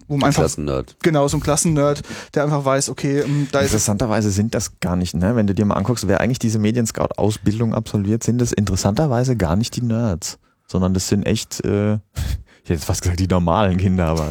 E: wo man einfach
D: Klassennerd.
E: genau so ein Klassennerd, der einfach weiß, okay, ähm, da ist
F: Interessanterweise sind das gar nicht, ne? wenn du dir mal anguckst, wer eigentlich diese Medienscout-Ausbildung absolviert, sind das interessanterweise gar nicht die Nerds, sondern das sind echt, äh, hätte jetzt fast gesagt, die normalen Kinder, aber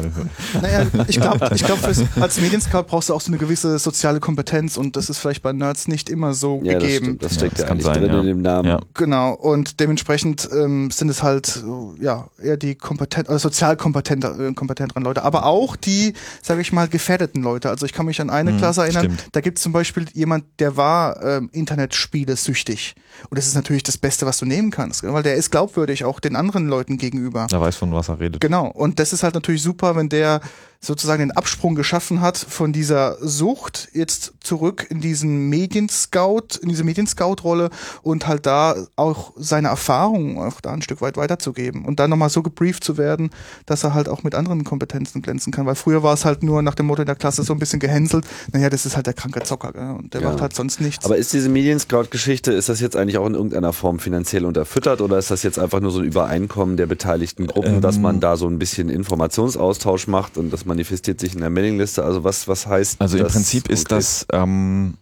E: Naja, ich glaube, ich glaub, als Medienscout brauchst du auch so eine gewisse soziale Kompetenz und das ist vielleicht bei Nerds nicht immer so
D: Ja, das
E: gegeben.
D: stimmt. Das
F: Ja,
D: steckt
F: das
D: ja,
F: kann
D: eigentlich
F: sein,
D: drin
F: ja.
D: in dem Namen.
F: ja.
E: Genau, und dementsprechend ähm, sind es halt ja eher die kompetent, also sozial kompetenter, äh, kompetenteren Leute, aber auch die, sage ich mal, gefährdeten Leute. Also ich kann mich an eine
F: Mhm,
E: Klasse erinnern,
F: stimmt.
E: da gibt es zum Beispiel jemand, der war ähm, Internetspiele süchtig. Und das ist natürlich das Beste, was du nehmen kannst, weil der ist glaubwürdig auch den anderen Leuten gegenüber.
F: er weiß, von was er redet.
E: Genau, und das ist halt natürlich super, wenn der sozusagen den Absprung geschaffen hat von dieser Sucht jetzt zurück in diesen Medienscout, in diese Medienscout-Rolle und halt da auch seine Erfahrungen auch da ein Stück weit weiterzugeben und dann nochmal so gebrieft zu werden, dass er halt auch mit anderen Kompetenzen glänzen kann, weil früher war es halt nur nach dem Motto in der Klasse so ein bisschen gehänselt, naja, das ist halt der kranke Zocker gell? und der
D: Ja.
E: macht halt sonst nichts.
D: Aber ist diese Medienscout-Geschichte, ist das jetzt eigentlich auch in irgendeiner Form finanziell unterfüttert oder ist das jetzt einfach nur so ein Übereinkommen der beteiligten Gruppen,
F: Ähm.
D: dass man da so ein bisschen Informationsaustausch macht und das manifestiert sich in der Mailingliste? Also was, was heißt
F: Also im Prinzip ist
D: konkret?
F: das, ähm,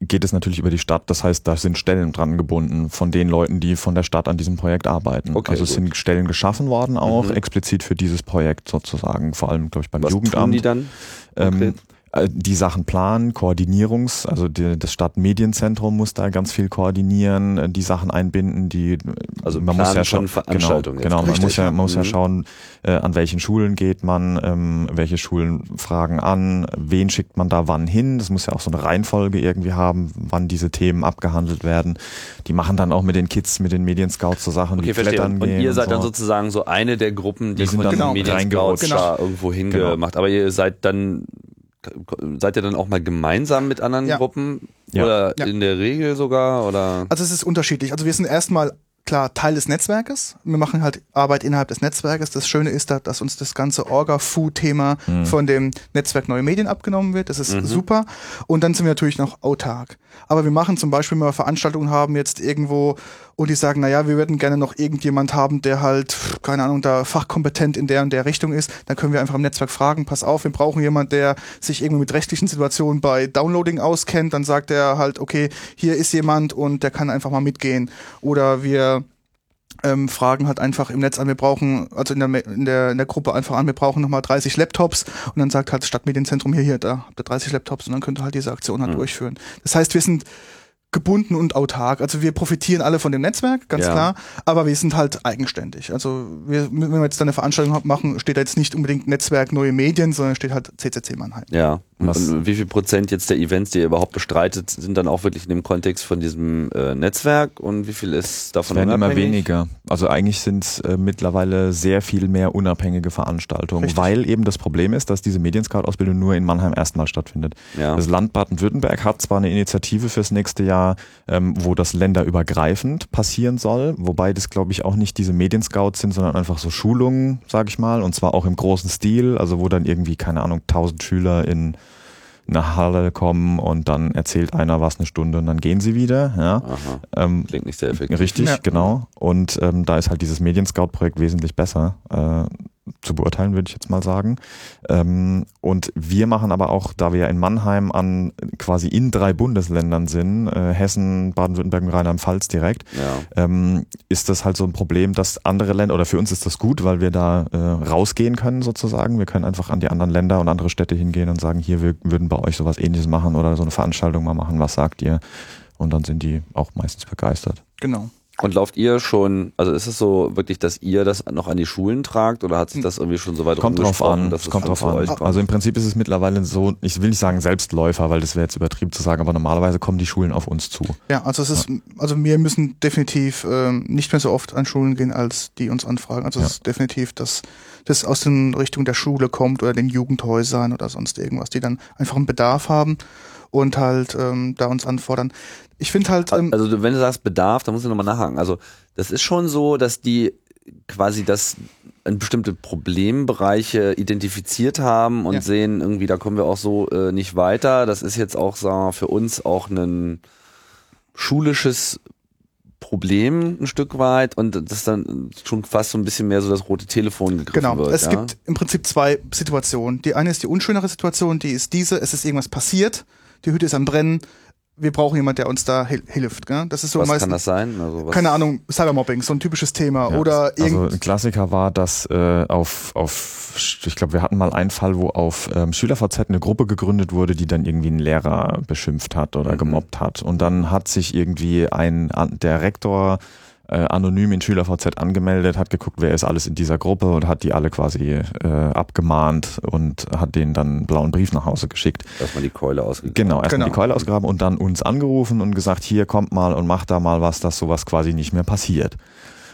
F: geht es natürlich über die Stadt. Das heißt, da sind Stellen dran gebunden von den Leuten, die von der Stadt an diesem Projekt arbeiten.
D: Okay,
F: also es
D: gut.
F: sind Stellen geschaffen worden auch,
D: Mhm.
F: explizit für dieses Projekt sozusagen, vor allem, glaube ich, beim
D: Was
F: Jugendamt.
D: tun die dann?
F: Ähm,
D: konkret?
F: äh, die Sachen planen, Koordinierungs, also die, das Stadtmedienzentrum muss da ganz viel koordinieren, äh, die Sachen einbinden, die
D: Also
F: man muss ja schon
D: Veranstaltungen
F: Genau, genau man
E: Richtig,
F: muss ja, man muss ja
D: Mhm.
F: schauen, äh, an welchen Schulen geht man, ähm, welche Schulen fragen an, wen schickt man da wann hin. Das muss ja auch so eine Reihenfolge irgendwie haben, wann diese Themen abgehandelt werden. Die machen dann auch mit den Kids, mit den Medienscouts so Sachen
D: Okay,
F: wie
D: verstehe.
F: Klettern
D: Und
F: gehen.
D: ihr seid
F: so.
D: dann sozusagen so eine der Gruppen, die
F: Wir sind dann
E: Genau.
D: Medien-Scouts
F: reingerutscht.
D: da irgendwo
F: Genau.
D: hingemacht. Aber ihr seid dann, seid ihr dann auch mal gemeinsam mit anderen
E: Ja.
D: Gruppen?
F: Ja.
D: Oder
E: Ja.
D: in der Regel sogar? Oder?
E: Also es ist unterschiedlich. Also wir sind erstmal klar Teil des Netzwerkes. Wir machen halt Arbeit innerhalb des Netzwerkes. Das Schöne ist da, dass uns das ganze Orga-Fu-Thema von dem Netzwerk Neue Medien abgenommen wird. Das ist super. Und dann sind wir natürlich noch autark. Aber wir machen zum Beispiel, wenn wir Veranstaltungen haben jetzt irgendwo und die sagen, naja, wir würden gerne noch irgendjemand haben, der halt, keine Ahnung, da fachkompetent in der und der Richtung ist, dann können wir einfach im Netzwerk fragen, pass auf, wir brauchen jemand, der sich irgendwie mit rechtlichen Situationen bei Downloading auskennt. Dann sagt er halt, okay, hier ist jemand und der kann einfach mal mitgehen. Oder wir ähm, fragen halt einfach im Netz an, wir brauchen, also in der, in der, in der Gruppe einfach an, wir brauchen nochmal 30 Laptops und dann sagt halt Stadtmedienzentrum hier, hier, da habt ihr 30 Laptops und dann könnt ihr halt diese Aktion halt durchführen. Das heißt, wir sind gebunden und autark. Also wir profitieren alle von dem Netzwerk, ganz
D: Ja.
E: klar, aber wir sind halt eigenständig. Also wir, wenn wir jetzt da eine Veranstaltung machen, steht da jetzt nicht unbedingt Netzwerk Neue Medien, sondern steht halt CCC Mannheim.
D: Ja. Und,
F: Was-
D: und wie viel Prozent jetzt der Events, die ihr überhaupt bestreitet, sind dann auch wirklich in dem Kontext von diesem äh, Netzwerk und wie viel ist davon
F: Es werden immer
D: unabhängig?
F: weniger. Also eigentlich sind es äh, mittlerweile sehr viel mehr unabhängige Veranstaltungen,
E: Richtig.
F: weil eben das Problem ist, dass diese Medienscout-Ausbildung nur in Mannheim erstmal stattfindet.
D: Ja.
F: Das Land Baden-Württemberg hat zwar eine Initiative fürs nächste Jahr, ähm, wo das länderübergreifend passieren soll, wobei das glaube ich auch nicht diese Medienscouts sind, sondern einfach so Schulungen, sage ich mal, und zwar auch im großen Stil, also wo dann irgendwie, keine Ahnung, 1000 Schüler in eine Halle kommen und dann erzählt einer was eine Stunde und dann gehen sie wieder. Ja. Ähm,
D: Klingt nicht sehr effektiv.
F: Richtig,
E: Ja.
F: genau. Und ähm, da ist halt dieses Medienscout-Projekt wesentlich besser äh, zu beurteilen, würde ich jetzt mal sagen. Ähm, und wir machen aber auch, da wir ja in Mannheim an quasi in drei Bundesländern sind, äh, Hessen, Baden-Württemberg und Rheinland-Pfalz direkt,
D: Ja.
F: ähm, ist das halt so ein Problem, dass andere Länder, oder für uns ist das gut, weil wir da äh, rausgehen können sozusagen. Wir können einfach an die anderen Länder und andere Städte hingehen und sagen, hier, wir würden bei euch sowas ähnliches machen oder so eine Veranstaltung mal machen, was sagt ihr? Und dann sind die auch meistens begeistert.
E: Genau.
D: Und lauft ihr schon, also ist es so wirklich, dass ihr das noch an die Schulen tragt oder hat sich das irgendwie schon so weit
F: Kommt drauf an,
D: dass
F: es kommt drauf an. Also im Prinzip ist es mittlerweile so, ich will nicht sagen Selbstläufer, weil das wäre jetzt übertrieben zu sagen, aber normalerweise kommen die Schulen auf uns zu.
E: Ja, also es ist, also wir müssen definitiv ähm, nicht mehr so oft an Schulen gehen, als die uns anfragen. Also
F: Ja.
E: es ist definitiv, dass das aus den Richtung der Schule kommt oder den Jugendhäusern oder sonst irgendwas, die dann einfach einen Bedarf haben und halt ähm, da uns anfordern. Ich finde halt, ähm,
D: Also wenn du sagst Bedarf, dann muss ich nochmal nachhaken. Also das ist schon so, dass die quasi das in bestimmte Problembereiche identifiziert haben und
E: Ja.
D: sehen, irgendwie, da kommen wir auch so äh, nicht weiter. Das ist jetzt auch sagen wir, für uns auch ein schulisches Problem ein Stück weit und das dann schon fast so ein bisschen mehr so das rote Telefon gegriffen
E: Genau,
D: wird.
E: es
D: ja?
E: gibt im Prinzip zwei Situationen. Die eine ist die unschönere Situation, die ist diese, es ist irgendwas passiert, die Hütte ist am Brennen, wir brauchen jemand, der uns da hil hilft. Gell? Das ist so
D: was
E: meistens,
D: kann das sein? Also was,
E: keine Ahnung, Cybermobbing, so ein typisches Thema.
F: Ja,
E: oder
F: also ein Klassiker war, dass äh, auf, auf, ich glaube, wir hatten mal einen Fall, wo auf ähm, SchülerVZ eine Gruppe gegründet wurde, die dann irgendwie einen Lehrer beschimpft hat oder
D: Mhm.
F: gemobbt hat. Und dann hat sich irgendwie ein der Rektor äh, anonym in SchülerVZ angemeldet, hat geguckt, wer ist alles in dieser Gruppe und hat die alle quasi äh, abgemahnt und hat denen dann einen blauen Brief nach Hause geschickt.
D: Erstmal die Keule ausgegeben.
F: Genau, erstmal
E: Genau.
F: die Keule ausgraben und dann uns angerufen und gesagt, hier kommt mal und macht da mal was, dass sowas quasi nicht mehr passiert.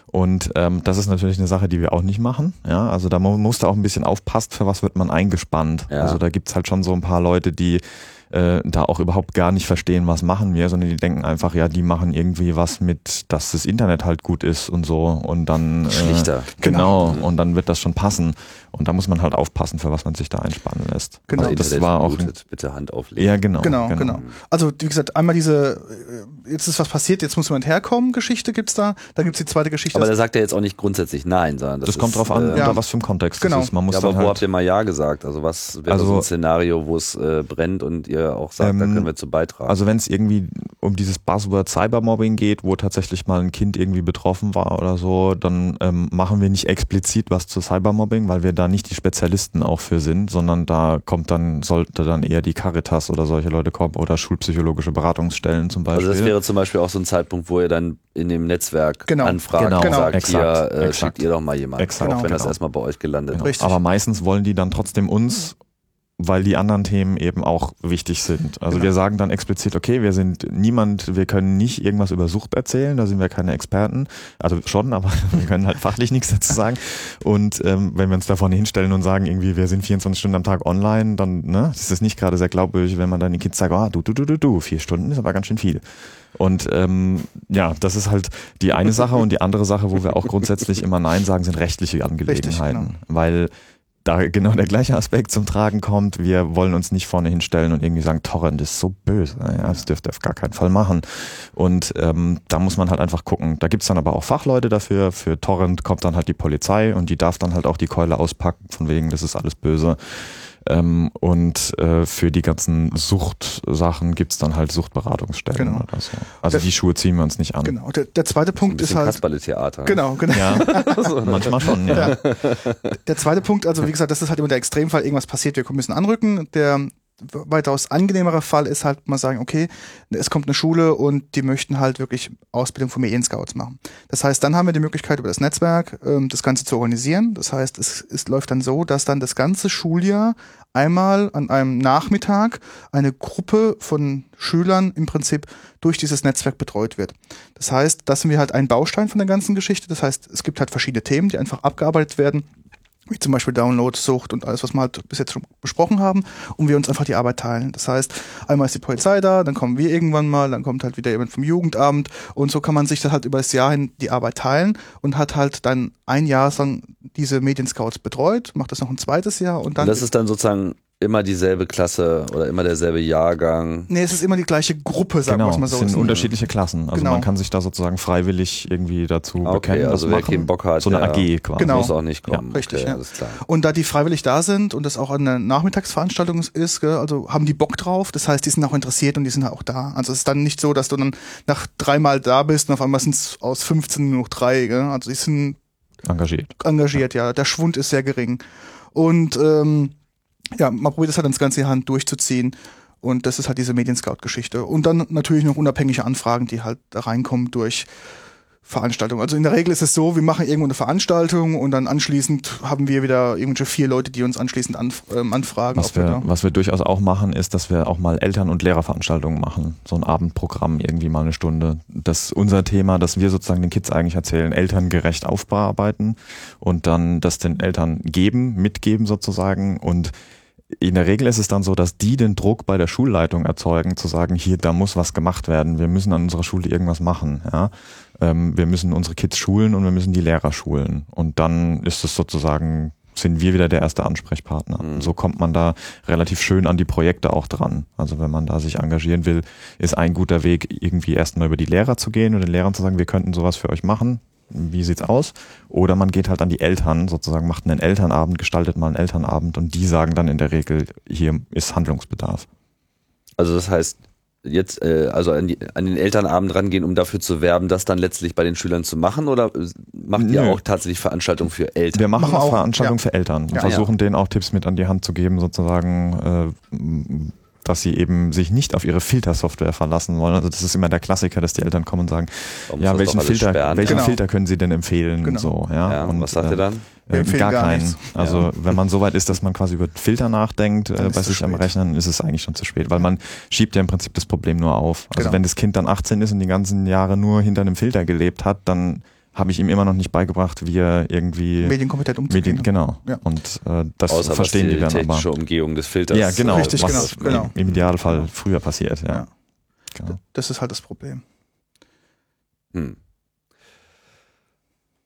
F: Und ähm, das ist natürlich eine Sache, die wir auch nicht machen. Ja, also da mu- muss da auch ein bisschen aufpassen, für was wird man eingespannt.
D: Ja.
F: Also da gibt's halt schon so ein paar Leute, die äh, da auch überhaupt gar nicht verstehen, was machen wir, sondern die denken einfach, ja, die machen irgendwie was mit, dass das Internet halt gut ist und so und dann äh,
D: Schlichter.
F: Genau, und dann wird das schon passen. Und da muss man halt aufpassen, für was man sich da einspannen lässt.
E: Genau.
F: also das
D: Internet
F: war auch
D: blutet, bitte Hand auflegen.
F: ja genau,
E: Genau, genau, Also wie gesagt, einmal diese, äh, jetzt ist was passiert, jetzt muss jemand herkommen, Geschichte gibt's da. Dann gibt's die zweite Geschichte.
D: Aber da sagt er jetzt auch nicht grundsätzlich nein, sondern das,
F: Das, kommt
D: ist,
F: drauf an,
D: Äh,
F: unter
E: Ja.
F: was für ein Kontext
E: Genau.
F: das ist. Man muss
D: ja, aber
F: dann
D: wo
F: halt,
D: habt ihr mal Ja gesagt? Also was wäre
F: Also-
D: so ein Szenario, wo es äh, brennt und ihr auch sagt, da
F: Ähm,
D: können wir zu beitragen.
F: Also wenn es irgendwie um dieses Buzzword Cybermobbing geht, wo tatsächlich mal ein Kind irgendwie betroffen war oder so, dann ähm, machen wir nicht explizit was zu Cybermobbing, weil wir da nicht die Spezialisten auch für sind, sondern da kommt dann, sollte dann eher die Caritas oder solche Leute kommen oder schulpsychologische Beratungsstellen zum Beispiel.
D: Also das wäre zum Beispiel auch so ein Zeitpunkt, wo ihr dann in dem Netzwerk
E: Genau.
D: anfragt
F: Genau.
D: und sagt,
F: Exakt.
D: hier äh,
F: Exakt.
D: schickt ihr doch mal jemanden,
F: Exakt.
D: auch wenn das
F: Genau.
D: erstmal bei euch gelandet ist.
F: Aber meistens wollen die dann trotzdem uns, weil die anderen Themen eben auch wichtig sind. Also
E: Genau.
F: wir sagen dann explizit, okay, wir sind niemand, wir können nicht irgendwas über Sucht erzählen, da sind wir keine Experten. Also schon, aber wir können halt fachlich nichts dazu sagen. Und ähm, wenn wir uns da vorne hinstellen und sagen, irgendwie, wir sind 24 Stunden am Tag online, dann ne, ist es nicht gerade sehr glaubwürdig, wenn man dann den Kids sagt, ah, du, du, du, du, du, vier Stunden ist aber ganz schön viel. Und ähm, ja, das ist halt die eine Sache und die andere Sache, wo wir auch grundsätzlich immer Nein sagen, sind rechtliche Angelegenheiten.
E: genau.
F: Weil da genau der gleiche Aspekt zum Tragen kommt. Wir wollen uns nicht vorne hinstellen und irgendwie sagen, Torrent ist so böse. Ja, das dürft ihr auf gar keinen Fall machen. Und ähm, da muss man halt einfach gucken. Da gibt's dann aber auch Fachleute dafür. Für Torrent kommt dann halt die Polizei und die darf dann halt auch die Keule auspacken, von wegen, das ist alles böse. Ähm, und äh, für die ganzen Suchtsachen gibt's dann halt Suchtberatungsstellen
E: Genau.
F: oder so. Also
E: Der-
F: die Schuhe ziehen wir uns nicht an.
E: Genau. Der, der zweite Punkt ist
D: bisschen
E: halt.
D: Kasperle-Theater.
E: Genau, genau.
F: Ja, manchmal schon, ja.
E: Der zweite Punkt, also wie gesagt, das ist halt immer der Extremfall, irgendwas passiert, wir müssen anrücken. Der weitaus angenehmere Fall ist halt mal sagen, okay, es kommt eine Schule und die möchten halt wirklich Ausbildung von Medien-Scouts machen. Das heißt, dann haben wir die Möglichkeit über das Netzwerk ähm, das Ganze zu organisieren. Das heißt, es, es läuft dann so, dass dann das ganze Schuljahr einmal an einem Nachmittag eine Gruppe von Schülern im Prinzip durch dieses Netzwerk betreut wird. Das heißt, das sind wir halt ein Baustein von der ganzen Geschichte. Das heißt, es gibt halt verschiedene Themen, die einfach abgearbeitet werden wie zum Beispiel Download, Sucht und alles, was wir halt bis jetzt schon besprochen haben, und wir uns einfach die Arbeit teilen. Das heißt, einmal ist die Polizei da, dann kommen wir irgendwann mal, dann kommt halt wieder jemand vom Jugendamt und so kann man sich dann halt über das Jahr hin die Arbeit teilen und hat halt dann ein Jahr lang diese Medienscouts betreut, macht das noch ein zweites Jahr und dann.
D: Und das ist dann sozusagen immer dieselbe Klasse oder immer derselbe Jahrgang.
E: nee, es ist immer die gleiche Gruppe, sagen wir
F: Genau,
E: es mal
F: es
E: so.
F: sind
E: Es
F: unterschiedliche Klassen. Also
E: Genau.
F: man kann sich da sozusagen freiwillig irgendwie dazu
D: Okay,
F: bekennen,
D: also
F: was
D: wer
F: machen.
D: keinen Bock hat,
F: so eine AG quasi.
E: Genau.
D: muss auch nicht kommen.
E: richtig,
D: okay,
E: ja. Und da die freiwillig da sind und das auch eine Nachmittagsveranstaltung ist, gell, also haben die Bock drauf. Das heißt, die sind auch interessiert und die sind auch da. Also es ist dann nicht so, dass du dann nach dreimal da bist und auf einmal sind es aus 15 nur noch drei. Gell. Also die sind
F: Engagiert.
E: engagiert, ja. Der Schwund ist sehr gering. Und ähm, ja, man probiert es halt ins ganze Hand durchzuziehen. Und das ist halt diese Medienscout-Geschichte. Und dann natürlich noch unabhängige Anfragen, die halt da reinkommen durch Veranstaltungen. Also in der Regel ist es so, wir machen irgendwo eine Veranstaltung und dann anschließend haben wir wieder irgendwelche vier Leute, die uns anschließend anf ähm, anfragen.
F: Was
E: wir
F: was wir durchaus auch machen, ist, dass wir auch mal Eltern- und Lehrerveranstaltungen machen. So ein Abendprogramm, irgendwie mal eine Stunde. Das ist unser Thema, dass wir sozusagen den Kids eigentlich erzählen, elterngerecht aufbearbeiten und dann das den Eltern geben, mitgeben sozusagen und in der Regel ist es dann so, dass die den Druck bei der Schulleitung erzeugen, zu sagen, hier, da muss was gemacht werden, wir müssen an unserer Schule irgendwas machen, ja. Ähm, wir müssen unsere Kids schulen und wir müssen die Lehrer schulen. Und dann ist es sozusagen, sind wir wieder der erste Ansprechpartner. Und so kommt man da relativ schön an die Projekte auch dran. Also wenn man da sich engagieren will, ist ein guter Weg, irgendwie erstmal über die Lehrer zu gehen und den Lehrern zu sagen, wir könnten sowas für euch machen. Wie sieht's aus? Oder man geht halt an die Eltern, sozusagen macht einen Elternabend, gestaltet mal einen Elternabend und die sagen dann in der Regel, hier ist Handlungsbedarf.
D: Also das heißt, jetzt äh, also an, die, an den Elternabend rangehen, um dafür zu werben, das dann letztlich bei den Schülern zu machen? Oder äh, macht ihr
F: Nö.
D: auch tatsächlich Veranstaltungen für Eltern?
F: Wir machen,
E: Machen
F: auch Veranstaltungen
E: ja.
F: für Eltern und
E: Ja.
F: versuchen denen auch Tipps mit an die Hand zu geben, sozusagen, äh, dass sie eben sich nicht auf ihre Filtersoftware verlassen wollen. Also das ist immer der Klassiker, dass die Eltern kommen und sagen,
D: Warum
F: ja, welchen Filter,
D: sperren?
F: welchen
E: Genau.
F: Filter können Sie denn empfehlen?
E: Genau.
F: So, ja.
D: Ja, und was sagt
F: äh,
D: ihr dann?
F: Äh, gar
E: gar
F: keinen.
E: nichts.
F: Also wenn man so weit ist, dass man quasi über Filter nachdenkt äh, bei sich am. Rechnen, ist es eigentlich schon zu spät, weil man schiebt ja im Prinzip das Problem nur auf. Also
E: Genau.
F: wenn das Kind dann 18 ist und die ganzen Jahre nur hinter einem Filter gelebt hat, dann habe ich ihm immer noch nicht beigebracht, wie er irgendwie
E: medienkompetent umzugehen.
F: Medien, genau.
E: Ja.
F: Und äh, das
D: Außer
F: verstehen
D: was
F: die dann aber.
D: technische Umgehung des Filters.
F: Ja, genau.
E: Richtig,
F: was
E: genau, genau.
F: Im, Im Idealfall früher passiert, ja.
E: Ja.
F: Genau.
E: Das ist halt das Problem.
D: Hm.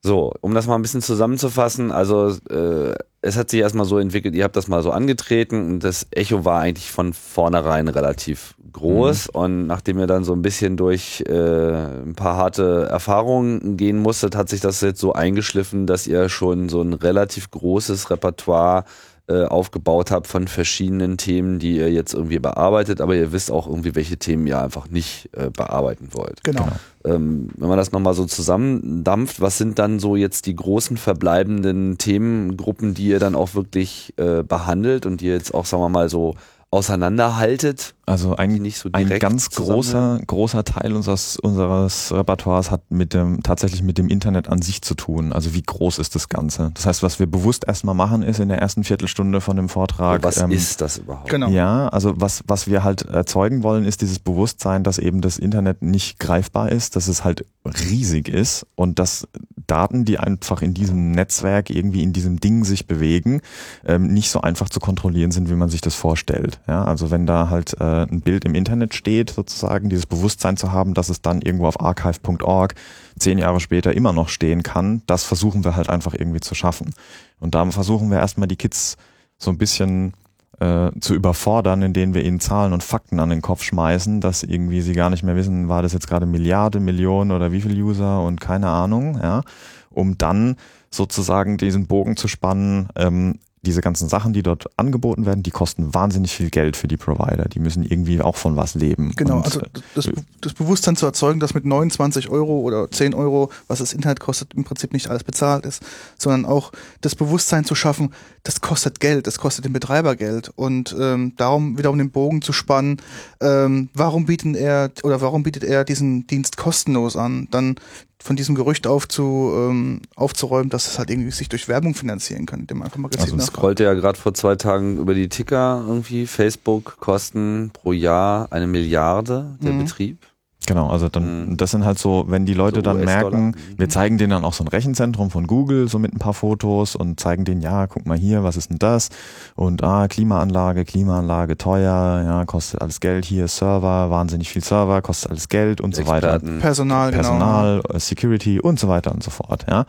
D: So, um das mal ein bisschen zusammenzufassen, also äh, es hat sich erstmal so entwickelt, ihr habt das mal so angetreten und das Echo war eigentlich von vornherein relativ groß und nachdem ihr dann so ein bisschen durch äh, ein paar harte Erfahrungen gehen musstet, hat sich das jetzt so eingeschliffen, dass ihr schon so ein relativ großes Repertoire äh, aufgebaut habt von verschiedenen Themen, die ihr jetzt irgendwie bearbeitet, aber ihr wisst auch irgendwie, welche Themen ihr einfach nicht äh, bearbeiten wollt.
E: Genau.
D: Ähm, wenn man das nochmal so zusammendampft, was sind dann so jetzt die großen verbleibenden Themengruppen, die ihr dann auch wirklich äh, behandelt und die ihr jetzt auch, sagen wir mal, so auseinanderhaltet?
F: Also ein,
D: nicht so
F: ein ganz großer, großer Teil unseres, unseres Repertoires hat mit dem, tatsächlich mit dem Internet an sich zu tun. Also wie groß ist das Ganze? Das heißt, was wir bewusst erstmal machen, ist in der ersten Viertelstunde von dem Vortrag.
D: Was
F: ähm,
D: ist das überhaupt?
E: Genau.
F: Ja, also was, was wir halt erzeugen wollen, ist dieses Bewusstsein, dass eben das Internet nicht greifbar ist, dass es halt riesig ist und dass Daten, die einfach in diesem Netzwerk irgendwie in diesem Ding sich bewegen, ähm, nicht so einfach zu kontrollieren sind, wie man sich das vorstellt. Ja, also wenn da halt äh, ein Bild im Internet steht, sozusagen, dieses Bewusstsein zu haben, dass es dann irgendwo auf archive.org zehn Jahre später immer noch stehen kann, das versuchen wir halt einfach irgendwie zu schaffen. Und da versuchen wir erstmal die Kids so ein bisschen äh, zu überfordern, indem wir ihnen Zahlen und Fakten an den Kopf schmeißen, dass irgendwie sie gar nicht mehr wissen, war das jetzt gerade Milliarde, Millionen oder wie viel User und keine Ahnung, ja, um dann sozusagen diesen Bogen zu spannen, ähm, diese ganzen Sachen, die dort angeboten werden, die kosten wahnsinnig viel Geld für die Provider. Die müssen irgendwie auch von was leben.
E: Genau,
F: Und,
E: also
F: äh,
E: das, das Bewusstsein zu erzeugen, dass mit 29 Euro oder 10 Euro, was das Internet kostet, im Prinzip nicht alles bezahlt ist, sondern auch das Bewusstsein zu schaffen, das kostet Geld, das kostet den Betreiber Geld und ähm, darum wieder um den Bogen zu spannen, ähm, warum bieten er oder warum bietet er diesen Dienst kostenlos an, dann von diesem Gerücht aufzu, ähm, aufzuräumen, dass es halt irgendwie sich durch Werbung finanzieren kann, man einfach mal gezielt
F: Also
E: nachfragt.
D: scrollte ja gerade vor zwei Tagen über die Ticker irgendwie. Facebook kosten pro Jahr eine Milliarde der
E: Mhm.
D: Betrieb.
F: Genau, also dann,
D: Mhm.
F: das sind halt so, wenn die Leute
D: So
F: dann merken,
D: Mhm.
F: wir zeigen denen dann auch so ein Rechenzentrum von Google, so mit ein paar Fotos und zeigen denen, ja, guck mal hier, was ist denn das? Und ah, Klimaanlage, Klimaanlage teuer, ja, kostet alles Geld, hier Server, wahnsinnig viel Server, kostet alles Geld und so weiter.
D: Experten.
E: Personal, genau.
F: Personal, äh, Security und so weiter und so fort, ja.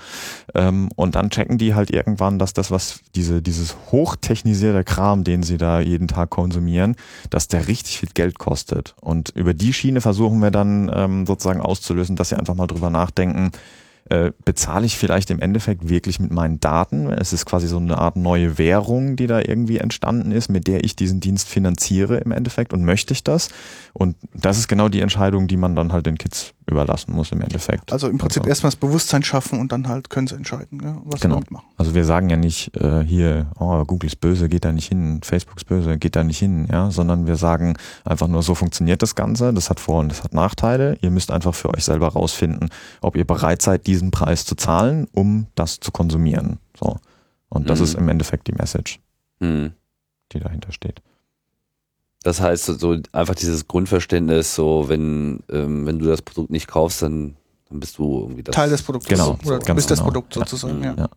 F: Ähm, und dann checken die halt irgendwann, dass das, was diese, dieses hochtechnisierte Kram, den sie da jeden Tag konsumieren, dass der richtig viel Geld kostet. Und über die Schiene versuchen wir dann ähm, sozusagen auszulösen, dass sie einfach mal drüber nachdenken, äh, bezahle ich vielleicht im Endeffekt wirklich mit meinen Daten? Es ist quasi so eine Art neue Währung, die da irgendwie entstanden ist, mit der ich diesen Dienst finanziere im Endeffekt und möchte ich das? Und das ist genau die Entscheidung, die man dann halt den Kids überlassen muss im Endeffekt.
E: Also im Prinzip
F: Also-
E: erstmal das Bewusstsein schaffen und dann halt können sie entscheiden, ja, was
F: Genau.
E: sie damit machen.
F: Also wir sagen ja nicht äh, hier, oh, Google ist böse, geht da nicht hin, Facebook ist böse, geht da nicht hin, ja, sondern wir sagen einfach nur, so funktioniert das Ganze, das hat Vor- und das hat Nachteile. Ihr müsst einfach für euch selber rausfinden, ob ihr bereit seid, diesen Preis zu zahlen, um das zu konsumieren. So. Und das
D: Mhm.
F: ist im Endeffekt die Message,
D: Hm.
F: die dahinter steht.
D: Das heißt, so einfach dieses Grundverständnis, so wenn, ähm, wenn du das Produkt nicht kaufst, dann, dann bist du irgendwie das.
E: Teil des Produkts.
F: Genau,
E: Oder du bist das
F: genau.
E: Produkt
F: Ja.
E: sozusagen, ja.
F: Ja.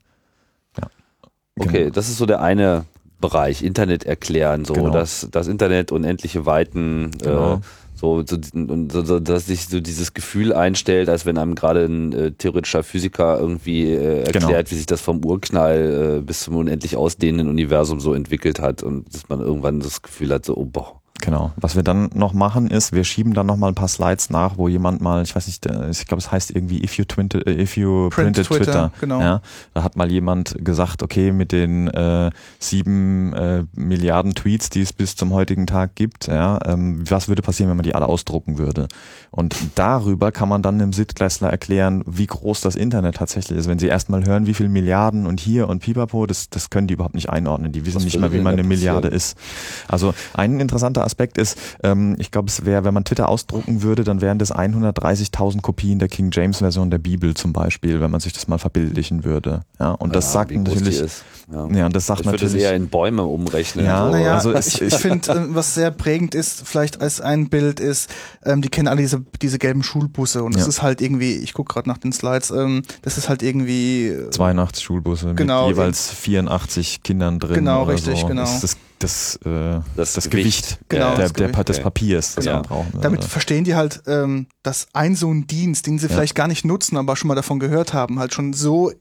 D: Okay,
F: Genau.
D: das ist so der eine Bereich, Internet erklären, so
F: Genau.
D: das, das Internet unendliche Weiten,
F: Genau.
D: äh, so, so, und so, so, dass sich so dieses Gefühl einstellt, als wenn einem gerade ein äh, theoretischer Physiker irgendwie äh, erklärt,
F: Genau.
D: wie sich das vom Urknall äh, bis zum unendlich ausdehnenden Universum so entwickelt hat und dass man irgendwann das Gefühl hat, so, oh boah.
F: Genau. Was wir dann noch machen ist, wir schieben dann noch mal ein paar Slides nach, wo jemand mal, ich weiß nicht, ich glaube, es heißt irgendwie if you, twinted, äh, if you
E: Print
F: printed
E: Twitter,
F: Twitter.
E: genau.
F: Ja, da hat mal jemand gesagt, okay, mit den äh, sieben äh, Milliarden Tweets, die es bis zum heutigen Tag gibt, ja, ähm, was würde passieren, wenn man die alle ausdrucken würde? Und darüber kann man dann dem Sitklässler erklären, wie groß das Internet tatsächlich ist. Wenn sie erstmal hören, wie viel Milliarden und hier und pipapo, das, das können die überhaupt nicht einordnen. Die wissen
D: Was
F: nicht mal, wie man eine Milliarde
D: passieren?
F: ist. Also ein interessanter Aspekt ist, ähm, ich glaube, es wäre, wenn man Twitter ausdrucken würde, dann wären das 130.000 Kopien der King James Version der Bibel zum Beispiel, wenn man sich das mal verbildlichen würde. Ja, und das
D: Ja,
F: sagt natürlich,
D: ist. Ja.
F: ja, und das sagt
D: ich würde
F: natürlich,
D: eher in Bäume umrechnen.
F: Ja,
D: so.
E: Naja,
F: Also
E: ich,
F: es-
E: ich
F: ich-
E: finde, äh, was sehr prägend ist, vielleicht als ein Bild ist, ähm, die kennen alle diese, diese gelben Schulbusse und das
F: Ja.
E: ist halt irgendwie, ich gucke gerade nach den Slides, ähm, das ist halt irgendwie äh,
F: 82 Schulbusse
E: Genau,
F: mit jeweils 84 Kindern drin.
E: Genau,
F: oder
E: richtig,
F: so.
E: genau.
F: Das ist das, das, äh,
D: Das
F: das,
D: Gewicht.
F: Gewicht,
E: Genau,
F: der,
E: das
F: der,
E: Gewicht.
F: des
D: Okay.
F: Papiers, das
D: Ja.
F: man brauchen würde.
E: Damit verstehen die halt, ähm, dass ein so ein Dienst, den sie
F: Ja.
E: vielleicht gar nicht nutzen, aber schon mal davon gehört haben, halt schon so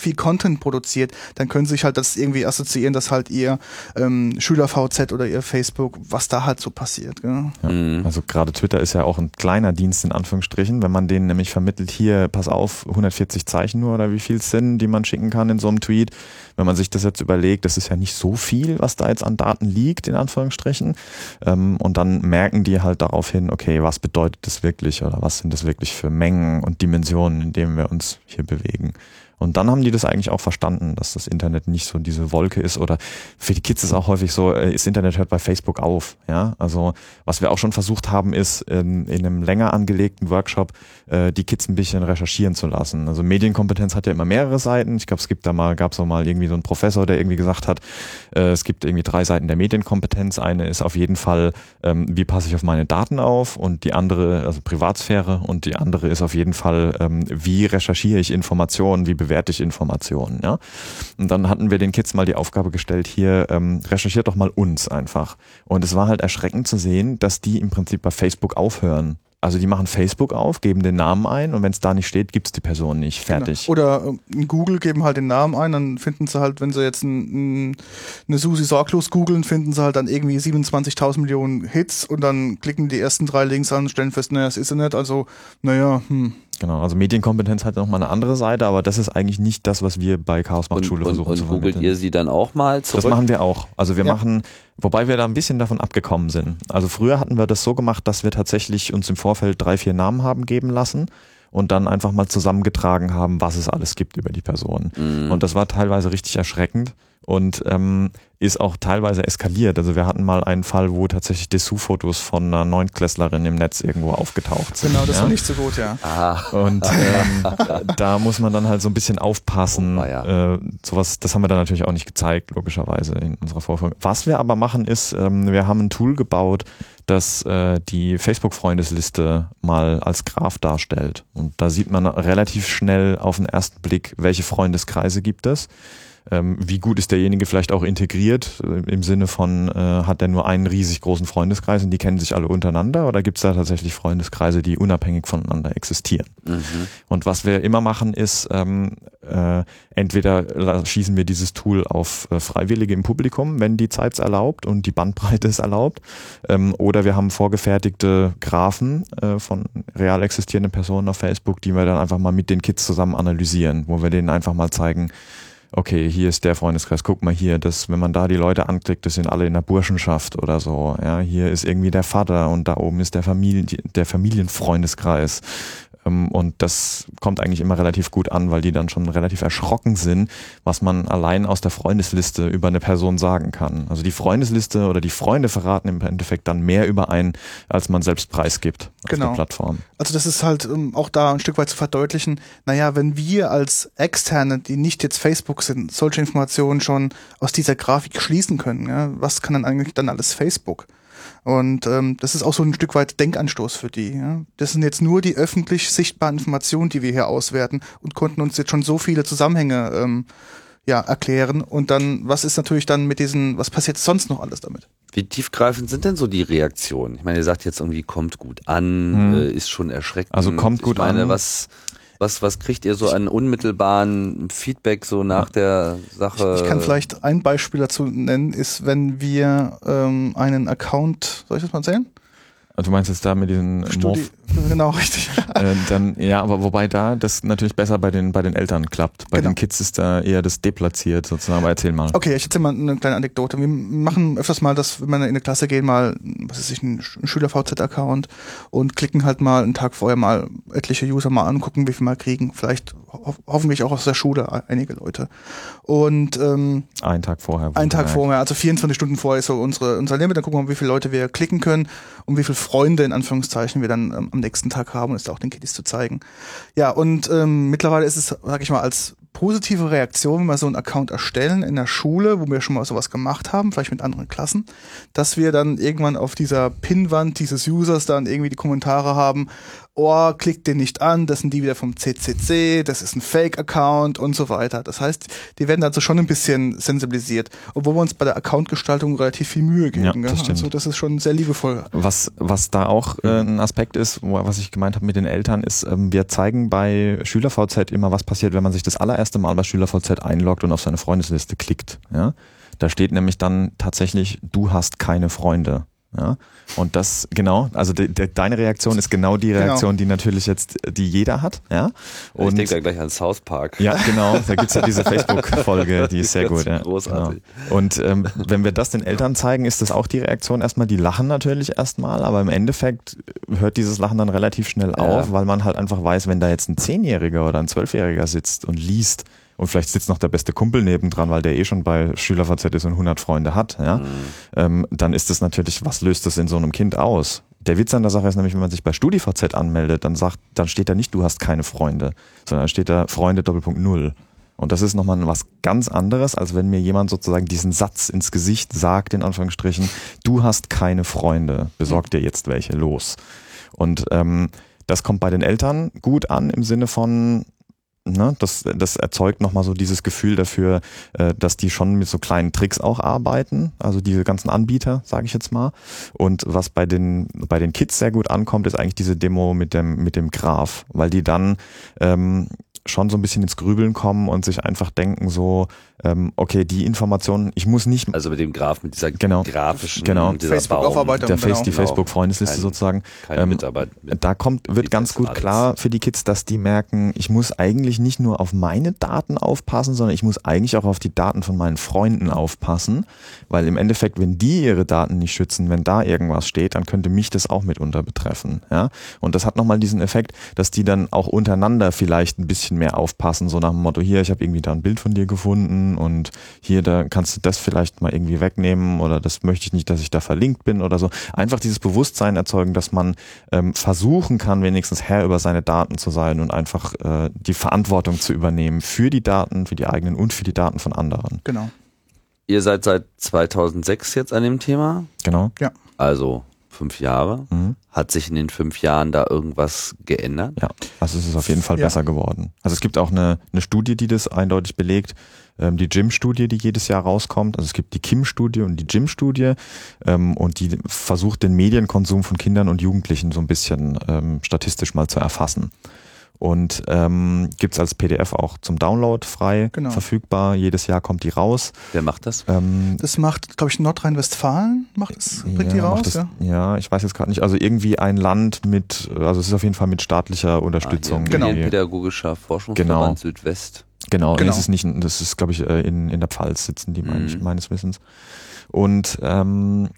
E: viel Content produziert, dann können sie sich halt das irgendwie assoziieren, dass halt ihr ähm, Schüler-VZ oder ihr Facebook, was da halt so passiert. Gell?
F: Ja. Mhm. Also gerade Twitter ist ja auch ein kleiner Dienst in Anführungsstrichen, wenn man denen nämlich vermittelt, hier, pass auf, 140 Zeichen nur oder wie viel sind, die man schicken kann in so einem Tweet. Wenn man sich das jetzt überlegt, das ist ja nicht so viel, was da jetzt an Daten liegt, in Anführungsstrichen. Ähm, und dann merken die halt daraufhin, okay, was bedeutet das wirklich oder was sind das wirklich für Mengen und Dimensionen, in denen wir uns hier bewegen. Und dann haben die das eigentlich auch verstanden, dass das Internet nicht so diese Wolke ist oder für die Kids ist auch häufig so, äh, das Internet hört bei Facebook auf. Ja, also was wir auch schon versucht haben, ist in, in einem länger angelegten Workshop äh, die Kids ein bisschen recherchieren zu lassen. Also Medienkompetenz hat ja immer mehrere Seiten. Ich glaube, es gibt da mal, gab es auch mal irgendwie so einen Professor, der irgendwie gesagt hat, äh, es gibt irgendwie drei Seiten der Medienkompetenz. Eine ist auf jeden Fall, ähm, wie passe ich auf meine Daten auf und die andere, also Privatsphäre und die andere ist auf jeden Fall, ähm, wie recherchiere ich Informationen, wie bewerte ich Informationen. Ja? Und dann hatten wir den Kids mal die Aufgabe gestellt, hier ähm, recherchiert doch mal uns einfach. Und es war halt erschreckend zu sehen, dass die im Prinzip bei Facebook aufhören also die machen Facebook auf, geben den Namen ein und wenn es da nicht steht, gibt es die Person nicht. Genau. Fertig.
E: Genau. Oder in Google geben halt den Namen ein, dann finden sie halt, wenn sie jetzt ein, ein, eine Susi sorglos googeln, finden sie halt dann irgendwie 27.000 Millionen Hits und dann klicken die ersten drei Links an und stellen fest, naja, das ist sie nicht. Also, naja, hm.
F: Genau, also Medienkompetenz hat nochmal eine andere Seite, aber das ist eigentlich nicht das, was wir bei Chaos macht Schule
D: und,
F: versuchen
D: und,
F: zu
D: Und googelt ihr sie dann auch mal zurück?
F: Das machen wir auch. Also wir ja. machen, wobei wir da ein bisschen davon abgekommen sind. Also früher hatten wir das so gemacht, dass wir tatsächlich uns im Vorfeld drei, vier Namen haben geben lassen und dann einfach mal zusammengetragen haben, was es alles gibt über die Person. Mhm. Und das war teilweise richtig erschreckend und ähm, ist auch teilweise eskaliert. Also wir hatten mal einen Fall, wo tatsächlich Dessous-Fotos von einer Neuntklässlerin im Netz irgendwo aufgetaucht sind.
E: Genau, das
F: ja?
E: war nicht so gut, ja.
F: Ah. Und ähm, da muss man dann halt so ein bisschen aufpassen. Oh, ja. äh, sowas, das haben wir dann natürlich auch nicht gezeigt, logischerweise in unserer Vorführung. Was wir aber machen ist, ähm, wir haben ein Tool gebaut, das äh, die Facebook-Freundesliste mal als Graph darstellt. Und da sieht man relativ schnell auf den ersten Blick, welche Freundeskreise gibt es ähm, wie gut ist derjenige vielleicht auch integriert, äh, im Sinne von, äh, hat er nur einen riesig großen Freundeskreis und die kennen sich alle untereinander oder gibt es da tatsächlich Freundeskreise, die unabhängig voneinander existieren? Mhm. Und was wir immer machen ist, ähm, äh, entweder schießen wir dieses Tool auf äh, Freiwillige im Publikum, wenn die Zeit es erlaubt und die Bandbreite es erlaubt, ähm, oder wir haben vorgefertigte Graphen äh, von real existierenden Personen auf Facebook, die wir dann einfach mal mit den Kids zusammen analysieren, wo wir denen einfach mal zeigen, okay, hier ist der Freundeskreis, guck mal hier, das, wenn man da die Leute anklickt, das sind alle in der Burschenschaft oder so. Ja, hier ist irgendwie der Vater und da oben ist der Familie, der Familienfreundeskreis. Ähm, und das kommt eigentlich immer relativ gut an, weil die dann schon relativ erschrocken sind, was man allein aus der Freundesliste über eine Person sagen kann. Also die Freundesliste oder die Freunde verraten im Endeffekt dann mehr über einen, als man selbst preisgibt auf genau. der Plattform.
E: Also das ist halt um, auch da ein Stück weit zu verdeutlichen, naja, wenn wir als Externe, die nicht jetzt Facebook sind, solche Informationen schon aus dieser Grafik schließen können, ja, was kann dann eigentlich dann alles Facebook? Und ähm, das ist auch so ein Stück weit Denkanstoß für die. Ja? Das sind jetzt nur die öffentlich sichtbaren Informationen, die wir hier auswerten und konnten uns jetzt schon so viele Zusammenhänge ähm, ja, erklären. Und dann, was ist natürlich dann mit diesen, was passiert sonst noch alles damit?
D: Wie tiefgreifend sind denn so die Reaktionen? Ich meine, ihr sagt jetzt irgendwie, kommt gut an, hm. äh, ist schon erschreckend.
F: Also kommt gut
D: ich meine,
F: an.
D: Was, was, was kriegt ihr so an unmittelbaren Feedback so nach der Sache?
E: Ich, ich, kann vielleicht ein Beispiel dazu nennen, ist, wenn wir ähm, einen Account, soll ich das mal erzählen?
F: Also du meinst jetzt da mit diesen
E: Studi Genau, richtig.
F: Äh, dann, ja, aber wobei da das natürlich besser bei den, bei den Eltern klappt. Bei genau. den Kids ist da eher das deplatziert sozusagen. Aber erzähl mal.
E: Okay, ich erzähl mal eine kleine Anekdote. Wir machen öfters mal, dass wenn wir in eine Klasse gehen, mal, was ist ich, ein Schüler-VZ-Account und klicken halt mal einen Tag vorher mal etliche User mal an, gucken, wie viel mal kriegen. Vielleicht ho hoffentlich auch aus der Schule einige Leute. Und ähm,
F: einen Tag vorher.
E: Einen Tag vorher, also 24 Stunden vorher ist so unsere, unser Limit. Dann gucken wir mal, wie viele Leute wir klicken können und wie viele Freunde in Anführungszeichen wir dann ähm, am nächsten Tag haben und es auch den Kiddies zu zeigen. Ja, und ähm, mittlerweile ist es, sag ich mal, als positive Reaktion, wenn wir so einen Account erstellen in der Schule, wo wir schon mal sowas gemacht haben, vielleicht mit anderen Klassen, dass wir dann irgendwann auf dieser Pinwand dieses Users dann irgendwie die Kommentare haben, oh, klickt den nicht an, das sind die wieder vom CCC, das ist ein Fake-Account und so weiter. Das heißt, die werden dazu schon ein bisschen sensibilisiert, obwohl wir uns bei der Accountgestaltung relativ viel Mühe geben.
F: Ja,
E: gell?
F: das stimmt.
E: also das ist schon sehr liebevoll.
F: Was, was da auch äh, ein Aspekt ist, wo, was ich gemeint habe mit den Eltern, ist, ähm, wir zeigen bei SchülerVZ immer, was passiert, wenn man sich das allererste Mal bei SchülerVZ einloggt und auf seine Freundesliste klickt. Ja? Da steht nämlich dann tatsächlich, du hast keine Freunde. Ja, und das genau, also de, de, deine Reaktion ist genau die
E: Genau.
F: Reaktion, die natürlich jetzt, die jeder hat, ja.
D: ich
F: Und
D: denke da gleich an South Park.
F: ja, genau, da gibt's ja diese Facebook-Folge, die ist sehr gut. Ja.
D: großartig.
F: Genau. Und ähm, wenn wir das den Eltern zeigen, ist das auch die Reaktion erstmal, die lachen natürlich erstmal, aber im Endeffekt hört dieses Lachen dann relativ schnell auf, weil man halt einfach weiß, wenn da jetzt ein Zehnjähriger oder ein Zwölfjähriger sitzt und liest und vielleicht sitzt noch der beste Kumpel nebendran, weil der eh schon bei SchülerVZ ist und 100 Freunde hat, ja,
D: Mhm.
F: ähm, dann ist das natürlich, was löst das in so einem Kind aus? Der Witz an der Sache ist nämlich, wenn man sich bei StudiVZ anmeldet, dann sagt, dann steht da nicht, du hast keine Freunde, sondern steht da Freunde Doppelpunkt Null. Und das ist nochmal was ganz anderes, als wenn mir jemand sozusagen diesen Satz ins Gesicht sagt, in Anführungsstrichen, du hast keine Freunde, besorg dir jetzt welche, los. Und ähm, das kommt bei den Eltern gut an im Sinne von, ne, das, das erzeugt nochmal so dieses Gefühl dafür, äh, dass die schon mit so kleinen Tricks auch arbeiten, also diese ganzen Anbieter, sage ich jetzt mal. Und was bei den, bei den Kids sehr gut ankommt, ist eigentlich diese Demo mit dem, mit dem Graph, weil die dann ähm, schon so ein bisschen ins Grübeln kommen und sich einfach denken so, ähm, okay, die Informationen, ich muss nicht
D: Also mit dem Graph, mit dieser
F: Genau.
D: grafischen,
F: Genau.
D: dieser
E: Facebook-Aufarbeitung.
F: der
E: genau.
F: Face, die
D: Genau.
F: Facebook-Freundesliste
D: Kein-
F: sozusagen.
D: keine
F: ähm,
D: Mitarbeit. Mit.
F: Da kommt, wird ganz gut
D: alles.
F: klar für die Kids, dass die merken, ich muss eigentlich nicht nur auf meine Daten aufpassen, sondern ich muss eigentlich auch auf die Daten von meinen Freunden aufpassen, weil im Endeffekt, wenn die ihre Daten nicht schützen, wenn da irgendwas steht, dann könnte mich das auch mitunter betreffen, ja. Und das hat nochmal diesen Effekt, dass die dann auch untereinander vielleicht ein bisschen mehr aufpassen, so nach dem Motto, hier, ich habe irgendwie da ein Bild von dir gefunden und hier, da kannst du das vielleicht mal irgendwie wegnehmen oder das möchte ich nicht, dass ich da verlinkt bin oder so. Einfach dieses Bewusstsein erzeugen, dass man ähm, versuchen kann, wenigstens Herr über seine Daten zu sein und einfach äh, die Verantwortung zu übernehmen für die Daten, für die eigenen und für die Daten von anderen.
E: Genau.
D: Ihr seid seit 2006 jetzt an dem Thema,
F: Genau.
D: also fünf Jahre.
F: Mhm.
D: Hat sich in den fünf Jahren da irgendwas geändert?
F: Ja, also es ist auf jeden Fall
E: Ja.
F: besser geworden. Also es gibt auch eine, eine Studie, die das eindeutig belegt, ähm, die Jim-Studie, die jedes Jahr rauskommt. Also es gibt die Kim-Studie und die Jim-Studie ähm, und die versucht den Medienkonsum von Kindern und Jugendlichen so ein bisschen ähm, statistisch mal zu erfassen. Und ähm, gibt als PDF auch zum Download frei
E: Genau.
F: verfügbar. Jedes Jahr kommt die raus.
D: Wer macht das?
F: Ähm,
E: Das macht, glaube ich, Nordrhein-Westfalen macht es, bringt die
F: ja, macht
E: raus,
F: das,
E: ja.
F: ja, ich weiß jetzt gerade nicht. Also irgendwie ein Land mit, also es ist auf jeden Fall mit staatlicher Unterstützung.
D: Ah,
E: Genau.
D: Medienpädagogischer Forschungsverband
F: Genau.
D: Südwest.
F: Genau,
E: Genau.
F: Nee, es ist nicht, das ist, glaube ich, äh, in, in der Pfalz sitzen die, mein,
D: Mhm.
F: meines Wissens. Und ähm,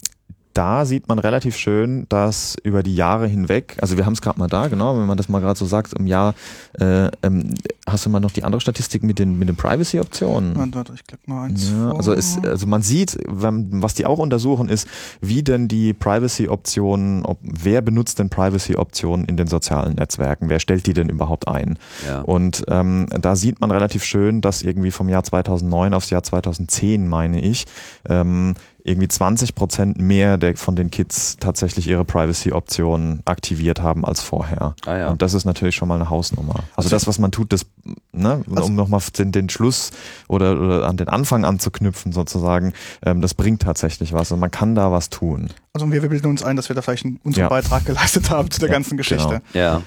F: da sieht man relativ schön, dass über die Jahre hinweg, also wir haben es gerade mal da, genau, wenn man das mal gerade so sagt, im Jahr, äh, ähm, hast du mal noch die andere Statistik mit den, mit den Privacy-Optionen?
E: Warte, warte, ich klick mal eins
F: Ja,
E: vor.
F: also, es, also man sieht, wenn, was die auch untersuchen, ist, wie denn die Privacy-Optionen, ob, wer benutzt denn Privacy-Optionen in den sozialen Netzwerken? Wer stellt die denn überhaupt ein?
D: Ja.
F: Und ähm, da sieht man relativ schön, dass irgendwie vom Jahr 2009 aufs Jahr 2010, meine ich, ähm, irgendwie 20 Prozent mehr der, von den Kids tatsächlich ihre Privacy-Optionen aktiviert haben als vorher.
D: Ah ja.
F: Und das ist natürlich schon mal eine Hausnummer. Also das, was man tut, das, ne,
E: Also-
F: um nochmal den, den Schluss oder, oder an den Anfang anzuknüpfen sozusagen, ähm, das bringt tatsächlich was und man kann da was tun.
E: Also wir, wir bilden uns ein, dass wir da vielleicht einen, unseren
F: Ja.
E: Beitrag geleistet haben zu der
F: Ja,
E: ganzen Geschichte.
F: genau.
D: Ja.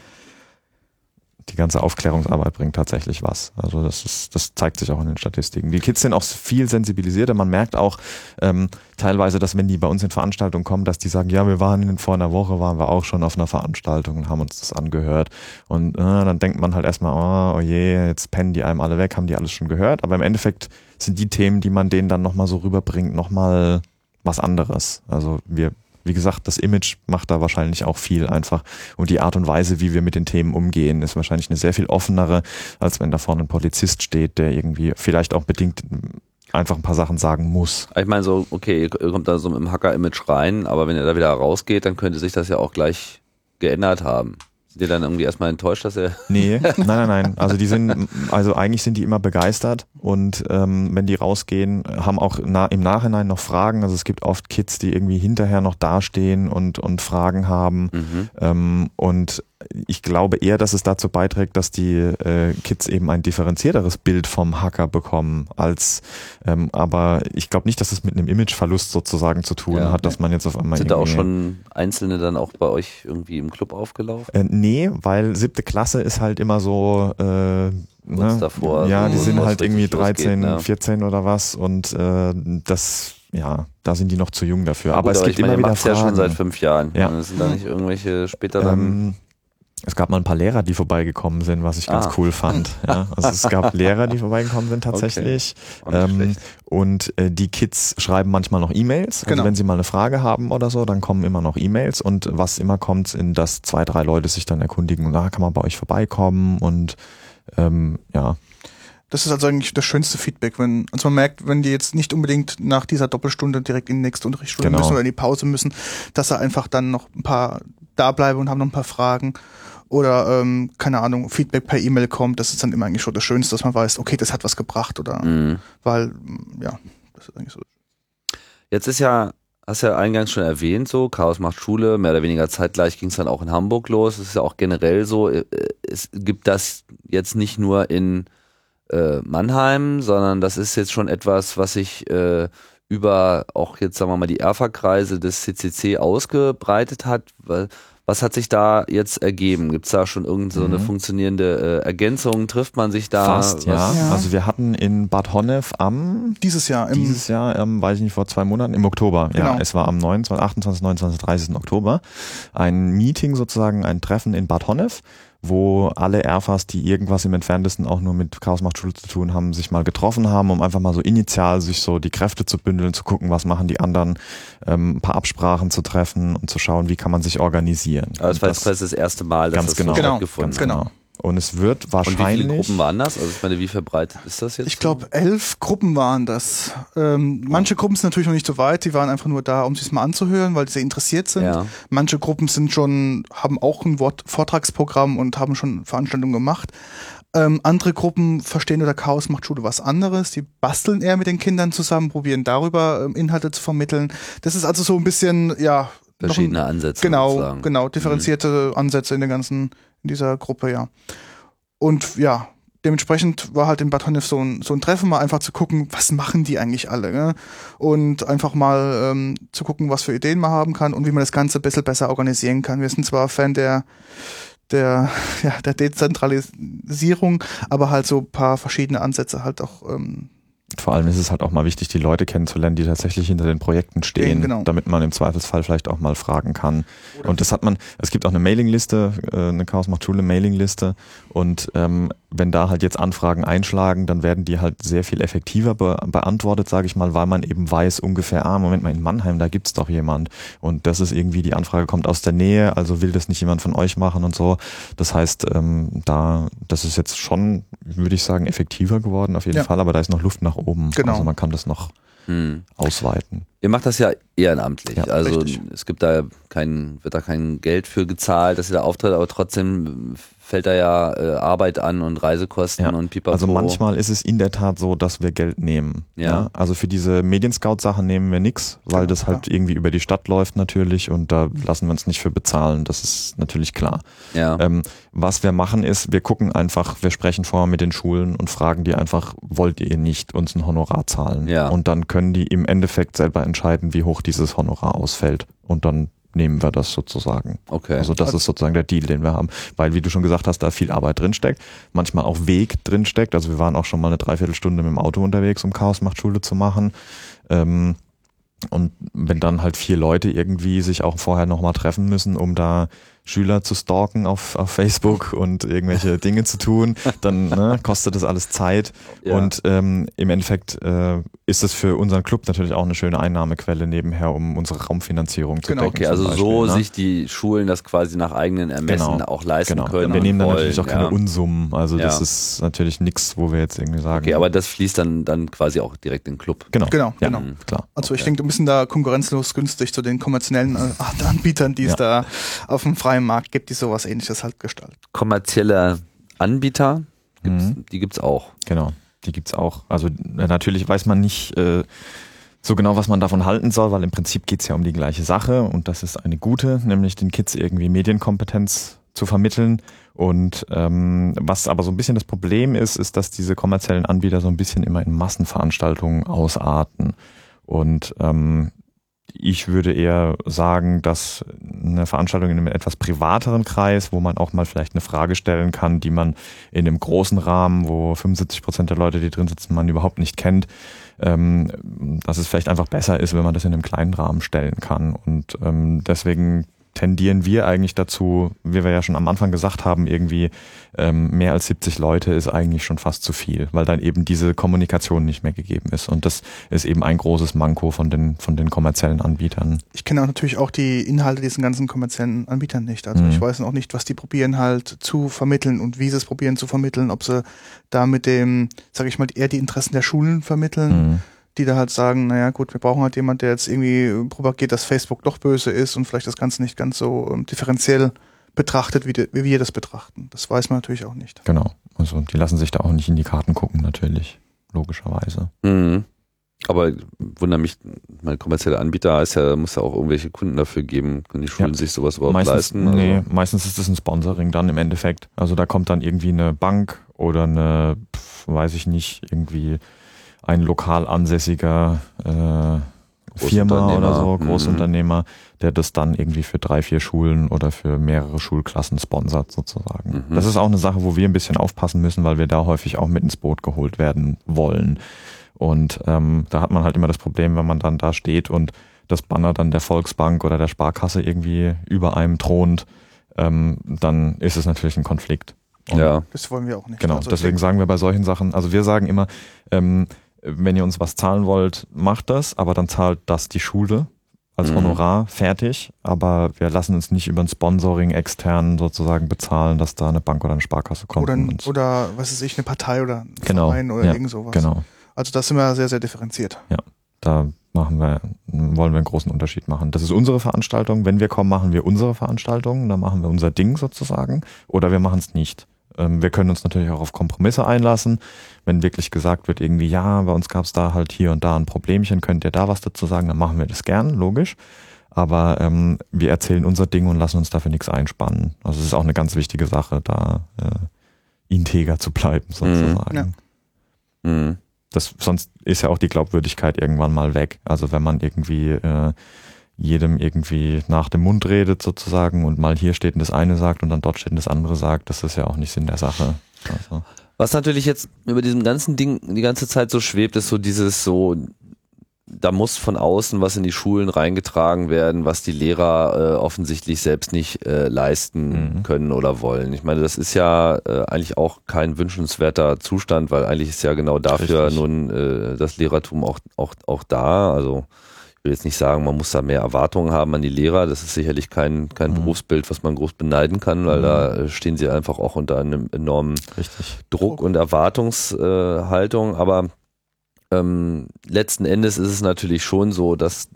F: Die ganze Aufklärungsarbeit bringt tatsächlich was. Also das ist, das zeigt sich auch in den Statistiken. Die Kids sind auch viel sensibilisierter. Man merkt auch ähm, teilweise, dass wenn die bei uns in Veranstaltungen kommen, dass die sagen, ja, wir waren vor einer Woche, waren wir auch schon auf einer Veranstaltung und haben uns das angehört. Und äh, dann denkt man halt erstmal, oh, oh je, jetzt pennen die einem alle weg, haben die alles schon gehört. Aber im Endeffekt sind die Themen, die man denen dann nochmal so rüberbringt, nochmal was anderes. Also wir wie gesagt, das Image macht da wahrscheinlich auch viel einfach. Und die Art und Weise, wie wir mit den Themen umgehen, ist wahrscheinlich eine sehr viel offenere, als wenn da vorne ein Polizist steht, der irgendwie vielleicht auch bedingt einfach ein paar Sachen sagen muss.
D: Ich meine so, okay, ihr kommt da so im Hacker-Image rein, aber wenn ihr da wieder rausgeht, dann könnte sich das ja auch gleich geändert haben. Sind dann irgendwie erstmal enttäuscht, dass er
F: Nee, nein, nein, nein. Also die sind, also eigentlich sind die immer begeistert und ähm, wenn die rausgehen, haben auch na, im Nachhinein noch Fragen. Also es gibt oft Kids, die irgendwie hinterher noch dastehen und, und Fragen haben.
D: Mhm.
F: Ähm, und ich glaube eher, dass es dazu beiträgt, dass die äh, Kids eben ein differenzierteres Bild vom Hacker bekommen, als ähm, aber ich glaube nicht, dass es mit einem Imageverlust sozusagen zu tun
D: Ja.
F: hat, dass man jetzt auf einmal
D: Sind da auch schon Einzelne dann auch bei euch irgendwie im Club aufgelaufen?
F: Äh, nee, weil siebte Klasse ist halt immer so äh, ne?
D: davor,
F: Ja, die sind
D: es
F: halt irgendwie
D: richtig losgeht,
F: 13,
D: ne?
F: 14 oder was und äh, das, ja, da sind die noch zu jung dafür. aber
D: Gut,
F: es gibt
D: ich meine,
F: immer wieder
D: macht's ja schon
F: Fragen.
D: seit fünf Jahren.
F: Ja.
D: Und Sind da nicht irgendwelche später dann.
F: Ähm, es gab mal ein paar Lehrer, die vorbeigekommen sind, was ich ganz
D: Ah.
F: cool fand. Ja, also es gab Lehrer, die vorbeigekommen sind tatsächlich.
D: Nicht
F: Ähm, und äh, die Kids schreiben manchmal noch E-Mails. Also
E: Genau.
F: wenn sie mal eine Frage haben oder so, dann kommen immer noch E-Mails. Und was immer kommt, sind, dass zwei, drei Leute sich dann erkundigen, da kann man bei euch vorbeikommen und ähm, ja,
E: Das ist also eigentlich das schönste Feedback, wenn, also man merkt, wenn die jetzt nicht unbedingt nach dieser Doppelstunde direkt in die nächste Unterrichtsstunde
F: Genau.
E: müssen oder in die Pause müssen, dass sie einfach dann noch ein paar da bleiben und haben noch ein paar Fragen oder ähm, keine Ahnung, Feedback per E-Mail kommt, das ist dann immer eigentlich schon das Schönste, dass man weiß, okay, das hat was gebracht oder
D: Mhm.
E: weil, mm, ja, das ist eigentlich so.
D: Jetzt ist ja, hast ja eingangs schon erwähnt, so, Chaos macht Schule, mehr oder weniger zeitgleich ging es dann auch in Hamburg los. Es ist ja auch generell so, äh, es gibt das jetzt nicht nur in äh, Mannheim, sondern das ist jetzt schon etwas, was sich äh, über auch jetzt, sagen wir mal, die Erfa-Kreise des CCC ausgebreitet hat. Weil, was hat sich da jetzt ergeben? Gibt es da schon irgendeine so eine
F: Mhm.
D: funktionierende äh, Ergänzung? Trifft man sich da?
F: fast, ja.
E: Ja.
F: Also wir hatten in Bad Honnef am
E: Dieses Jahr im,
F: dieses Jahr, ähm, weiß ich nicht, vor zwei Monaten, im Oktober. Ja,
E: Genau.
F: es war am 29, 28, 29, 30. Oktober. Ein Meeting sozusagen, ein Treffen in Bad Honnef, wo alle Erfas, die irgendwas im Entferntesten auch nur mit Chaos macht Schule zu tun haben, sich mal getroffen haben, um einfach mal so initial sich so die Kräfte zu bündeln, zu gucken, was machen die anderen, ähm, ein paar Absprachen zu treffen und zu schauen, wie kann man sich organisieren.
D: Aber das war jetzt das erste Mal, dass
F: Ganz
D: das
F: genau.
D: so
E: Genau,
D: stattgefunden
E: ganz
D: hat.
E: genau.
F: Und es wird
D: Und wie
F: wahrscheinlich.
D: viele Gruppen waren das? Also ich meine, wie verbreitet ist das jetzt?
E: Ich glaube, elf Gruppen waren das. Ähm, manche Gruppen sind natürlich noch nicht so weit, die waren einfach nur da, um sich mal anzuhören, weil sie interessiert sind.
D: Ja.
E: Manche Gruppen sind schon, haben auch ein Wort Vortragsprogramm und haben schon Veranstaltungen gemacht. Ähm, andere Gruppen verstehen oder Chaos macht Schule was anderes. Die basteln eher mit den Kindern zusammen, probieren darüber ähm, Inhalte zu vermitteln. Das ist also so ein bisschen, ja.
D: Verschiedene
E: ein,
D: Ansätze.
E: Genau,
D: sozusagen.
E: genau, differenzierte Ansätze in der ganzen, in dieser Gruppe, ja. Und ja, dementsprechend war halt in Bad Honnef so ein, so ein Treffen, mal einfach zu gucken, was machen die eigentlich alle, ne? Und einfach mal ähm, zu gucken, was für Ideen man haben kann und wie man das Ganze ein bisschen besser organisieren kann. Wir sind zwar Fan der der, ja, der Dezentralisierung, aber halt so ein paar verschiedene Ansätze halt auch ähm,
F: Vor allem ist es halt auch mal wichtig, die Leute kennenzulernen, die tatsächlich hinter den Projekten stehen,
E: genau.
F: damit man im Zweifelsfall vielleicht auch mal fragen kann. und das hat man, es gibt auch eine Mailingliste, äh, eine Chaos macht Schule Mailingliste und ähm, wenn da halt jetzt Anfragen einschlagen, dann werden die halt sehr viel effektiver be beantwortet, sage ich mal, weil man eben weiß ungefähr, ah, Moment mal, in Mannheim, da gibt's doch jemand und das ist irgendwie, die Anfrage kommt aus der Nähe, also will das nicht jemand von euch machen und so. Das heißt, ähm, da, das ist jetzt schon, würde ich sagen, effektiver geworden auf jeden
E: Ja.
F: Fall, aber da ist noch Luft nach oben.
E: Genau.
F: Also man kann das noch
D: Hm.
F: ausweiten.
D: Ihr macht das ja ehrenamtlich.
F: Ja,
D: also
E: richtig.
D: es gibt da kein, wird da kein Geld für gezahlt, dass ihr da auftritt, aber trotzdem fällt da ja äh, Arbeit an und Reisekosten
F: Ja,
D: und Pipapo.
F: Also manchmal ist es in der Tat so, dass wir Geld nehmen.
D: Ja.
F: Also für diese Medienscout-Sache nehmen wir nix, weil
E: Genau,
F: das halt irgendwie über die Stadt läuft natürlich und da lassen wir uns nicht für bezahlen. Das ist natürlich klar.
D: Ja.
F: Ähm, was wir machen ist, wir gucken einfach, wir sprechen vorher mit den Schulen und fragen die einfach, wollt ihr nicht uns ein Honorar zahlen?
D: Ja.
F: Und dann können die im Endeffekt selber entscheiden, wie hoch dieses Honorar ausfällt. Und dann nehmen wir das sozusagen.
D: okay.
F: Also das ist sozusagen der Deal, den wir haben. Weil, wie du schon gesagt hast, da viel Arbeit drinsteckt, manchmal auch Weg drinsteckt. Also wir waren auch schon mal eine Dreiviertelstunde mit dem Auto unterwegs, um Chaos macht Schule zu machen. Ähm, und wenn dann halt vier Leute irgendwie sich auch vorher nochmal treffen müssen, um da Schüler zu stalken auf, auf Facebook und irgendwelche Dinge zu tun, dann ne, kostet das alles Zeit.
D: Ja.
F: Und ähm, im Endeffekt äh, ist es für unseren Club natürlich auch eine schöne Einnahmequelle nebenher, um unsere Raumfinanzierung zu
E: Genau.
F: decken.
D: okay, also
F: Beispiel,
D: so
F: ne?
D: sich die Schulen das quasi nach eigenen Ermessen
F: Genau.
D: auch leisten
F: Genau.
D: können.
F: wir nehmen dann natürlich auch keine
D: ja.
F: Unsummen. Also das
D: Ja.
F: ist natürlich nichts, wo wir jetzt irgendwie sagen.
D: Okay, aber das fließt dann, dann quasi auch direkt in den Club.
F: genau.
E: Genau,
F: ja,
E: genau.
F: Klar.
E: Also ich denke, wir sind da konkurrenzlos günstig zu den kommerziellen äh, Anbietern, die es
F: Ja.
E: da auf dem freien Markt gibt, die sowas ähnliches halt gestalten.
D: Kommerzielle Anbieter, gibt's,
F: Mhm.
D: die gibt's auch.
F: Genau. Die gibt's auch. Also natürlich weiß man nicht äh, so genau, was man davon halten soll, weil im Prinzip geht's ja um die gleiche Sache und das ist eine gute, nämlich den Kids irgendwie Medienkompetenz zu vermitteln. Und ähm, was aber so ein bisschen das Problem ist, ist, dass diese kommerziellen Anbieter so ein bisschen immer in Massenveranstaltungen ausarten. Und ähm, ich würde eher sagen, dass eine Veranstaltung in einem etwas privateren Kreis, wo man auch mal vielleicht eine Frage stellen kann, die man in einem großen Rahmen, wo 75 Prozent der Leute, die drin sitzen, man überhaupt nicht kennt, ähm, dass es vielleicht einfach besser ist, wenn man das in einem kleinen Rahmen stellen kann. Und ähm, deswegen tendieren wir eigentlich dazu, wie wir ja schon am Anfang gesagt haben, irgendwie ähm, mehr als 70 Leute ist eigentlich schon fast zu viel, weil dann eben diese Kommunikation nicht mehr gegeben ist. Und das ist eben ein großes Manko von den, von den kommerziellen Anbietern.
E: Ich kenne auch natürlich auch die Inhalte diesen ganzen kommerziellen Anbietern nicht. Also mhm. ich weiß auch nicht, was die probieren halt zu vermitteln und wie sie es probieren zu vermitteln, ob sie da mit dem, sage ich mal, eher die Interessen der Schulen vermitteln. Mhm die da halt sagen, naja gut, wir brauchen halt jemand, der jetzt irgendwie propagiert, dass Facebook doch böse ist und vielleicht das Ganze nicht ganz so ähm, differenziell betrachtet, wie, die, wie wir das betrachten. Das weiß man natürlich auch nicht.
F: Genau. Also die lassen sich da auch nicht in die Karten gucken, natürlich. Logischerweise.
D: Mhm. Aber wundert mich, mein kommerzieller Anbieter ist ja, muss ja auch irgendwelche Kunden dafür geben. Können die Schulen ja. sich sowas überhaupt
F: meistens,
D: leisten?
F: Also? Nee, meistens ist es ein Sponsoring dann im Endeffekt. Also da kommt dann irgendwie eine Bank oder eine, weiß ich nicht, irgendwie ein lokal ansässiger äh, Firma oder so. Großunternehmer, mhm. der das dann irgendwie für drei, vier Schulen oder für mehrere Schulklassen sponsert sozusagen. Mhm. Das ist auch eine Sache, wo wir ein bisschen aufpassen müssen, weil wir da häufig auch mit ins Boot geholt werden wollen. Und ähm, da hat man halt immer das Problem, wenn man dann da steht und das Banner dann der Volksbank oder der Sparkasse irgendwie über einem thront, ähm, dann ist es natürlich ein Konflikt.
E: Und ja. Das wollen wir auch nicht.
F: Genau, also deswegen sagen wir bei solchen Sachen, also wir sagen immer, ähm, wenn ihr uns was zahlen wollt, macht das, aber dann zahlt das die Schule als mhm. Honorar mhm. fertig, aber wir lassen uns nicht über ein Sponsoring extern sozusagen bezahlen, dass da eine Bank oder eine Sparkasse kommt.
E: Oder, oder was weiß ich, eine Partei oder ein
F: genau.
E: Verein oder
F: ja,
E: irgend sowas.
F: Genau.
E: Also das sind wir sehr, sehr differenziert.
F: Ja, da machen wir, wollen wir einen großen Unterschied machen. Das ist unsere Veranstaltung. Wenn wir kommen, machen wir unsere Veranstaltung, dann machen wir unser Ding sozusagen. Oder wir machen es nicht. Ähm, wir können uns natürlich auch auf Kompromisse einlassen. Wenn wirklich gesagt wird, irgendwie, ja, bei uns gab es da halt hier und da ein Problemchen, könnt ihr da was dazu sagen, dann machen wir das gern, logisch. Aber ähm, wir erzählen unser Ding und lassen uns dafür nichts einspannen. Also es ist auch eine ganz wichtige Sache, da äh, integer zu bleiben, sozusagen. Ja. Mhm. Das, sonst ist ja auch die Glaubwürdigkeit irgendwann mal weg. Also wenn man irgendwie äh, jedem irgendwie nach dem Mund redet sozusagen und mal hier steht und das eine sagt und dann dort steht und das andere sagt, das ist ja auch nicht Sinn der Sache. Also.
D: Was natürlich jetzt über diesem ganzen Ding die ganze Zeit so schwebt, ist so dieses so, da muss von außen was in die Schulen reingetragen werden, was die Lehrer äh, offensichtlich selbst nicht äh, leisten mhm. können oder wollen. Ich meine, das ist ja äh, eigentlich auch kein wünschenswerter Zustand, weil eigentlich ist ja genau dafür Richtig. nun äh, das Lehrertum auch, auch, auch da. Also will jetzt nicht sagen, man muss da mehr Erwartungen haben an die Lehrer. Das ist sicherlich kein, kein mhm. Berufsbild, was man groß beneiden kann, weil mhm. da äh, stehen sie einfach auch unter einem enormen Richtig. Druck und Erwartungshaltung. Aber ähm, letzten Endes ist es natürlich schon so, dass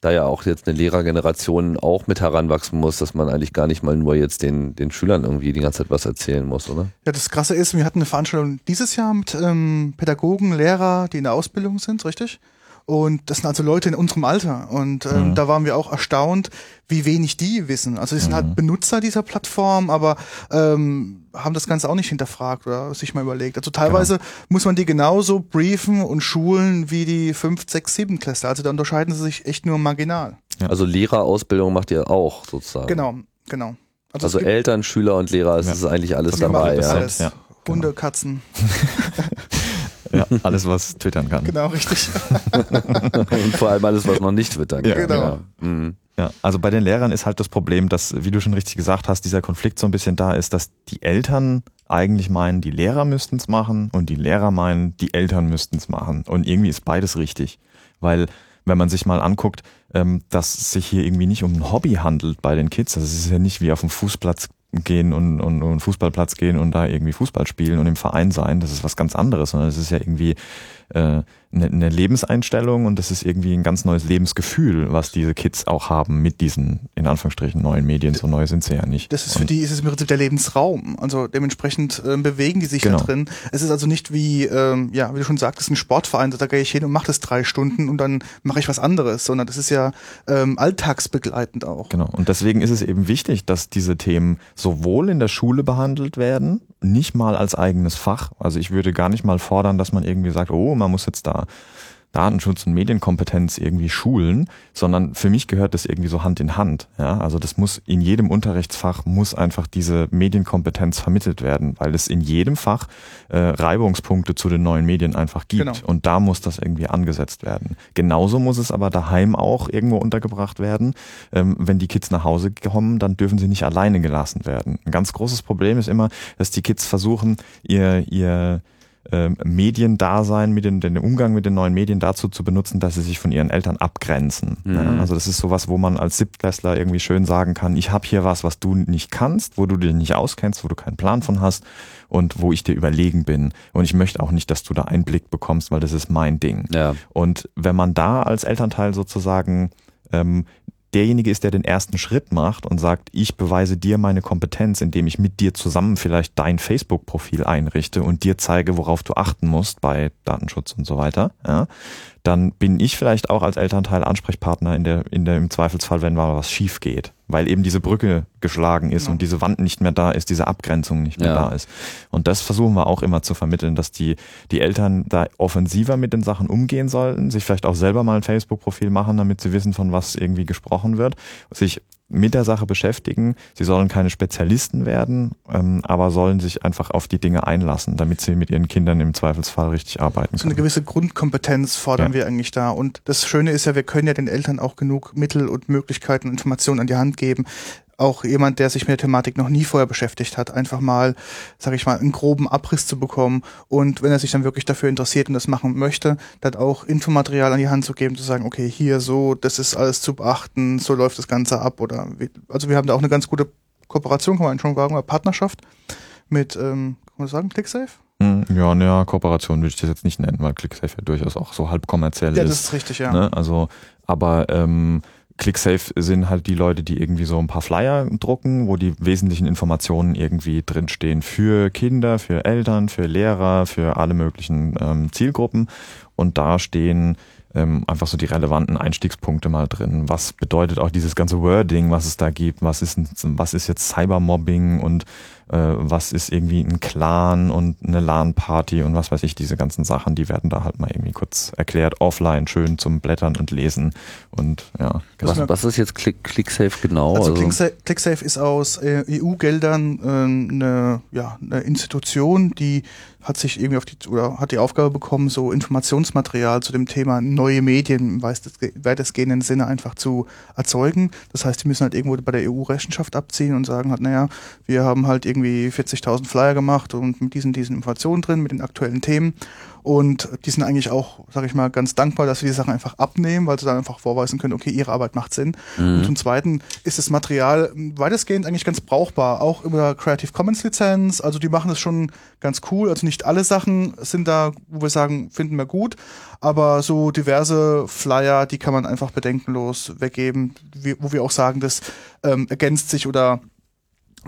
D: da ja auch jetzt eine Lehrergeneration auch mit heranwachsen muss, dass man eigentlich gar nicht mal nur jetzt den, den Schülern irgendwie die ganze Zeit was erzählen muss, oder?
E: Ja, das Krasse ist, wir hatten eine Veranstaltung dieses Jahr mit ähm, Pädagogen, Lehrer, die in der Ausbildung sind, richtig? Und das sind also Leute in unserem Alter. Und ähm, mhm. da waren wir auch erstaunt, wie wenig die wissen. Also sie sind halt mhm. halt Benutzer dieser Plattform, aber ähm, haben das Ganze auch nicht hinterfragt oder sich mal überlegt. Also teilweise genau. muss man die genauso briefen und schulen wie die 5, 6, 7 Klässler. Also da unterscheiden sie sich echt nur marginal.
D: Ja. Also Lehrerausbildung macht ihr auch sozusagen.
E: Genau, genau.
D: Also, also Eltern, Schüler und Lehrer, es ja. ist eigentlich alles dabei. Ja.
E: Alles. Ja. Hunde, genau. Katzen.
F: Ja, alles, was twittern kann.
E: Genau, richtig.
D: Und vor allem alles, was man nicht twittern kann. Ja, genau.
F: Ja. Mhm. ja, also bei den Lehrern ist halt das Problem, dass, wie du schon richtig gesagt hast, dieser Konflikt so ein bisschen da ist, dass die Eltern eigentlich meinen, die Lehrer müssten es machen und die Lehrer meinen, die Eltern müssten es machen. Und irgendwie ist beides richtig. Weil wenn man sich mal anguckt, ähm, dass es sich hier irgendwie nicht um ein Hobby handelt bei den Kids. Das ist ja nicht wie auf dem Fußplatz gehen und, und, und Fußballplatz gehen und da irgendwie Fußball spielen und im Verein sein, das ist was ganz anderes, sondern es ist ja irgendwie äh, eine, eine Lebenseinstellung und das ist irgendwie ein ganz neues Lebensgefühl, was diese Kids auch haben mit diesen, in Anführungsstrichen, neuen Medien. So neu sind sie ja nicht.
E: Das ist für und die ist es im Prinzip der Lebensraum. Also dementsprechend äh, bewegen die sich genau. da drin. Es ist also nicht wie, ähm, ja, wie du schon sagtest, ein Sportverein, da gehe ich hin und mache das drei Stunden und dann mache ich was anderes, sondern das ist ja ähm, alltagsbegleitend auch.
F: Genau. Und deswegen ist es eben wichtig, dass diese Themen sowohl in der Schule behandelt werden, nicht mal als eigenes Fach. Also ich würde gar nicht mal fordern, dass man irgendwie sagt, oh, man muss jetzt da Datenschutz und Medienkompetenz irgendwie schulen, sondern für mich gehört das irgendwie so Hand in Hand. Ja, also das muss in jedem Unterrichtsfach muss einfach diese Medienkompetenz vermittelt werden, weil es in jedem Fach äh, Reibungspunkte zu den neuen Medien einfach gibt genau. und da muss das irgendwie angesetzt werden. Genauso muss es aber daheim auch irgendwo untergebracht werden. Ähm, wenn die Kids nach Hause kommen, dann dürfen sie nicht alleine gelassen werden. Ein ganz großes Problem ist immer, dass die Kids versuchen, ihr ihr ähm, Mediendasein, mit den, den Umgang mit den neuen Medien dazu zu benutzen, dass sie sich von ihren Eltern abgrenzen. Mhm. Ja, also das ist sowas, wo man als Siebtklässler irgendwie schön sagen kann, ich habe hier was, was du nicht kannst, wo du dich nicht auskennst, wo du keinen Plan von hast und wo ich dir überlegen bin. Und ich möchte auch nicht, dass du da Einblick bekommst, weil das ist mein Ding. Ja. Und wenn man da als Elternteil sozusagen ähm, derjenige ist, der den ersten Schritt macht und sagt, ich beweise dir meine Kompetenz, indem ich mit dir zusammen vielleicht dein Facebook-Profil einrichte und dir zeige, worauf du achten musst bei Datenschutz und so weiter, ja, dann bin ich vielleicht auch als Elternteil Ansprechpartner in der, in der, im Zweifelsfall, wenn mal was schief geht, weil eben diese Brücke geschlagen ist ja. und diese Wand nicht mehr da ist, diese Abgrenzung nicht mehr ja. da ist. Und das versuchen wir auch immer zu vermitteln, dass die, die Eltern da offensiver mit den Sachen umgehen sollten, sich vielleicht auch selber mal ein Facebook-Profil machen, damit sie wissen, von was irgendwie gesprochen wird, sich mit der Sache beschäftigen. Sie sollen keine Spezialisten werden, ähm, aber sollen sich einfach auf die Dinge einlassen, damit sie mit ihren Kindern im Zweifelsfall richtig arbeiten können.
E: So eine gewisse Grundkompetenz fordern ja. wir eigentlich da. Und das Schöne ist ja, wir können ja den Eltern auch genug Mittel und Möglichkeiten und Informationen an die Hand geben, auch jemand, der sich mit der Thematik noch nie vorher beschäftigt hat, einfach mal, sage ich mal, einen groben Abriss zu bekommen und wenn er sich dann wirklich dafür interessiert und das machen möchte, dann auch Infomaterial an die Hand zu geben, zu sagen, okay, hier so, das ist alles zu beachten, so läuft das Ganze ab oder also wir haben da auch eine ganz gute Kooperation, kann man schon sagen, oder Partnerschaft mit, ähm, kann man sagen, ClickSafe?
F: Hm, ja, naja, Kooperation würde ich das jetzt nicht nennen, weil ClickSafe ja durchaus auch so halb kommerziell ist. Ja,
E: das ist richtig, ja.
F: Ne? Also, aber ähm, ClickSafe sind halt die Leute, die irgendwie so ein paar Flyer drucken, wo die wesentlichen Informationen irgendwie drinstehen für Kinder, für Eltern, für Lehrer, für alle möglichen ähm, Zielgruppen. Und da stehen ähm, einfach so die relevanten Einstiegspunkte mal drin. Was bedeutet auch dieses ganze Wording, was es da gibt? Was ist, was ist jetzt Cybermobbing und was ist irgendwie ein Clan und eine LAN-Party und was weiß ich, diese ganzen Sachen, die werden da halt mal irgendwie kurz erklärt, offline, schön zum Blättern und Lesen. Und ja,
D: genau. was, was ist jetzt Click, ClickSafe genau?
E: Also, also ClickSafe, ClickSafe ist aus äh, EU-Geldern äh, eine, ja, eine Institution, die hat sich irgendwie auf die oder hat die Aufgabe bekommen, so Informationsmaterial zu dem Thema neue Medien im weitestgehenden Sinne einfach zu erzeugen. Das heißt, die müssen halt irgendwo bei der EU-Rechenschaft abziehen und sagen halt, naja, wir haben halt irgendwie 40.000 Flyer gemacht und mit diesen, diesen Informationen drin, mit den aktuellen Themen. Und die sind eigentlich auch, sage ich mal, ganz dankbar, dass wir die Sachen einfach abnehmen, weil sie dann einfach vorweisen können, okay, ihre Arbeit macht Sinn. Mhm. Und zum Zweiten ist das Material weitestgehend eigentlich ganz brauchbar, auch über Creative Commons Lizenz. Also die machen das schon ganz cool. Also nicht alle Sachen sind da, wo wir sagen, finden wir gut, aber so diverse Flyer, die kann man einfach bedenkenlos weggeben, wo wir auch sagen, das ähm, ergänzt sich oder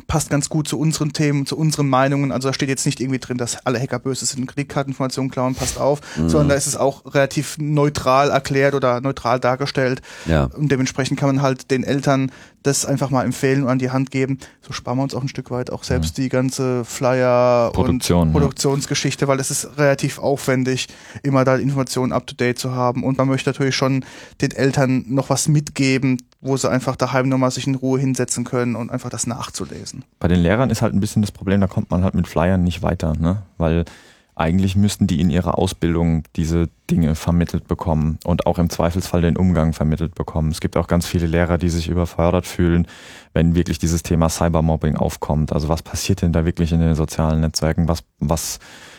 E: passt ganz gut zu unseren Themen, zu unseren Meinungen. Also da steht jetzt nicht irgendwie drin, dass alle Hacker böse sind, Kreditkarteninformationen klauen, passt auf, mhm. sondern da ist es auch relativ neutral erklärt oder neutral dargestellt. Ja. Und dementsprechend kann man halt den Eltern das einfach mal empfehlen und an die Hand geben. So sparen wir uns auch ein Stück weit auch selbst ja. die ganze Flyer Produktion, und Produktionsgeschichte, weil es ist relativ aufwendig, immer da Informationen up to date zu haben. Und man möchte natürlich schon den Eltern noch was mitgeben, wo sie einfach daheim nochmal sich in Ruhe hinsetzen können und einfach das nachzulesen.
F: Bei den Lehrern ist halt ein bisschen das Problem, da kommt man halt mit Flyern nicht weiter, ne? Weil eigentlich müssten die in ihrer Ausbildung diese Dinge vermittelt bekommen und auch im Zweifelsfall den Umgang vermittelt bekommen. Es gibt auch ganz viele Lehrer, die sich überfordert fühlen, wenn wirklich dieses Thema Cybermobbing aufkommt. Also was passiert denn da wirklich in den sozialen Netzwerken? Was, was,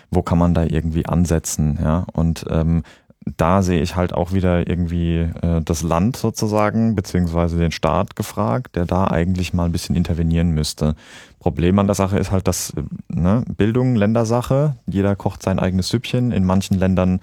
F: wo kann man da irgendwie ansetzen? Ja, und ähm, da sehe ich halt auch wieder irgendwie äh, das Land sozusagen, beziehungsweise den Staat gefragt, der da eigentlich mal ein bisschen intervenieren müsste. Problem an der Sache ist halt, dass äh, ne, Bildung Ländersache, jeder kocht sein eigenes Süppchen. In manchen Ländern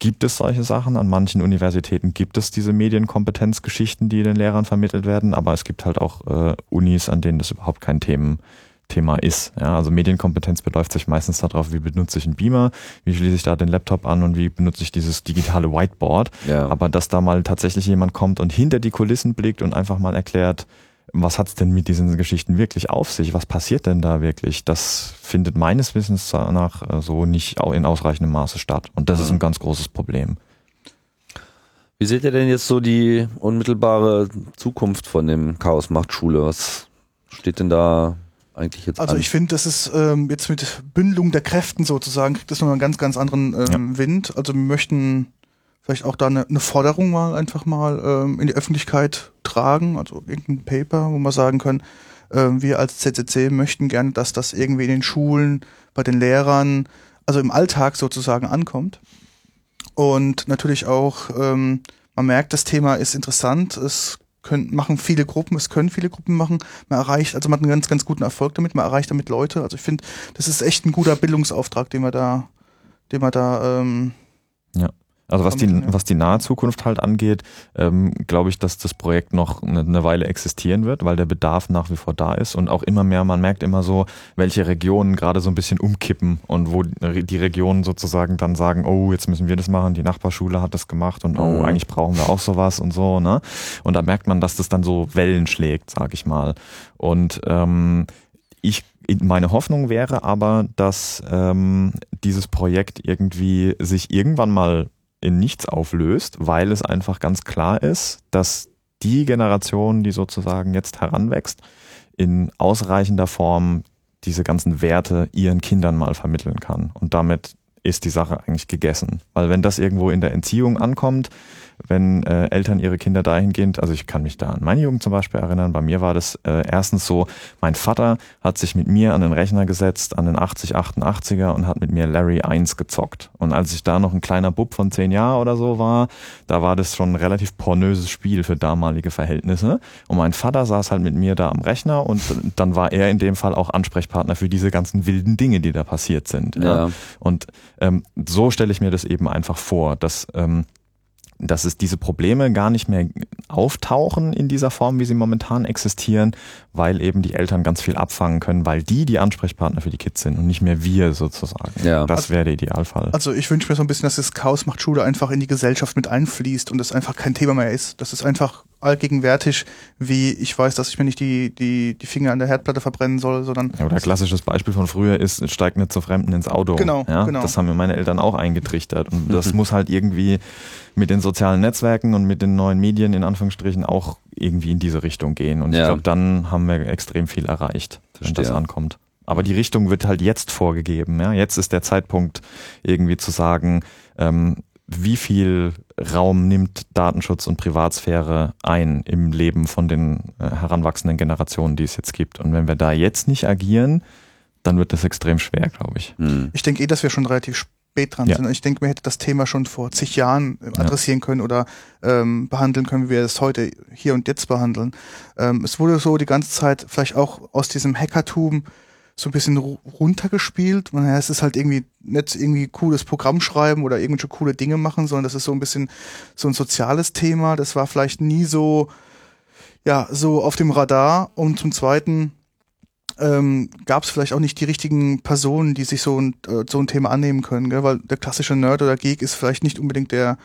F: gibt es solche Sachen. An manchen Universitäten gibt es diese Medienkompetenzgeschichten, die den Lehrern vermittelt werden, aber es gibt halt auch äh, Unis, an denen das überhaupt kein Themen, Thema ist. Ja, also Medienkompetenz beläuft sich meistens darauf, wie benutze ich einen Beamer, wie schließe ich da den Laptop an und wie benutze ich dieses digitale Whiteboard.
D: Ja.
F: Aber dass da mal tatsächlich jemand kommt und hinter die Kulissen blickt und einfach mal erklärt, was hat's denn mit diesen Geschichten wirklich auf sich? Was passiert denn da wirklich? Das findet meines Wissens nach äh, so nicht in ausreichendem Maße statt. Und das ist ein ganz großes Problem.
D: Wie seht ihr denn jetzt so die unmittelbare Zukunft von dem Chaos macht Schule? Was steht denn da eigentlich jetzt
E: Also
D: an?
E: ich finde, das ist ähm, jetzt mit Bündelung der Kräften sozusagen, kriegt das noch einen ganz, ganz anderen ähm, Wind. Also wir möchten vielleicht auch da eine, eine Forderung mal einfach mal ähm, in die Öffentlichkeit tragen, also irgendein Paper, wo wir sagen können, ähm, wir als CCC möchten gerne, dass das irgendwie in den Schulen, bei den Lehrern, also im Alltag sozusagen ankommt. Und natürlich auch, ähm, man merkt, das Thema ist interessant, es können, machen viele Gruppen, es können viele Gruppen machen. Man erreicht, also man hat einen ganz, ganz guten Erfolg damit, man erreicht damit Leute. Also ich finde, das ist echt ein guter Bildungsauftrag, den wir da, den wir da ähm,
F: Ja. Also was die,
E: ja.
F: was die nahe Zukunft halt angeht, ähm, glaube ich, dass das Projekt noch eine, eine Weile existieren wird, weil der Bedarf nach wie vor da ist und auch immer mehr, man merkt immer so, welche Regionen gerade so ein bisschen umkippen und wo die Regionen sozusagen dann sagen, oh, jetzt müssen wir das machen, die Nachbarschule hat das gemacht und oh,
D: Mhm.
F: eigentlich brauchen wir auch sowas und so, ne? Und da merkt man, dass das dann so Wellen schlägt, sag ich mal. Und ähm, ich meine Hoffnung wäre aber, dass ähm, dieses Projekt irgendwie sich irgendwann mal in nichts auflöst, weil es einfach ganz klar ist, dass die Generation, die sozusagen jetzt heranwächst, in ausreichender Form diese ganzen Werte ihren Kindern mal vermitteln kann. Und damit ist die Sache eigentlich gegessen. Weil wenn das irgendwo in der Entziehung ankommt, wenn äh, Eltern ihre Kinder dahingehend, also ich kann mich da an meine Jugend zum Beispiel erinnern, bei mir war das äh, erstens so, mein Vater hat sich mit mir an den Rechner gesetzt, an den 8088er und hat mit mir Larry 1 gezockt. Und als ich da noch ein kleiner Bub von zehn Jahren oder so war, da war das schon ein relativ pornöses Spiel für damalige Verhältnisse. Und mein Vater saß halt mit mir da am Rechner und dann war er in dem Fall auch Ansprechpartner für diese ganzen wilden Dinge, die da passiert sind.
D: Ja.
F: Und ähm, so stelle ich mir das eben einfach vor, dass ähm, dass es diese Probleme gar nicht mehr auftauchen in dieser Form, wie sie momentan existieren, weil eben die Eltern ganz viel abfangen können, weil die die Ansprechpartner für die Kids sind und nicht mehr wir sozusagen.
D: Ja.
F: Das wäre der Idealfall.
E: Also ich wünsche mir so ein bisschen, dass das Chaos macht Schule einfach in die Gesellschaft mit einfließt und das einfach kein Thema mehr ist. Das ist einfach allgegenwärtig, wie ich weiß, dass ich mir nicht die, die, die Finger an der Herdplatte verbrennen soll, sondern
F: Ja, oder klassisches Beispiel von früher ist, steigt nicht zu Fremden ins Auto.
E: Genau,
F: ja,
E: genau.
F: Das haben mir meine Eltern auch eingetrichtert. Und das muss halt irgendwie mit den sozialen Netzwerken und mit den neuen Medien in Anführungsstrichen auch irgendwie in diese Richtung gehen. Und
D: Ja.
F: ich glaube, dann haben wir extrem viel erreicht, wenn das ankommt. Aber die Richtung wird halt jetzt vorgegeben. Ja? Jetzt ist der Zeitpunkt, irgendwie zu sagen, ähm, wie viel Raum nimmt Datenschutz und Privatsphäre ein im Leben von den äh, heranwachsenden Generationen, die es jetzt gibt. Und wenn wir da jetzt nicht agieren, dann wird das extrem schwer, glaube ich.
D: Hm.
E: ich denke eh, dass wir schon relativ spät dran
F: Ja.
E: sind. Ich denke, man hätte das Thema schon vor zig Jahren äh, adressieren können oder ähm, behandeln können, wie wir es heute hier und jetzt behandeln. Ähm, es wurde so die ganze Zeit vielleicht auch aus diesem Hackertum so ein bisschen ru- runtergespielt. Man, ja, es ist halt irgendwie nicht irgendwie cooles Programm schreiben oder irgendwelche coole Dinge machen, sondern das ist so ein bisschen so ein soziales Thema. Das war vielleicht nie so, ja, so auf dem Radar. Und zum Zweiten ähm, gab es vielleicht auch nicht die richtigen Personen, die sich so ein, äh, so ein Thema annehmen können, gell? weil der klassische Nerd oder Geek ist vielleicht nicht unbedingt der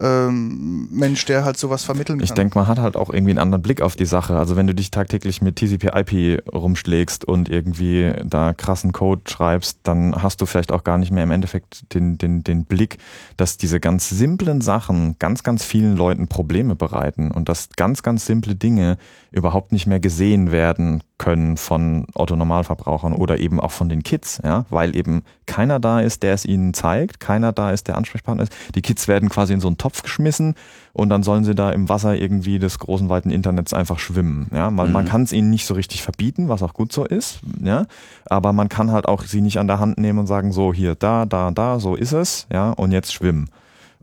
E: ähm, Mensch, der halt sowas vermitteln
F: Ich
E: kann.
F: denke, man hat halt auch irgendwie einen anderen Blick auf die Sache. Also wenn du dich tagtäglich mit TCP/IP rumschlägst und irgendwie da krassen Code schreibst, dann hast du vielleicht auch gar nicht mehr im Endeffekt den, den, den Blick, dass diese ganz simplen Sachen ganz, ganz vielen Leuten Probleme bereiten und dass ganz, ganz simple Dinge überhaupt nicht mehr gesehen werden können von Otto-Normalverbrauchern oder eben auch von den Kids, ja, weil eben keiner da ist, der es ihnen zeigt, keiner da ist, der Ansprechpartner ist. Die Kids werden quasi in so einen Topf geschmissen und dann sollen sie da im Wasser irgendwie des großen weiten Internets einfach schwimmen, ja, man, man kann es ihnen nicht so richtig verbieten, was auch gut so ist, ja, aber man kann halt auch sie nicht an der Hand nehmen und sagen, so hier, da, da, da, so ist es, ja, und jetzt schwimmen.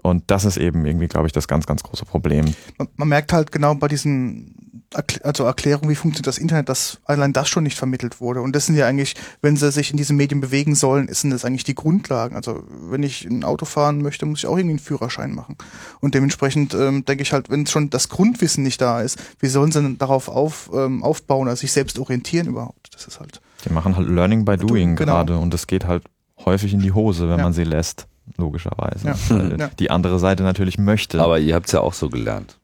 F: Und das ist eben irgendwie, glaube ich, das ganz, ganz große Problem.
E: man, man merkt halt genau bei diesen also Erklärung, wie funktioniert das Internet, dass allein das schon nicht vermittelt wurde. Und das sind ja eigentlich, wenn sie sich in diesen Medien bewegen sollen, sind das eigentlich die Grundlagen. Also wenn ich ein Auto fahren möchte, muss ich auch irgendwie einen Führerschein machen. Und dementsprechend ähm, denke ich halt, wenn schon das Grundwissen nicht da ist, wie sollen sie denn darauf auf, ähm, aufbauen, also sich selbst orientieren überhaupt? Das ist halt.
F: Die machen halt Learning by Doing
E: Genau.
F: gerade und das geht halt häufig in die Hose, wenn
E: Ja.
F: man sie lässt, logischerweise.
E: Ja.
F: Weil
E: Ja.
F: Die andere Seite natürlich möchte.
D: Aber ihr habt es ja auch so gelernt.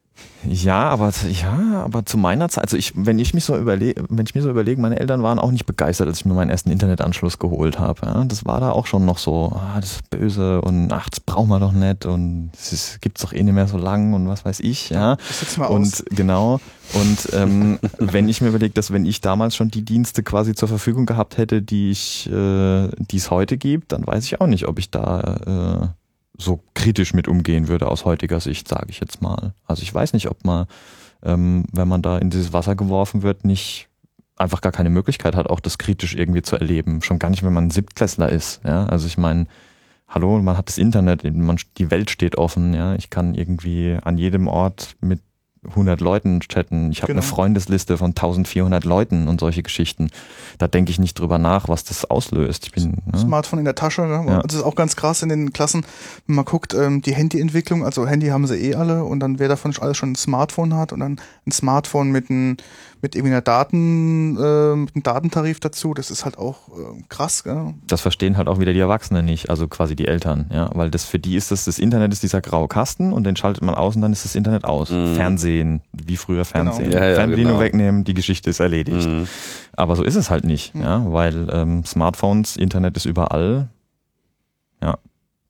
F: Ja, aber ja, aber zu meiner Zeit, also ich, wenn ich mich so überlege, wenn ich mir so überlege, meine Eltern waren auch nicht begeistert, als ich mir meinen ersten Internetanschluss geholt habe. Ja, das war da auch schon noch so, ah, das ist böse und ach, das brauchen wir doch nicht und es ist, gibt's doch eh nicht mehr so lang und was weiß ich, ja.
E: Das setzen wir
F: Und
E: aus.
F: genau. Und ähm, wenn ich mir überlege, dass wenn ich damals schon die Dienste quasi zur Verfügung gehabt hätte, die ich, äh, die es heute gibt, dann weiß ich auch nicht, ob ich da äh, so kritisch mit umgehen würde aus heutiger Sicht, sage ich jetzt mal. Also ich weiß nicht, ob man, ähm, wenn man da in dieses Wasser geworfen wird, nicht einfach gar keine Möglichkeit hat, auch das kritisch irgendwie zu erleben. Schon gar nicht, wenn man ein Siebtklässler ist. Ja? Also ich meine, hallo, man hat das Internet, man, die Welt steht offen. Ja? Ich kann irgendwie an jedem Ort mit 100 Leuten chatten. Ich habe
E: Genau.
F: eine Freundesliste von 1400 Leuten und solche Geschichten. Da denke ich nicht drüber nach, was das auslöst. Ich bin, ne?
E: Smartphone in der Tasche. Ne?
F: Ja.
E: Das ist auch ganz krass in den Klassen, wenn man guckt, ähm, die Handyentwicklung, also Handy haben sie eh alle und dann wer davon alles schon ein Smartphone hat und dann ein Smartphone mit, ein, mit irgendwie einer Daten, äh, mit einem Datentarif dazu, das ist halt auch äh, krass. Gell?
F: das verstehen halt auch wieder die Erwachsenen nicht, also quasi die Eltern, ja, weil das für die ist das, das Internet ist dieser graue Kasten und den schaltet man aus und dann ist das Internet aus.
D: Mhm.
F: Fernsehen, wie früher Fernsehen.
D: Ja, ja,
F: Fernbedienung
D: genau.
F: wegnehmen, die Geschichte ist erledigt.
D: Mhm.
F: Aber so ist es halt nicht, ja, weil ähm, Smartphones, Internet ist überall. Ja,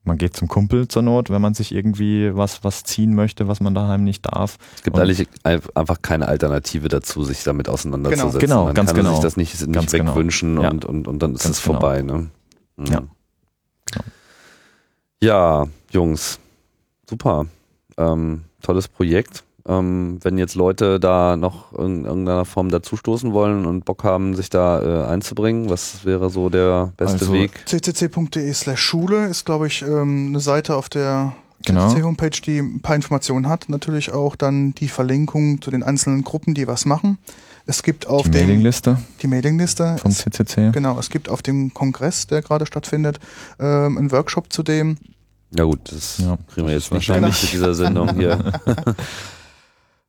F: man geht zum Kumpel zur Not, wenn man sich irgendwie was was ziehen möchte, was man daheim nicht darf.
D: Es gibt
F: Und-
D: eigentlich einfach keine Alternative dazu, sich damit auseinanderzusetzen.
F: Genau,
D: Man
F: ganz
D: kann
F: genau.
D: sich das nicht, nicht
F: Ganz genau.
D: wegwünschen
F: Ja.
D: und, und, und dann ist
F: Ganz
D: es
F: genau.
D: vorbei. Ne? Mhm.
F: Ja. Genau.
D: ja, Jungs, super. Ähm, tolles Projekt. Ähm, wenn jetzt Leute da noch in irgendeiner Form dazustoßen wollen und Bock haben, sich da äh, einzubringen, was wäre so der beste
F: Also,
D: Weg?
E: ccc.de slash Schule ist, glaube ich, ähm, eine Seite auf der
F: Genau.
E: CCC-Homepage, die ein paar Informationen hat. Natürlich auch dann die Verlinkung zu den einzelnen Gruppen, die was machen. Es gibt auf
F: Die
E: dem
F: Mailingliste
E: die Mailingliste.
F: vom
E: Es-
F: CCC.
E: Genau, es gibt auf dem Kongress, der gerade stattfindet, ähm, einen Workshop zu dem.
D: Ja gut, das
F: Ja,
D: kriegen wir jetzt
F: ist
D: wahrscheinlich
F: wahrscheinlich-
D: mit dieser Sendung hier.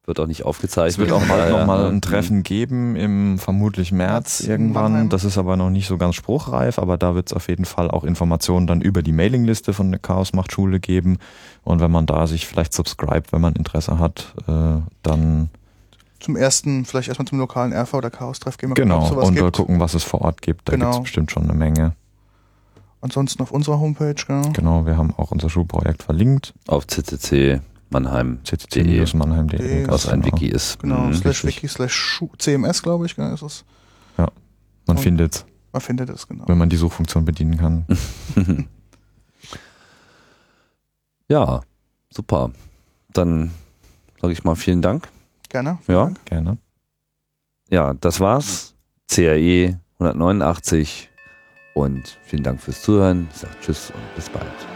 D: Wird auch nicht aufgezeichnet.
F: Es wird auch bald
D: daher,
F: nochmal
D: ne?
F: ein Treffen geben, im vermutlich März irgendwann. Das ist aber noch nicht so ganz spruchreif, aber da wird es auf jeden Fall auch Informationen dann über die Mailingliste von der Chaos macht Schule geben. Und wenn man da sich vielleicht subscribt, wenn man Interesse hat, äh, dann
E: Zum ersten, vielleicht erstmal zum lokalen RV oder Chaos-Treff gehen wir
F: genau
E: gucken,
F: und
E: gibt.
F: gucken, was es vor Ort gibt. Da
E: Genau.
F: gibt's bestimmt schon eine Menge.
E: Ansonsten auf unserer Homepage, genau.
F: Genau, wir haben auch unser Schulprojekt verlinkt.
D: Auf ccc Mannheim,
F: ccc-mannheim.de.
E: De,
D: was ein. Wiki ist.
E: Genau,
D: Mhm.
E: slash wiki slash CMS, glaube ich, ist es.
F: Man
E: Und-
F: findet
E: Man findet es, genau.
F: wenn man die Suchfunktion bedienen kann.
D: Ja, super. Dann sage ich mal vielen Dank.
E: Gerne.
D: Ja.
F: Gerne.
D: Ja, das war's. CRE 189 und vielen Dank fürs Zuhören. Ich sage Tschüss und bis bald.